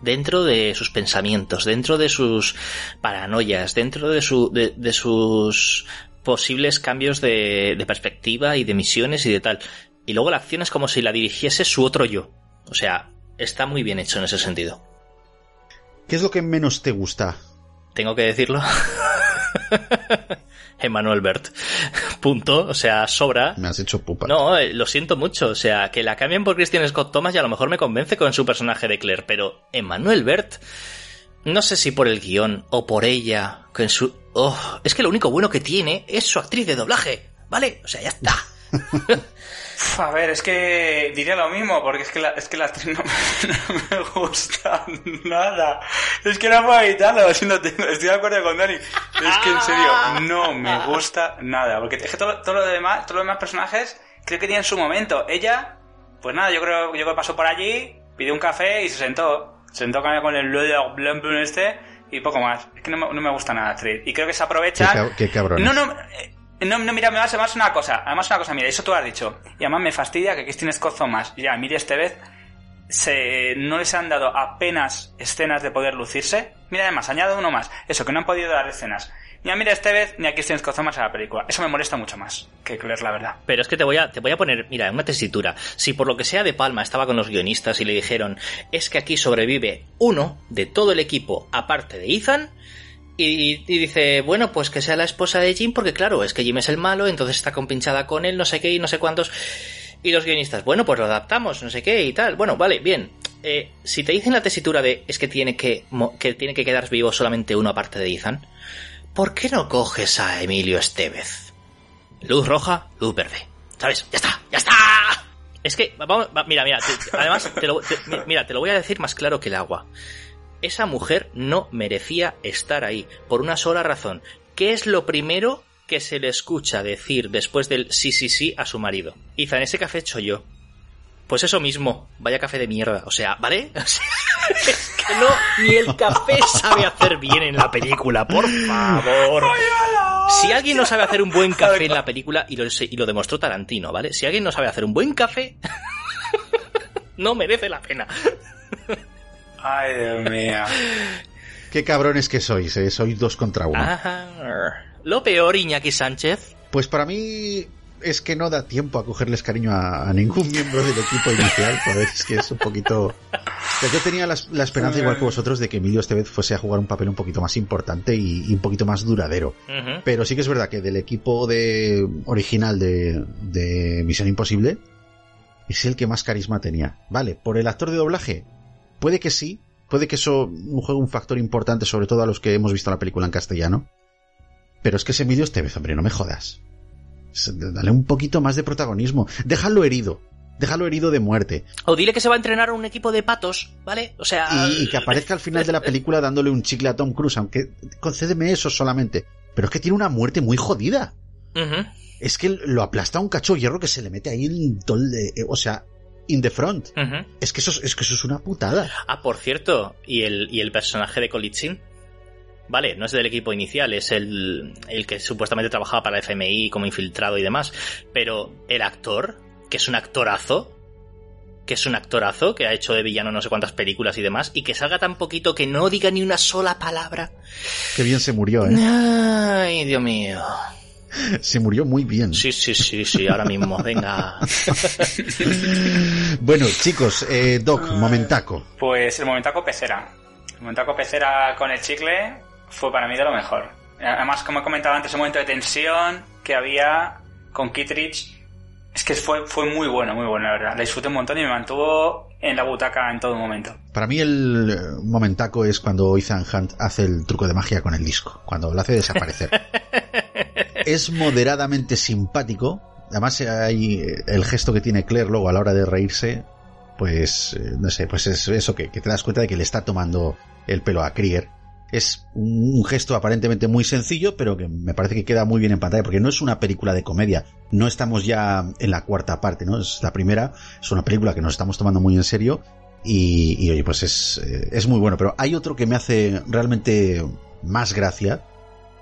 Dentro de sus pensamientos, dentro de sus paranoias, dentro de, su, de, de sus posibles cambios de, de perspectiva y de misiones y de tal. Y luego la acción es como si la dirigiese su otro yo. O sea, está muy bien hecho en ese sentido. ¿Qué es lo que menos te gusta? Tengo que decirlo. Emmanuel Bert. Punto. O sea, sobra. Me has hecho pupa. No, eh, lo siento mucho. O sea, que la cambien por Christian Scott Thomas y a lo mejor me convence con su personaje de Claire. Pero Emmanuel Bert, no sé si por el guion o por ella, con su... Oh, es que lo único bueno que tiene es su actriz de doblaje. ¿Vale? O sea, ya está. A ver, es que diría lo mismo, porque es que la, es que la actriz no, me- no me gusta nada. Es que no puedo evitarlo, lo siento, tengo- estoy de acuerdo con Dani. Es que en serio, no me gusta nada. Porque es que todo, todo lo demás, todos los demás personajes creo que tienen su momento. Ella, pues nada, yo creo, yo creo que pasó por allí, pidió un café y se sentó. Se sentó con el blanc este y poco más. Es que no me, no me gusta nada la actriz. Y creo que se Qué, aprovechan. cab- qué cabrones. No, no, eh, no, no, mira, además, una cosa, además una cosa, mira, eso tú has dicho. Y además me fastidia que Christine Scott Thomas y a Emilia Estevez se, no les han dado apenas escenas de poder lucirse. Mira, además, añado uno más. Eso, que no han podido dar escenas. Ni a Emilia Estevez ni a Christine Scott Thomas a la película. Eso me molesta mucho más que Claire, la verdad. Pero es que te voy a, te voy a poner, mira, una tesitura. Si por lo que sea de Palma estaba con los guionistas y le dijeron, es que aquí sobrevive uno de todo el equipo, aparte de Ethan, y, dice, bueno, pues que sea la esposa de Jim, porque claro, es que Jim es el malo, entonces está compinchada con él, no sé qué y no sé cuántos. Y los guionistas, bueno, pues lo adaptamos, no sé qué y tal. Bueno, vale, bien. Eh, si te dicen la tesitura de es que tiene que, que tiene que quedar vivo solamente uno aparte de Ethan, ¿por qué no coges a Emilio Estevez? Luz roja, luz verde. ¿Sabes? Ya está, ya está. Es que, vamos, va- mira, mira, además, te lo, te- mi- mira, te lo voy a decir más claro que el agua. Esa mujer no merecía estar ahí, por una sola razón. ¿Qué es lo primero que se le escucha decir después del sí, sí, sí a su marido? Iza, en ese café hecho yo. Pues eso mismo, vaya café de mierda. O sea, ¿vale? O sea, es que no, ni el café sabe hacer bien en la película, por favor. Si alguien no sabe hacer un buen café en la película, y lo, y lo demostró Tarantino, ¿vale? Si alguien no sabe hacer un buen café, no merece la pena. Ay, Dios mío. Qué cabrones que sois, eh, sois dos contra uno. Ajá. Lo peor, Iñaki Sánchez. Pues para mí es que no da tiempo a cogerles cariño a, a ningún miembro del equipo inicial. Joder, es que es un poquito... O sea, yo tenía la, la esperanza, igual que vosotros, de que Emilio esta vez fuese a jugar un papel un poquito más importante y, y un poquito más duradero. Pero sí que es verdad que del equipo de original de, de Misión Imposible es el que más carisma tenía. Vale, por el actor de doblaje, puede que sí, puede que eso juegue un factor importante, sobre todo a los que hemos visto la película en castellano. Pero es que ese Emilio Estevez, hombre, no me jodas. Dale un poquito más de protagonismo. Déjalo herido. Déjalo herido de muerte. O dile que se va a entrenar a un equipo de patos, ¿vale? O sea... Y, y que aparezca al final de la película dándole un chicle a Tom Cruise, aunque concédeme eso solamente. Pero es que tiene una muerte muy jodida. Es que lo aplasta un cacho de hierro que se le mete ahí en todo el de- o sea, in the front. Es que eso es, que eso es una putada. Ah, por cierto, ¿y el, y el personaje de Kolitzin? Vale, no es del equipo inicial, es el, el que supuestamente trabajaba para la FMI como infiltrado y demás. Pero el actor, que es un actorazo, que es un actorazo, que ha hecho de villano no sé cuántas películas y demás, y que salga tan poquito que no diga ni una sola palabra. Qué bien se murió, ¿eh? Ay, Dios mío. Se murió muy bien. Sí, sí, sí, sí, ahora mismo, venga. Bueno, chicos, eh, Doc, momentaco. Pues el momentaco pecera. El momentaco pecera con el chicle fue para mí de lo mejor. Además, como he comentado antes, un momento de tensión que había con Kittredge. Es que fue, fue muy bueno, muy bueno, la verdad. La disfruté un montón y me mantuvo en la butaca en todo momento. Para mí el eh, momentaco es cuando Ethan Hunt hace el truco de magia con el disco, cuando lo hace desaparecer. es moderadamente simpático. Además hay eh, el gesto que tiene Claire luego a la hora de reírse, pues eh, no sé, pues es eso que, te das cuenta de que le está tomando el pelo a Krieger. es un gesto aparentemente muy sencillo, pero que me parece que queda muy bien en pantalla, porque no es una película de comedia. No estamos ya en la cuarta parte, ¿no? Es la primera, es una película que nos estamos tomando muy en serio. Y, y oye, pues es, eh, es muy bueno. Pero hay otro que me hace realmente más gracia,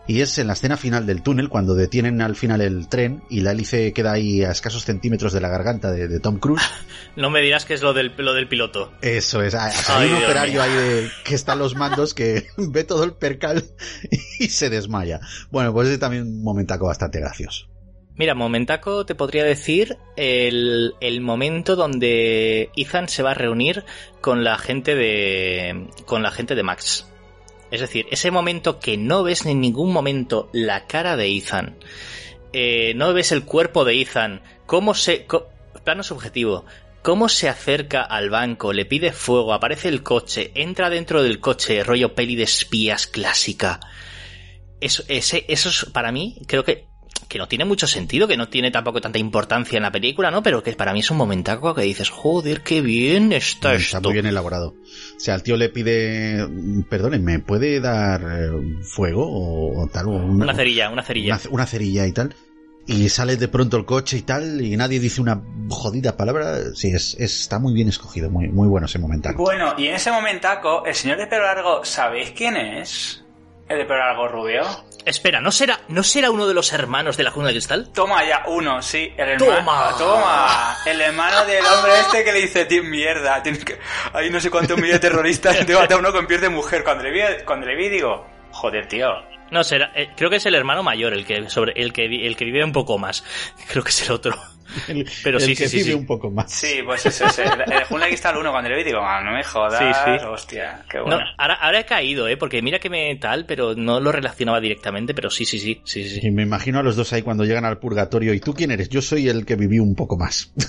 y es en la escena final del túnel, cuando detienen al final el tren y la hélice queda ahí a escasos centímetros de la garganta de, de Tom Cruise. No me dirás que es lo del, lo del piloto. Eso es, hay, hay Ay, un Dios operario mío. ahí de- que está en los mandos que ve todo el percal y se desmaya. Bueno, pues es también un momentaco bastante gracioso. Mira, momentaco te podría decir el, el momento donde Ethan se va a reunir con la gente de con la gente de Max. Es decir, ese momento que no ves en ningún momento la cara de Ethan, eh, no ves el cuerpo de Ethan, cómo se co- plano subjetivo, cómo se acerca al banco, le pide fuego, aparece el coche, entra dentro del coche, rollo peli de espías clásica. Eso, ese, eso es para mí, creo que que no tiene mucho sentido, que no tiene tampoco tanta importancia en la película, ¿no? Pero que para mí es un momentaco que dices, joder, qué bien está Está esto. muy bien elaborado. O sea, el tío le pide, perdone, ¿me puede dar eh, fuego o, o tal? O Una cerilla, una cerilla. Una, una cerilla y tal. Y sale de pronto el coche y tal, y nadie dice una jodida palabra. Sí, es, es- está muy bien escogido, muy, muy bueno ese momentaco. Bueno, y en ese momentaco, el señor de pelo largo, ¿sabéis quién es? ¿El de pelo largo rubio? Espera, ¿no será, ¿no será uno de los hermanos de la Jungla de Cristal? Toma ya, uno, sí. El hermano, Toma. Toma. El hermano del hombre este que le dice, tío, mierda. Tienes que... Hay no sé cuántos millones de terroristas. Te mata uno con pies de mujer. Cuando le vi, cuando le vi digo, joder, tío. No, será, eh, creo que es el hermano mayor el que sobre el que el que vive un poco más. Creo que es el otro. Pero el sí, que sí, sí, vive sí. un poco más. Sí, pues eso es. El, el Jungla de Cristal 1, cuando le vi, digo, ah, no me jodas. Sí, sí. Hostia, qué No, bueno. ahora, ahora he caído, ¿eh? Porque mira que me tal, pero no lo relacionaba directamente, pero sí, sí, sí, sí, sí. Y me imagino a los dos ahí cuando llegan al purgatorio. ¿Y tú quién eres? Yo soy el que viví un poco más.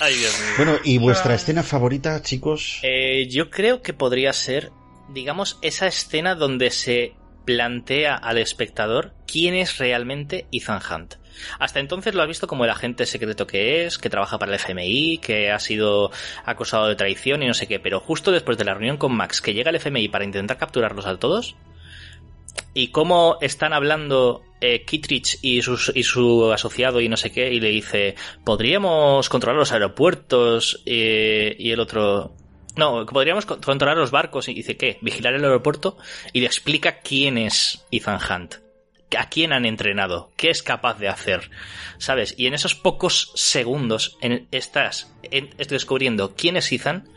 Ay, Dios mío. Bueno, ¿y vuestra escena favorita, chicos? Eh, yo creo que podría ser, digamos, esa escena donde se plantea al espectador quién es realmente Ethan Hunt. Hasta entonces lo has visto como el agente secreto que es, que trabaja para el FMI, que ha sido acusado de traición y no sé qué, pero justo después de la reunión con Max, que llega el FMI para intentar capturarlos a todos, y cómo están hablando eh, Kittredge y, y su asociado y no sé qué, y le dice, podríamos controlar los aeropuertos, eh, y el otro, no, podríamos co- controlar los barcos, y dice, ¿qué? Vigilar el aeropuerto, y le explica quién es Ethan Hunt. ¿A quién han entrenado? ¿Qué es capaz de hacer? ¿Sabes? Y en esos pocos segundos en- estás en- descubriendo quién es Ethan,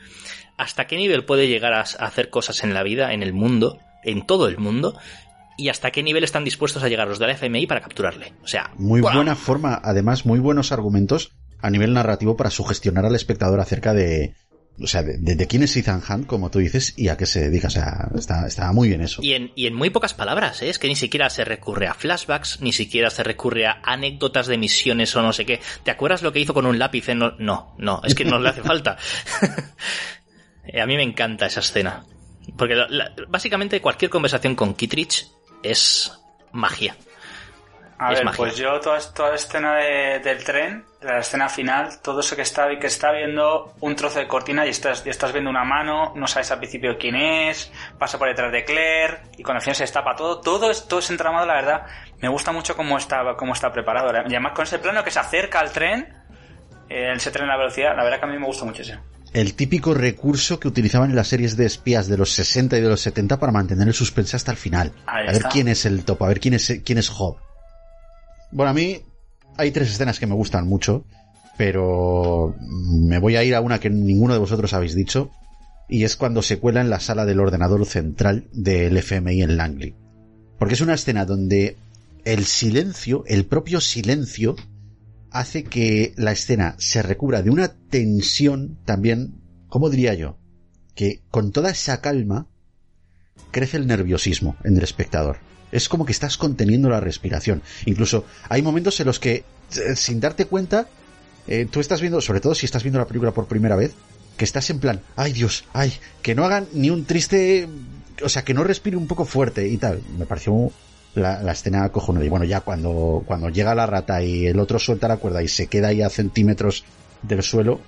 hasta qué nivel puede llegar a, hacer cosas en la vida, en el mundo, en todo el mundo, y hasta qué nivel están dispuestos a llegar los del FMI para capturarle. O sea, Muy ¡buah! buena forma, además, muy buenos argumentos a nivel narrativo para sugestionar al espectador acerca de, o sea, de, de- de quién es Ethan Hunt, como tú dices, y a qué se dedica. O sea, está, está muy bien eso. Y en, y en muy pocas palabras, ¿eh? es que ni siquiera se recurre a flashbacks, ni siquiera se recurre a anécdotas de misiones o no sé qué. ¿Te acuerdas lo que hizo con un lápiz? en No, no, no, es que no le hace falta. Eh, a mí me encanta esa escena. Porque la- la- básicamente cualquier conversación con Kittredge es magia. A Es ver, magia. pues yo toda, toda la escena de- del tren, la escena final, todo eso que está, que está viendo un trozo de cortina y estás, y estás viendo una mano, no sabes al principio quién es, pasa por detrás de Claire y cuando al final se destapa todo, todo es, todo ese entramado, la verdad, me gusta mucho cómo está, cómo está preparado. Y además con ese plano que se acerca al tren, eh, ese tren a velocidad, la verdad que a mí me gusta mucho eso. El típico recurso que utilizaban en las series de espías de los 60 y de los 70 para mantener el suspense hasta el final. Ahí a ver está. quién es el topo, a ver quién es, quién es Job. Bueno, a mí hay tres escenas que me gustan mucho, pero me voy a ir a una que ninguno de vosotros habéis dicho, y es cuando se cuela en la sala del ordenador central del FMI en Langley. Porque es una escena donde el silencio, el propio silencio, hace que la escena se recubra de una tensión también, ¿cómo diría yo? Que con toda esa calma crece el nerviosismo en el espectador. Es como que estás conteniendo la respiración. Incluso hay momentos en los que, eh, sin darte cuenta, eh, tú estás viendo, sobre todo si estás viendo la película por primera vez, que estás en plan, ay Dios, ay, que no hagan ni un triste, o sea, que no respire un poco fuerte y tal. Me pareció la, escena cojonuda. Y bueno, ya cuando, cuando llega la rata y el otro suelta la cuerda y se queda ahí a centímetros del suelo,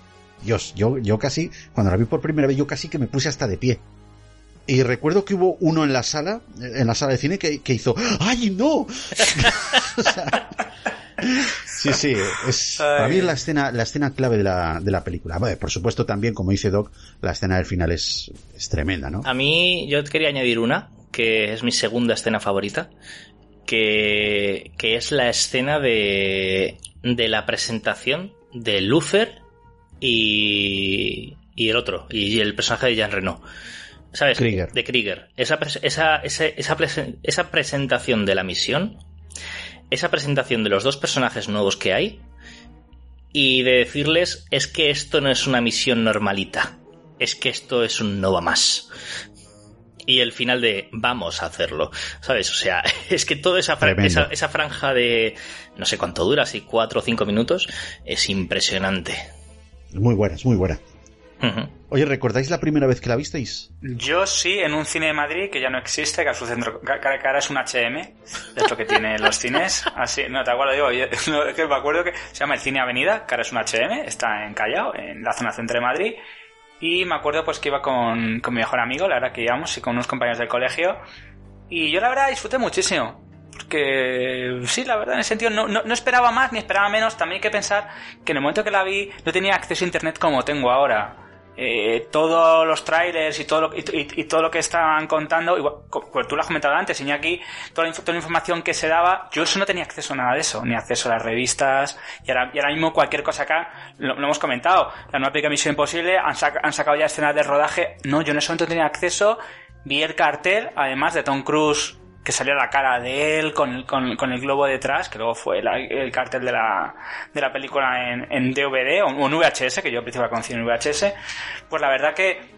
Dios, yo, yo casi, cuando la vi por primera vez, yo casi que me puse hasta de pie. Y recuerdo que hubo uno en la sala, en la sala de cine, que, que hizo ¡Ay, no! O sea, sí, sí, es, para mí es la escena, la escena clave de la, de la película. Bueno, por supuesto también, como dice Doc, la escena del final es, es tremenda, ¿no? A mí, yo quería añadir una, que es mi segunda escena favorita, que, que es la escena de, de la presentación de Luther y, y el otro, y el personaje de Jean Reno. ¿Sabes? Krieger. De Krieger. Esa, esa, esa, presen- esa presentación de la misión, esa presentación de los dos personajes nuevos que hay, y de decirles, es que esto no es una misión normalita, es que esto es un no va más. Y el final de vamos a hacerlo, ¿sabes? O sea, es que toda esa, esa, esa franja de no sé cuánto dura, si cuatro o cinco minutos, es impresionante. Es muy buena, es muy buena. Ujú. Oye, ¿recordáis la primera vez que la visteis? Yo sí, en un cine de Madrid que ya no existe, que a su centro, que que ahora es un HM, es lo que tienen los cines. Así, no te acuerdo, digo, yo- no, es que me acuerdo que se llama el Cine Avenida, que ahora es un HM, está en Callao, en la zona centro de Madrid. Y me acuerdo pues que iba con, con mi mejor amigo, la verdad que íbamos, y con unos compañeros del colegio. Y yo la verdad disfruté muchísimo. Porque sí, la verdad, en ese sentido no, no, no esperaba más ni esperaba menos. También hay que pensar que en el momento que la vi no tenía acceso a internet como tengo ahora. Eh, todos los trailers y todo lo, y, y- y todo lo que estaban contando, igual, tú lo has comentado antes, Iñaki, toda la, toda la información que se daba, yo eso no tenía acceso a nada de eso, ni acceso a las revistas, y ahora, y ahora mismo cualquier cosa acá, lo, lo hemos comentado, la nueva película Misión Imposible, han, sac- han sacado ya escenas de rodaje, no, yo en ese momento tenía acceso, vi el cartel, además de Tom Cruise, que salió la cara de él con, el- con, con el globo detrás, que luego fue la- el cartel de la, de la película en, en DVD o, en VHS, que yo al principio la conocí en VHS, pues la verdad que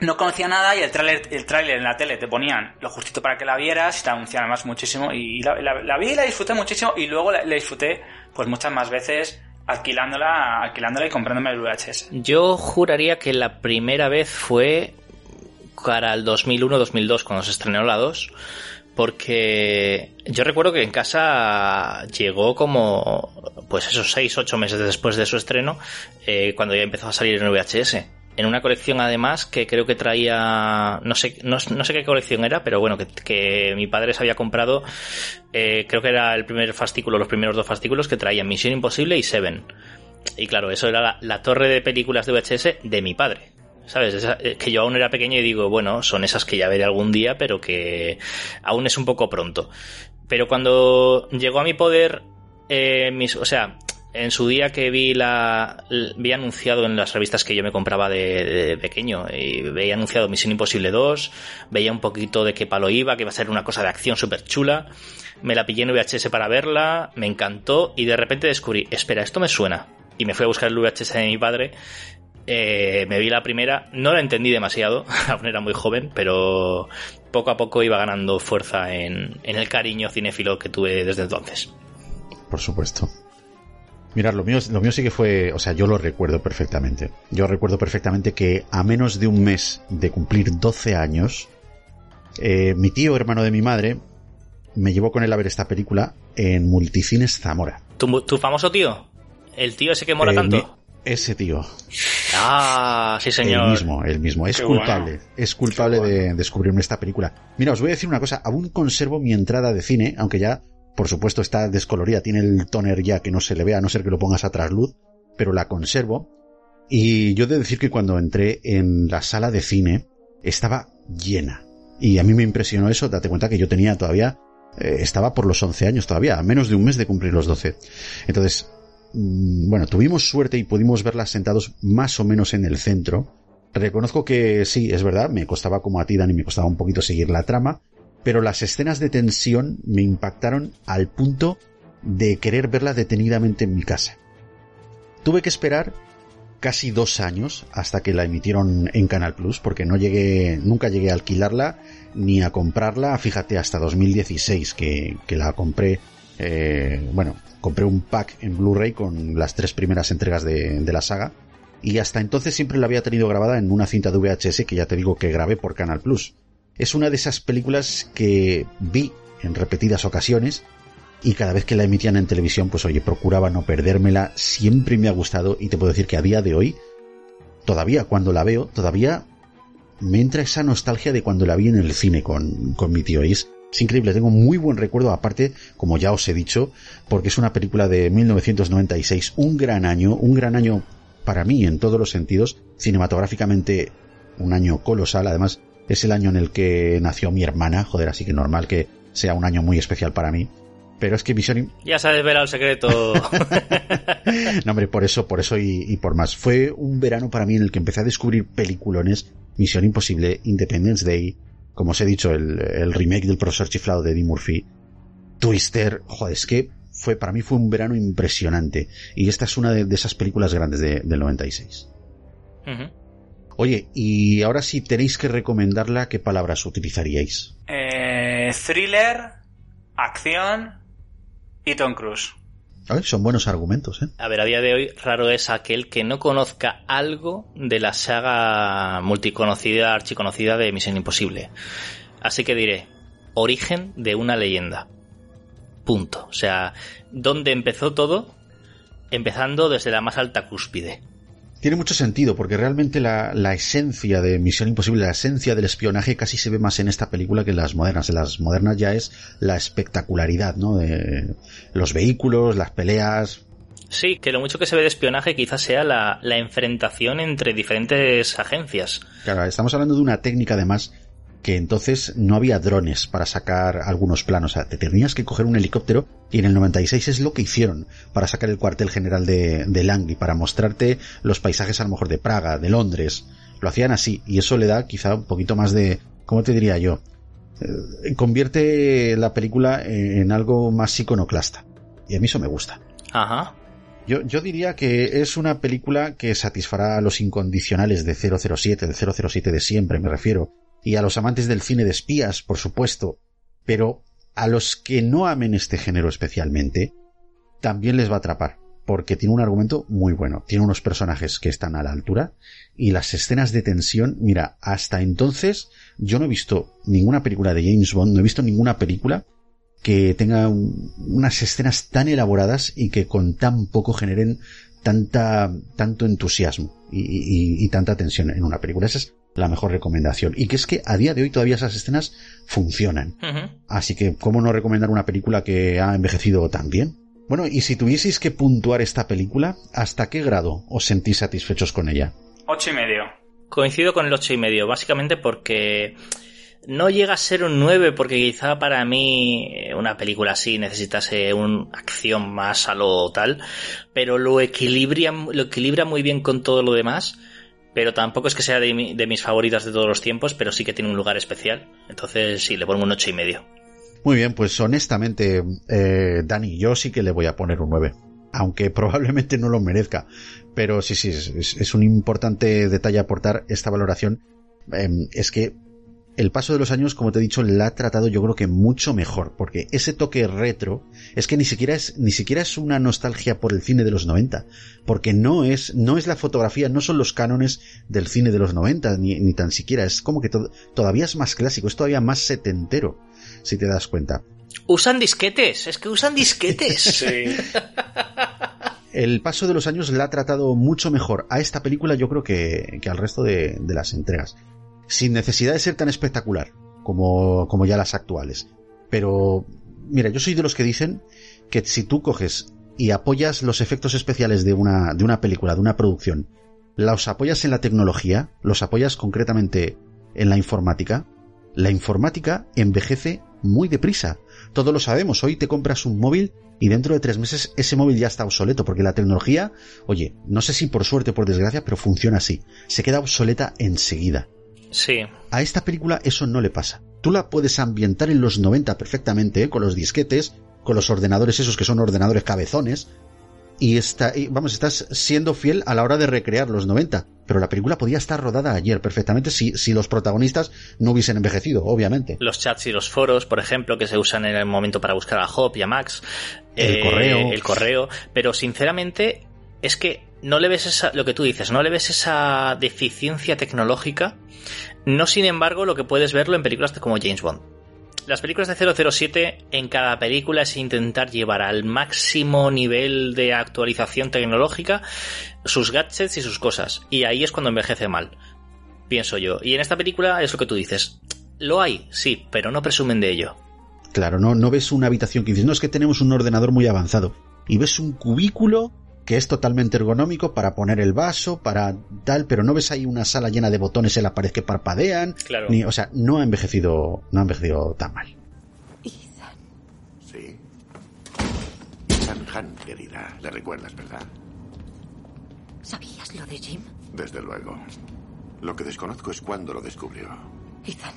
no conocía nada y el tráiler el tráiler en la tele te ponían lo justito para que la vieras y te anunciaban además muchísimo y la, vi y la disfruté muchísimo y luego la, la disfruté pues muchas más veces alquilándola, alquilándola y comprándome el VHS. Yo juraría que la primera vez fue para el 2001-2002, cuando se estrenó la 2, porque yo recuerdo que en casa llegó como, pues esos 6, 8 meses después de su estreno, eh, cuando ya empezó a salir en VHS. En una colección además que creo que traía, no sé, no, sé qué colección era, pero bueno, que, mi padre se había comprado, eh, creo que era el primer fascículo, los primeros dos fascículos que traían Misión Imposible y Seven. Y claro, eso era la torre de películas de VHS de mi padre. ¿Sabes? Esa- eh, que yo aún era pequeño y digo, bueno, son esas que ya veré algún día, pero que aún es un poco pronto. Pero cuando llegó a mi poder, eh, mis, o sea, en su día que vi la vi anunciado en las revistas que yo me compraba de, de pequeño y veía anunciado Misión Imposible 2 veía un poquito de qué palo iba que iba a ser una cosa de acción súper chula me la pillé en VHS para verla me encantó y de repente descubrí espera esto me suena y me fui a buscar el VHS de mi padre eh, me vi la primera, no la entendí demasiado, aún era muy joven, pero poco a poco iba ganando fuerza en, en el cariño cinéfilo que tuve desde entonces. Por supuesto. Mirad, lo mío, lo mío sí que fue, o sea, yo lo recuerdo perfectamente. Yo recuerdo perfectamente que a menos de un mes de cumplir 12 años, eh, mi tío, hermano de mi madre, me llevó con él a ver esta película en Multicines Zamora. ¿Tu, tu famoso tío? ¿El tío ese que mola Eh, tanto? mi- ese tío. Ah, sí señor. El mismo, el mismo. Es Qué culpable. bueno. Es culpable de descubrirme esta película. Mira, os voy a decir una cosa. Aún conservo mi entrada de cine, aunque ya, por supuesto, está descolorida. Tiene el toner ya que no se le vea, a no ser que lo pongas a trasluz. Pero la conservo. Y yo he de decir que cuando entré en la sala de cine, estaba llena. Y a mí me impresionó eso. Date cuenta que yo tenía todavía, eh, estaba por los 11 años todavía, a menos de un mes de cumplir los 12. Entonces, bueno, tuvimos suerte y pudimos verlas sentados más o menos en el centro. Reconozco que sí, es verdad, me costaba como a ti, Dani, me costaba un poquito seguir la trama, pero las escenas de tensión me impactaron al punto de querer verla detenidamente en mi casa. Tuve que esperar casi dos años hasta que la emitieron en Canal Plus, porque no llegué, nunca llegué a alquilarla ni a comprarla, fíjate, hasta 2016 que, que la compré, eh, bueno, compré un pack en Blu-ray con las tres primeras entregas de, la saga, y hasta entonces siempre la había tenido grabada en una cinta de VHS que ya te digo que grabé por Canal Plus. Es una de esas películas que vi en repetidas ocasiones y cada vez que la emitían en televisión, pues oye, procuraba no perdérmela, siempre me ha gustado y te puedo decir que a día de hoy, todavía cuando la veo, todavía me entra esa nostalgia de cuando la vi en el cine con, con mi tío. Y es, increíble, tengo muy buen recuerdo, aparte, como ya os he dicho, porque es una película de 1996, un gran año, un gran año para mí en todos los sentidos, cinematográficamente un año colosal, además es el año en el que nació mi hermana, joder, así que normal que sea un año muy especial para mí. Pero es que Misión Ya sabes ver al secreto. no, hombre, por eso, por eso y, y, por más. Fue un verano para mí en el que empecé a descubrir peliculones, Misión Imposible, Independence Day, como os he dicho, el, el remake del profesor chiflado de Eddie Murphy, Twister, joder, es que fue, para mí fue un verano impresionante. Y esta es una de, de esas películas grandes de, del 96. Uh -huh. Oye, y ahora si tenéis que recomendarla, ¿qué palabras utilizaríais? Eh, thriller, acción y Tom Cruise. Son buenos argumentos, ¿eh? A ver, a día de hoy raro es aquel que no conozca algo de la saga multiconocida, archiconocida de Misión Imposible. Así que diré, origen de una leyenda. Punto. O sea, ¿dónde empezó todo? Empezando desde la más alta cúspide tiene mucho sentido porque realmente la, la, esencia de Misión Imposible, la esencia del espionaje casi se ve más en esta película que en las modernas. En las modernas ya es la espectacularidad, ¿no? De los vehículos, las peleas. Sí, que lo mucho que se ve de espionaje quizás sea la, la enfrentación entre diferentes agencias. Claro, estamos hablando de una técnica además que entonces no había drones para sacar algunos planos. O sea, te tenías que coger un helicóptero y en el 96 es lo que hicieron para sacar el cuartel general de, de Langley, para mostrarte los paisajes a lo mejor de Praga, de Londres. Lo hacían así y eso le da quizá un poquito más de, ¿cómo te diría yo? Eh, convierte la película en algo más iconoclasta. Y a mí eso me gusta. Ajá. Yo, yo diría que es una película que satisfará a los incondicionales de 007, de 007 de siempre, me refiero y a los amantes del cine de espías, por supuesto, pero a los que no amen este género especialmente, también les va a atrapar, porque tiene un argumento muy bueno, tiene unos personajes que están a la altura y las escenas de tensión, mira, hasta entonces yo no he visto ninguna película de James Bond, no he visto ninguna película que tenga un, unas escenas tan elaboradas y que con tan poco generen tanta, tanto entusiasmo y, y, y tanta tensión en una película. Esa es la mejor recomendación. Y que es que a día de hoy todavía esas escenas funcionan. Uh -huh. Así que, ¿cómo no recomendar una película que ha envejecido tan bien? Bueno, y si tuvieseis que puntuar esta película, ¿hasta qué grado os sentís satisfechos con ella? Ocho y medio. Coincido con el ocho y medio, básicamente porque no llega a ser un 9 porque quizá para mí una película así necesitase una acción más a lo tal, pero lo equilibra, lo equilibra muy bien con todo lo demás pero tampoco es que sea de, mi, de, mis favoritas de todos los tiempos, pero sí que tiene un lugar especial. Entonces sí, le pongo un ocho y medio. Muy bien, pues honestamente, eh, Dani, yo sí que le voy a poner un 9. Aunque probablemente no lo merezca. Pero sí, sí, es, un importante detalle aportar esta valoración. Eh, es que el paso de los años, como te he dicho, la ha tratado yo creo que mucho mejor, porque ese toque retro es que ni siquiera es, ni siquiera es una nostalgia por el cine de los 90, porque no es, no es la fotografía, no son los cánones del cine de los 90, ni, ni tan siquiera, es como que to todavía es más clásico, es todavía más setentero, si te das cuenta. Usan disquetes, es que usan disquetes. sí. El paso de los años la ha tratado mucho mejor a esta película, yo creo que, que al resto de, de las entregas sin necesidad de ser tan espectacular como, como ya las actuales. Pero, mira, yo soy de los que dicen que si tú coges y apoyas los efectos especiales de una, de una película, de una producción, los apoyas en la tecnología, los apoyas concretamente en la informática, la informática envejece muy deprisa. Todos lo sabemos. Hoy te compras un móvil y dentro de tres meses ese móvil ya está obsoleto porque la tecnología, oye, no sé si por suerte o por desgracia, pero funciona así. Se queda obsoleta enseguida. Sí. A esta película eso no le pasa. Tú la puedes ambientar en los 90 perfectamente, ¿eh? con los disquetes, con los ordenadores esos que son ordenadores cabezones, y, está, y vamos, estás siendo fiel a la hora de recrear los 90. Pero la película podía estar rodada ayer perfectamente si, si los protagonistas no hubiesen envejecido, obviamente. Los chats y los foros, por ejemplo, que se usan en el momento para buscar a Hop y a Max. El eh, correo. El correo. Pero sinceramente, es que no le ves esa, lo que tú dices, no le ves esa deficiencia tecnológica. No, sin embargo, lo que puedes verlo en películas como James Bond. Las películas de 007 en cada película es intentar llevar al máximo nivel de actualización tecnológica sus gadgets y sus cosas. Y ahí es cuando envejece mal. pienso yo. Y en esta película es lo que tú dices. Lo hay, sí, pero no presumen de ello. Claro, no, no ves una habitación que dices, no es que tenemos un ordenador muy avanzado. Y ves un cubículo que es totalmente ergonómico para poner el vaso, para tal, pero no ves ahí una sala llena de botones en la pared que parpadean. Claro. Ni, o sea, no ha envejecido, no ha envejecido tan mal. Sí. Ethan Hunt, querida. Le recuerdas, ¿verdad? ¿Sabías lo de Jim? Desde luego. Lo que desconozco es cuándo lo descubrió. Ethan,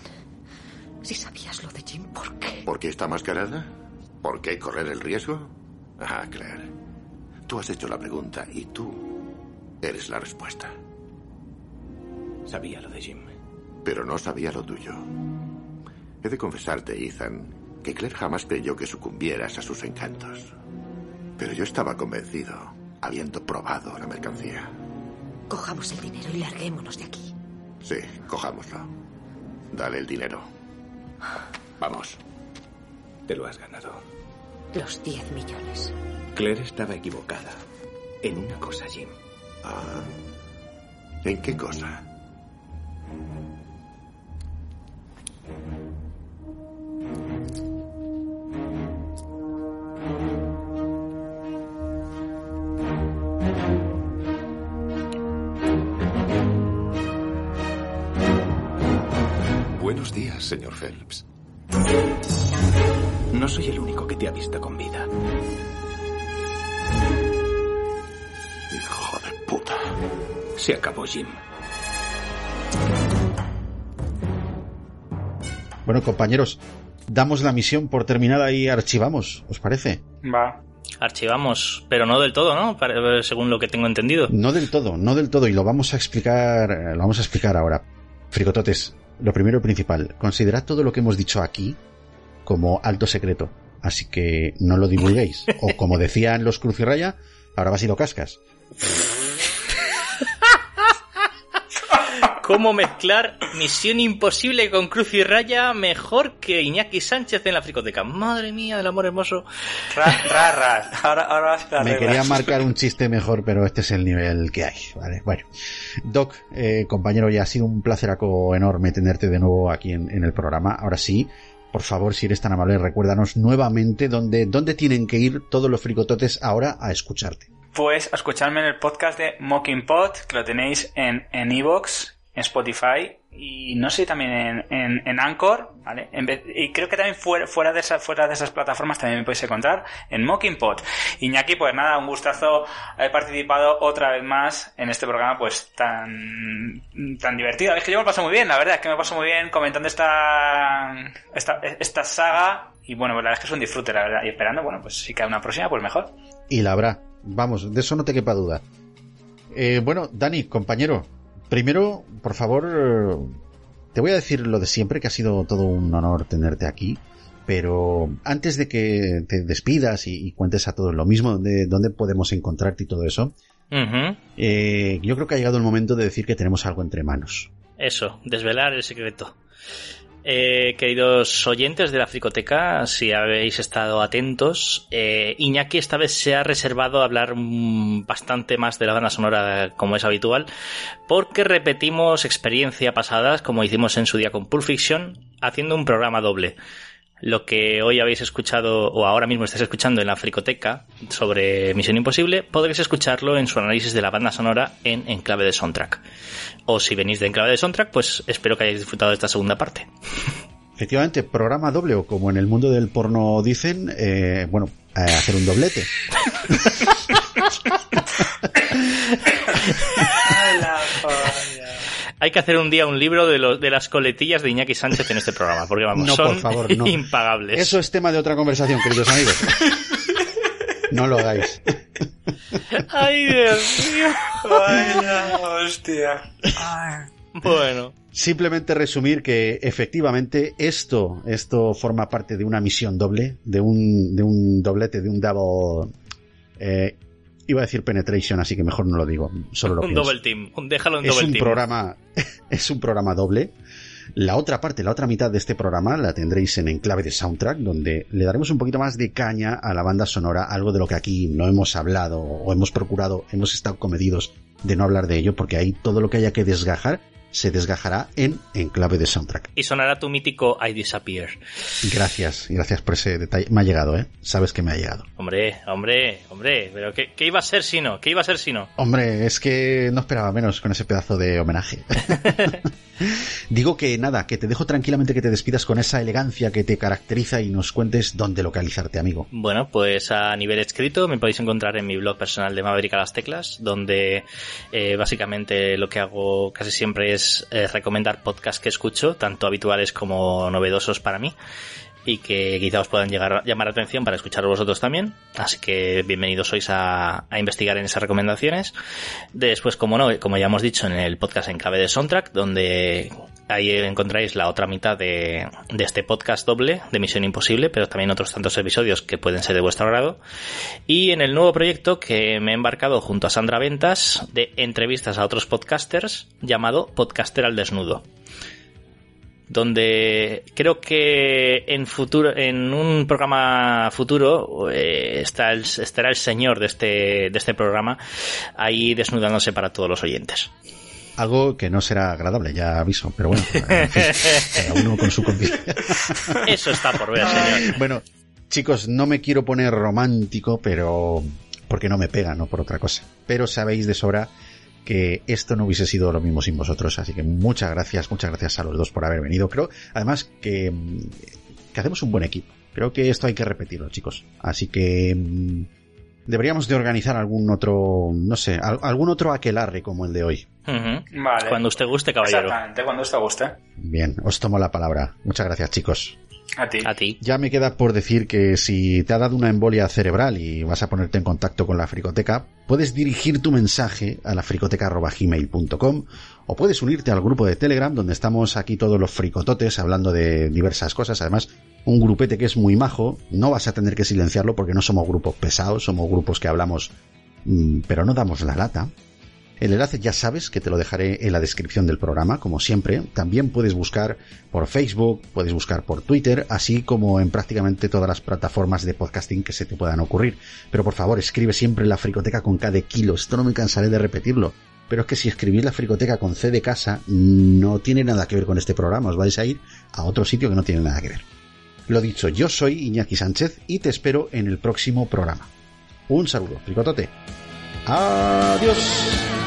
si sabías lo de Jim, ¿por qué? ¿Por qué está mascarada? ¿Por qué correr el riesgo? Ah, Claire. Tú has hecho la pregunta y tú eres la respuesta. Sabía lo de Jim. Pero no sabía lo tuyo. He de confesarte, Ethan, que Claire jamás creyó que sucumbieras a sus encantos. Pero yo estaba convencido, habiendo probado la mercancía. Cojamos el dinero y larguémonos de aquí. Sí, cojámoslo. Dale el dinero. Vamos. Te lo has ganado. Los 10 millones. Claire estaba equivocada. En una cosa, Jim. Ah. ¿En qué cosa? Buenos días, señor Phelps. No soy el único que te ha visto con vida. Hijo de puta. Se acabó, Jim. Bueno, compañeros, damos la misión por terminada y archivamos, ¿os parece? Va. Archivamos, pero no del todo, ¿no? Para- Según lo que tengo entendido. No del todo, no del todo, y lo vamos a explicar, lo vamos a explicar ahora. Fricototes, lo primero y principal, considerad todo lo que hemos dicho aquí como alto secreto, así que no lo divulguéis. O como decían los Cruz y Raya, ahora vas y lo cascas. ¿Cómo mezclar Misión Imposible con Cruz y Raya mejor que Iñaki Sánchez en la fricoteca? Madre mía, del amor hermoso. Ras, ras, ras. Ahora, ahora Me quería marcar un chiste mejor, pero este es el nivel que hay, ¿vale? Bueno, Doc, eh, compañero, ya ha sido un placeraco enorme tenerte de nuevo aquí en, en el programa. Ahora sí, por favor, si eres tan amable, recuérdanos nuevamente dónde, dónde tienen que ir todos los fricototes ahora a escucharte. Pues a escucharme en el podcast de Mocking Pot, que lo tenéis en en Evox, en Spotify y no sé también en, en, en Anchor, ¿vale? En vez- y creo que también fuera, fuera, de esa, fuera de esas plataformas también me podéis encontrar en Mocking Pot. Iñaki, pues nada, un gustazo haber participado otra vez más en este programa pues tan, tan divertido. Es que yo me paso muy bien, la verdad, es que me paso muy bien comentando esta, esta, esta saga y bueno, pues la verdad es que es un disfrute, la verdad. Y esperando, bueno, pues si cae una próxima, pues mejor. Y la habrá. Vamos, de eso no te quepa duda. Eh, bueno, Dani, compañero, primero, por favor, eh, te voy a decir lo de siempre, que ha sido todo un honor tenerte aquí. Pero antes de que te despidas y, y cuentes a todos lo mismo, dónde, dónde podemos encontrarte y todo eso, eh, yo creo que ha llegado el momento de decir que tenemos algo entre manos. Eso, desvelar el secreto. Eh, queridos oyentes de la Fricoteca, si habéis estado atentos, eh, Iñaki esta vez se ha reservado a hablar mm, bastante más de la banda sonora como es habitual, porque repetimos experiencia pasadas, como hicimos en su día con Pulp Fiction, haciendo un programa doble. Lo que hoy habéis escuchado, o ahora mismo estáis escuchando en la Fricoteca sobre Misión Imposible, podréis escucharlo en su análisis de la banda sonora en Enclave de Soundtrack. O si venís de Enclave de Soundtrack, pues espero que hayáis disfrutado de esta segunda parte. Efectivamente, programa doble, o como en el mundo del porno dicen, eh, bueno, eh, hacer un doblete. Hay que hacer un día un libro de, las coletillas de Iñaki Sánchez en este programa, porque vamos, No, son por favor, no. impagables. Eso es tema de otra conversación, queridos amigos. No lo hagáis. Ay, Dios mío. Vaya, hostia. Bueno. Simplemente resumir que efectivamente esto, esto forma parte de una misión doble, de un, de un doblete, de un double, eh, iba a decir penetration, así que mejor no lo digo, solo lo un pienso. double team, déjalo en es double un team. programa, es un programa doble. La otra parte, la otra mitad de este programa la tendréis en Enclave de Soundtrack, donde le daremos un poquito más de caña a la banda sonora, algo de lo que aquí no hemos hablado o hemos procurado, hemos estado comedidos de no hablar de ello, porque ahí todo lo que haya que desgajar se desgajará en Enclave de Soundtrack. Y sonará tu mítico I Disappear. Gracias, gracias por ese detalle. Me ha llegado, ¿eh? Sabes que me ha llegado. Hombre, hombre, hombre, pero ¿qué, qué iba a ser si no? ¿Qué iba a ser si no? Hombre, es que no esperaba menos con ese pedazo de homenaje. Digo que nada, que te dejo tranquilamente que te despidas con esa elegancia que te caracteriza y nos cuentes dónde localizarte, amigo. Bueno, pues a nivel escrito me podéis encontrar en mi blog personal de Maverick a las teclas, donde eh, básicamente lo que hago casi siempre es eh, recomendar podcasts que escucho, tanto habituales como novedosos para mí y que quizá os puedan llegar, llamar la atención para escuchar vosotros también. Así que bienvenidos sois a, a, investigar en esas recomendaciones. Después, como no, como ya hemos dicho en el podcast en clave de Soundtrack, donde ahí encontráis la otra mitad de, de este podcast doble de Misión Imposible, pero también otros tantos episodios que pueden ser de vuestro agrado. Y en el nuevo proyecto que me he embarcado junto a Sandra Ventas de entrevistas a otros podcasters llamado Podcaster al Desnudo donde creo que en futuro en un programa futuro eh, está el, estará el señor de este de este programa ahí desnudándose para todos los oyentes algo que no será agradable, ya aviso, pero bueno, en fin, cada uno con su conciencia. Eso está por ver, señor. Bueno, chicos, no me quiero poner romántico, pero porque no me pega, no por otra cosa. Pero sabéis de sobra que esto no hubiese sido lo mismo sin vosotros. Así que muchas gracias, muchas gracias a los dos por haber venido. Creo, además, que, que hacemos un buen equipo. Creo que esto hay que repetirlo, chicos. Así que mm, deberíamos de organizar algún otro, no sé, algún otro aquelarre como el de hoy. Uh -huh. Vale. Cuando usted guste, caballero. Exactamente, cuando usted guste. Bien, os tomo la palabra. Muchas gracias, chicos. A ti. A ti. Ya me queda por decir que si te ha dado una embolia cerebral y vas a ponerte en contacto con la fricoteca, puedes dirigir tu mensaje a la fricoteca.gmail.com o puedes unirte al grupo de Telegram donde estamos aquí todos los fricototes hablando de diversas cosas. Además, un grupete que es muy majo, no vas a tener que silenciarlo porque no somos grupos pesados, somos grupos que hablamos mmm, pero no damos la lata. El enlace ya sabes que te lo dejaré en la descripción del programa, como siempre. También puedes buscar por Facebook, puedes buscar por Twitter, así como en prácticamente todas las plataformas de podcasting que se te puedan ocurrir. Pero por favor, escribe siempre la fricoteca con K de kilo. Esto no me cansaré de repetirlo. Pero es que si escribís la fricoteca con C de casa, no tiene nada que ver con este programa. Os vais a ir a otro sitio que no tiene nada que ver. Lo dicho, yo soy Iñaki Sánchez y te espero en el próximo programa. Un saludo, fricotote. Adiós.